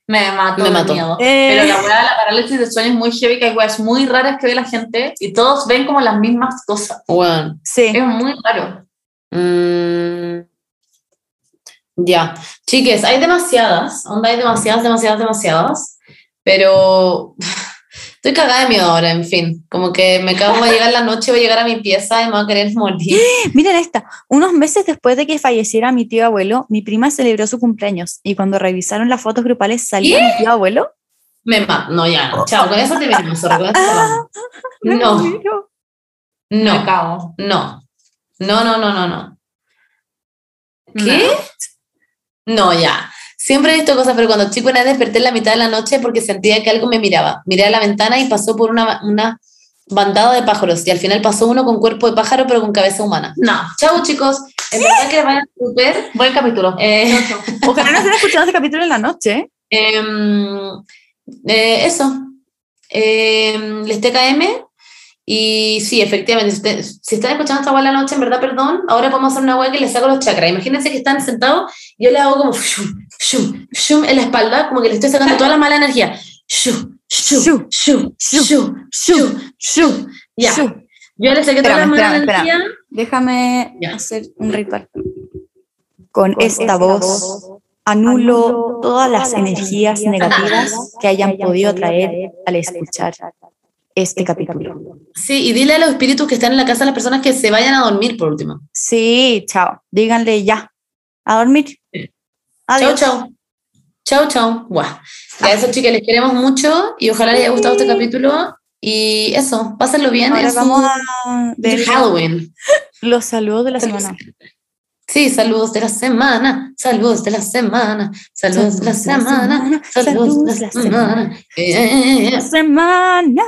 Me mato Me mató. miedo. Eh. Pero la weá de la parálisis de sueño es muy heavy, que hay weas muy raras que ve la gente y todos ven como las mismas cosas. Bueno. Sí. Es muy raro. Mm, ya. Chiques, hay demasiadas. Onda, hay demasiadas, demasiadas, demasiadas. Pero estoy cagada de miedo ahora, en fin. Como que me cago, va a llegar la noche, voy a llegar a mi pieza y me voy a querer morir. Miren esta. Unos meses después de que falleciera mi tío abuelo, mi prima celebró su cumpleaños y cuando revisaron las fotos grupales salía mi tío abuelo. Me. No, ya. Chao, con eso te venimos, sorry, con eso cerramos. Me No, cago. no. No, no, no, no, no. No. ¿Qué? No, ya. Siempre he visto cosas, pero cuando chico una vez desperté en la mitad de la noche porque sentía que algo me miraba. Miré a la ventana y pasó por una, una bandada de pájaros y al final pasó uno con cuerpo de pájaro pero con cabeza humana. No. Chau chicos, en verdad que vayan súper. Buen capítulo. Eh. Ojalá no estén escuchando este capítulo en la noche. em, eh, eso, Em, les TKM y sí, efectivamente, si, usted- si están escuchando esta hueá en la noche, en verdad, perdón, ahora podemos hacer una hueá que les saco los chakras. Imagínense que están sentados, yo les hago como shum, shum, shum en la espalda, como que le estoy sacando toda la mala energía. Shum, shum, Shum, shum, shum, shum. Ya, yo les saqué toda la Espérame, mala espérame, espérame. energía. Déjame Ya. hacer un ritual. Con, esta, voz, anulo todas las energías negativas que hayan podido traer al escuchar este capítulo. Sí, y dile a los espíritus que están en la casa a las personas que se vayan a dormir por último. Sí, chao. Díganle ya. A dormir. Sí. Adiós. Chau, chau. Chau, chau. Buah. Ya eso, chicas, les queremos mucho y ojalá les haya gustado este capítulo. Y eso, pásenlo bien Ahora en su vamos a ver Halloween. los saludos de la semana. Sí, saludos de la semana, saludos de la semana, saludos de la semana, saludos de la semana. Yeah. La semana.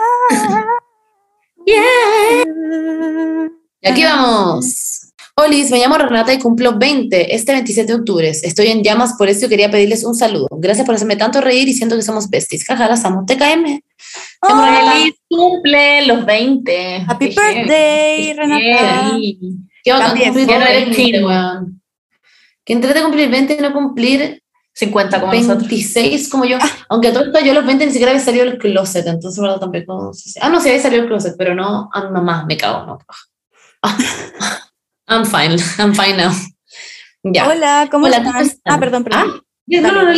Y aquí vamos. Olis, me llamo Renata y cumplo 20 este 27 de octubre. Estoy en llamas, por eso quería pedirles un saludo. Gracias por hacerme tanto reír y siento que somos besties. Jaja, las amo. TKM. Renata. ¡Feliz cumple los 20! Happy birthday, Renata. ¿Qué También, cumplir ya no eres 20, teen. weón? Que entre de cumplir 20 y no cumplir 50 como nosotros. 26 como yo. Aunque a todo esto yo a los 20 ni siquiera había salido del closet, entonces verdad tampoco. no sé si- Ah, no, sí había salido del closet, pero no a mi mamá, me cago, no. Ah, I'm fine, I'm fine now. Ya. Hola, ¿cómo Hola, están? ¿cómo están? Ah, perdón, perdón. Ah, ya, no, no, no,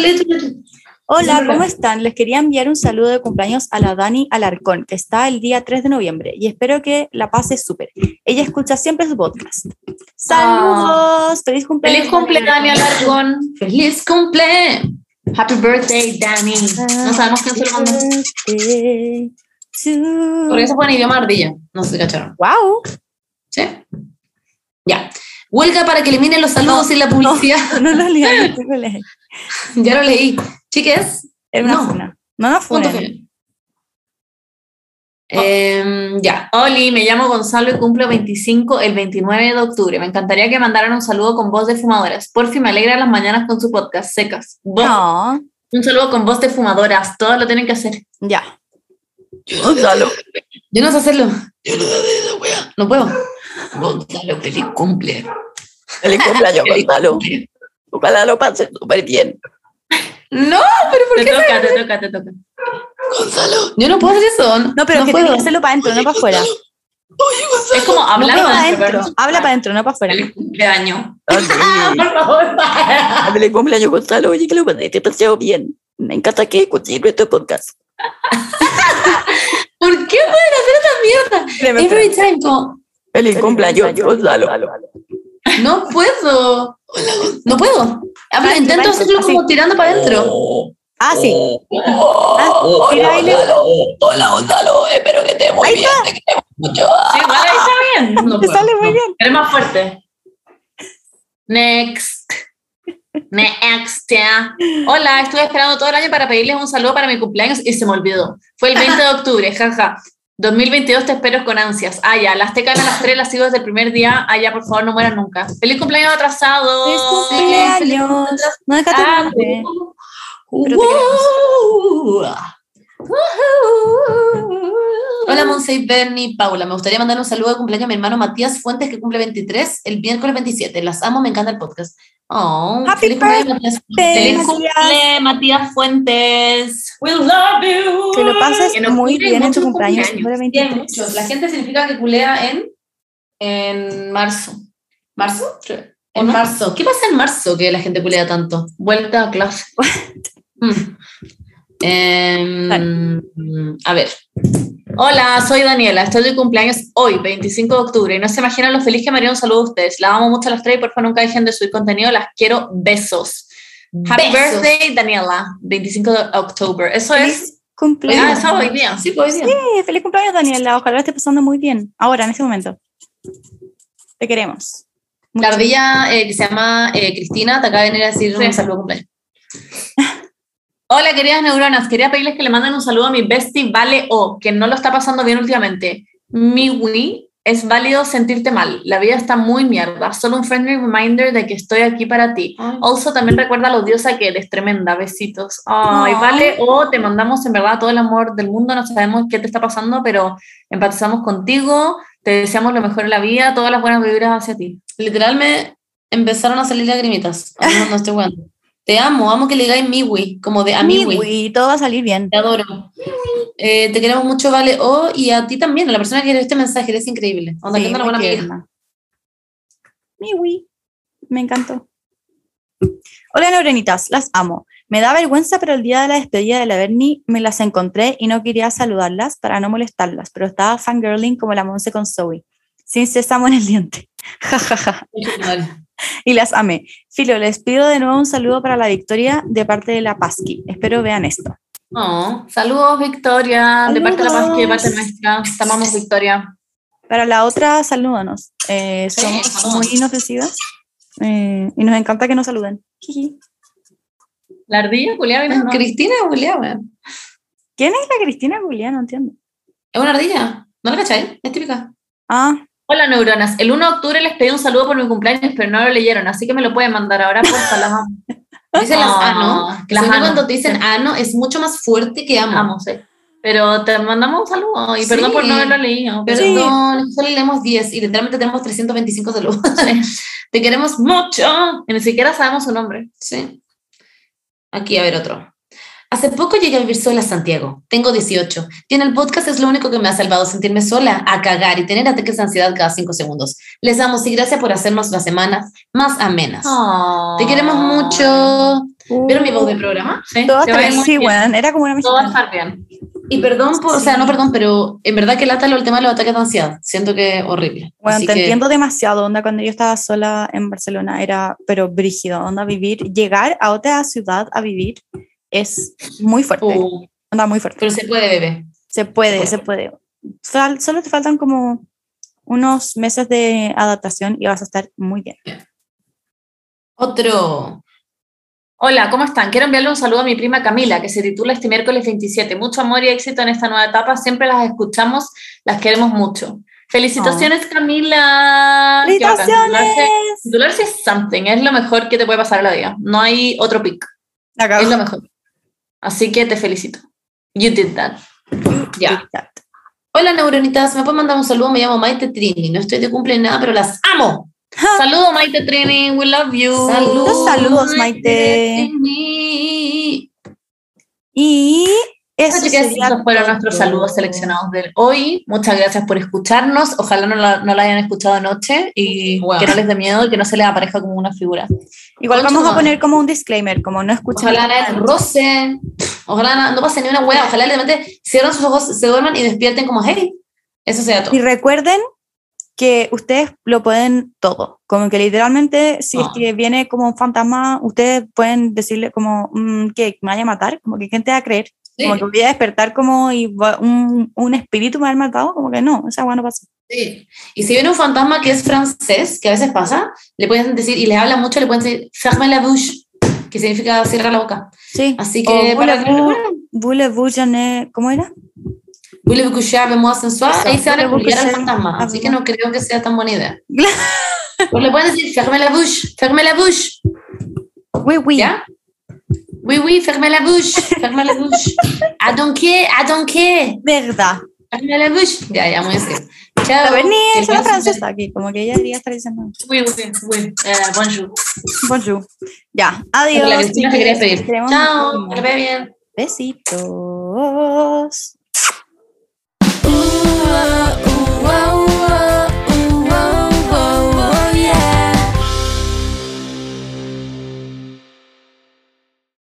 Hola, ¿cómo están? Les quería enviar un saludo de cumpleaños a la Dani Alarcón, que está el día 3 de noviembre, y espero que la pase súper. Ella escucha siempre su podcast. ¡Saludos! ¡Feliz cumpleaños! ¡Feliz cumple, Dani Alarcón! ¡Feliz cumple! ¡Happy birthday, Dani! No sabemos quién se lo mandó. Porque eso fue en idioma ardilla, no sé si cacharon. ¡Wow! ¿Sí? Ya. Huelga para que eliminen los saludos y la publicidad. No lo leí, no lo leí. Ya lo leí. Chiques, Era una No. funa. No punto final. Em, ya. Oli, me llamo Gonzalo y cumplo 25 el 29 de octubre. Me encantaría que mandaran un saludo con voz de fumadoras. Por fin me alegra las mañanas con su podcast, secas. Voz- No, Un saludo con voz de fumadoras. Todos lo tienen que hacer. ya. Gonzalo. Yo no sé hacerlo. Yo no sé hacer esa wea. No puedo. Gonzalo, feliz cumple. Feliz cumpleaños, Feliz Gonzalo. cumple. Ojalá lo pases súper bien. No, pero ¿por Te qué? toca, te toca, te toca. Gonzalo. Yo no puedo hacer eso. No, pero que puedo. tienes que hacerlo para adentro, no para afuera. Oye, Gonzalo. Es como No hablar para para adentro. Habla para adentro, no para afuera. Feliz cumpleaños. Ah, sí. Por favor, para. Feliz cumpleaños, Gonzalo. Oye, que lo pases demasiado bien. Me encanta que escuches nuestro podcast. ¿Por qué pueden hacer esa mierda? Every time, como, Feliz cumpleaños, Gonzalo. no puedo. No puedo. Ah, pero intento hacerlo como tirando para adentro. Ah, sí. Oh, hola, baile. Gonzalo. Hola, Gonzalo. Espero que estés muy Ahí bien. Te queremos mucho. Sí, igual ahí está bien. No Te puedo, sale muy no. bien. Eres más fuerte. Next. Next, ya. Hola, estuve esperando todo el año para pedirles un saludo para mi cumpleaños y se me olvidó. Fue el 20 de octubre, jaja. 2022 te espero con ansias. Ah, ya, las tecas a las 3 las sigo desde el primer día. Ah, ya, por favor, no mueran nunca. ¡Feliz cumpleaños atrasado! Feliz cumpleaños. No deja Ah, Wow. Hola, Monse y Bernie, Paula. Me gustaría mandar un saludo de cumpleaños a mi hermano Matías Fuentes, que cumple 23 el miércoles 27. Las amo, me encanta el podcast. Oh, Happy feliz cumpleaños, Matías birthday. ¡Feliz cumple, Matías Fuentes! We love you. Que lo pases Que muy bien en tu cumpleaños. cumpleaños. Bien, 23. muchos. La gente significa que culea en, en marzo. ¿Marzo? En no? marzo. ¿Qué pasa en marzo que la gente culea tanto? Vuelta a clase. Mm. Em, a ver. Hola, soy Daniela, estoy de cumpleaños hoy, 25 de octubre, y no se imaginan lo feliz que me haría un saludo a ustedes. Las amo mucho a las tres y por favor nunca dejen de subir contenido, las quiero, besos. Happy Besos. birthday, Daniela, 25 de octubre. Eso es... Feliz cumpleaños. Ah, hoy día. Sí, pues bien. Sí, feliz cumpleaños, Daniela. Ojalá lo esté pasando muy bien. Ahora, en este momento. Te queremos. La ardilla eh, que se llama eh, Cristina te acaba de venir a decir Sí. un saludo cumpleaños. Hola, queridas neuronas, quería pedirles que le manden un saludo a mi bestie Vale O, que no lo está pasando bien últimamente. Miwi, es válido sentirte mal, la vida está muy mierda, solo un friendly reminder de que estoy aquí para ti. Also, también recuerda a la odiosa que eres tremenda. Besitos. Ay, Ay. vale. O te mandamos en verdad todo el amor del mundo. No sabemos qué te está pasando, pero empatizamos contigo. Te deseamos lo mejor en la vida. Todas las buenas vibras hacia ti. Literal me empezaron a salir lagrimitas. No, no estoy jugando. Te amo, amo que le digáis Miwi, como de a Miwi. Miwi, todo va a salir bien. Te adoro. Eh, te queremos mucho, Vale. O, y a ti también, a la persona que escribió este mensaje, eres increíble. Onda, Sí, que una buena amiga. Miwi, me encantó. Hola, Neurenitas, las amo. Me da vergüenza, pero el día de la despedida de la Bernie me las encontré y no quería saludarlas para no molestarlas, pero estaba fangirling como la Monse con Zoe, sin sésamo en el diente. Ja, ja, ja. Y las amé. Filo, les pido de nuevo un saludo para la Victoria de parte de la Pasqui. Espero vean esto. Oh, saludos, Victoria, de parte de la paz que de parte nuestra. Te amamos, Victoria. Para la otra, salúdanos. Eh, somos muy inofensivas eh, y nos encanta que nos saluden. La ardilla, Julián, vino, ¿no? Cristina Julián, weón. ¿Quién es la Cristina Julián? No entiendo. Es una ardilla. ¿No la cachai? Es típica. Ah, Hola, neuronas. El 1 de octubre les pedí un saludo por mi cumpleaños, pero no lo leyeron, así que me lo pueden mandar ahora, porfa, las amo. Dicen las Ah, ano. las ano cuando te dicen ano es mucho más fuerte que amo. Amo, sí. Pero te mandamos un saludo y Sí. perdón por no haberlo leído. Pero Sí. Perdón, solo leemos 10 y literalmente tenemos 325 saludos. te queremos mucho. y ni siquiera sabemos su nombre. Sí. Aquí, a ver otro. Hace poco llegué a vivir sola a Santiago. Tengo 18. Tiene el podcast es lo único que me ha salvado sentirme sola, a cagar y tener ataques de ansiedad cada 5 segundos. Les damos y gracias por hacernos las semanas más amenas. Te queremos mucho. ¿Vieron mi voz de programa? Sí, muy sí, bien. weón, era como una Todo va a mexicana. estar bien. Y perdón, por, o sea, no perdón, pero en verdad que lata lo el tema de los ataques de ansiedad. Siento que horrible. Bueno, Así te que- entiendo demasiado, onda, cuando yo estaba sola en Barcelona era, pero brígido, onda, vivir, llegar a otra ciudad a vivir es muy fuerte, Uh, onda, muy fuerte. pero se puede, bebé. Se puede, se puede. Fal- solo te faltan como unos meses de adaptación y vas a estar muy bien. Otro. Hola, ¿cómo están? Quiero enviarle un saludo a mi prima Camila, que se titula este miércoles 27. Mucho amor y éxito en esta nueva etapa. Siempre las escuchamos, las queremos mucho. Felicitaciones, Camila. ¡Felicitaciones! titularse es something, es lo mejor que te puede pasar en la vida. No hay otro pick, es lo mejor. Así que te felicito. You did that. Ya. Hola, neuronitas. ¿Me pueden mandar un saludo? Me llamo Maite Trini. No estoy de cumple nada, pero las amo. Saludos, Maite Trini. We love you. Saludos, saludos, Maite. Y eso sería esos fueron nuestros saludos seleccionados de hoy. Muchas gracias por escucharnos. Ojalá no la, no la hayan escuchado anoche y Wow. que no les dé miedo y que no se les aparezca como una figura. Igual vamos a poner como un disclaimer, como no escuchen. Ojalá nadie roce. Ojalá na- no pase ni una hueá. Ojalá realmente cierren sus ojos, se duerman y despierten como, hey. Eso sea todo. Y recuerden que ustedes lo pueden todo, como que literalmente si es Ah. que viene como un fantasma, ustedes pueden decirle como mm, que me vaya a matar, como que gente va a creer, Sí, como que voy a despertar como y va- un, un espíritu me va a haber matado, como que no, esa bueno pasa. sí. Y si viene un fantasma que es francés, que a veces pasa, le pueden decir, y les habla mucho, le pueden decir, ferme la bouche, que significa cierra la boca. Sí. Así O que para voulez-vous- voulez-vous, je ne- ¿cómo era? Voulez-vous coucher avec moi? Eso, Ahí se van a al fantasma. Así que no creo que sea tan buena idea. O le pueden decir, ferme la bouche, ferme la bouche. Oui, oui. ¿Ya? Oui, oui, fermez la bouche, fermez la bouche. A donqué, a donqué. Verdad. Fermez la bouche. Ya, ya, muy bien. Chao. Venir, es una francesa aquí, como que ella debería estar diciendo. Oui, oui, oui. Uh, bonjour. Bonjour. Ya, adiós. La que querías pedir. Chao, que vaya bien. Besitos. Uh, uh,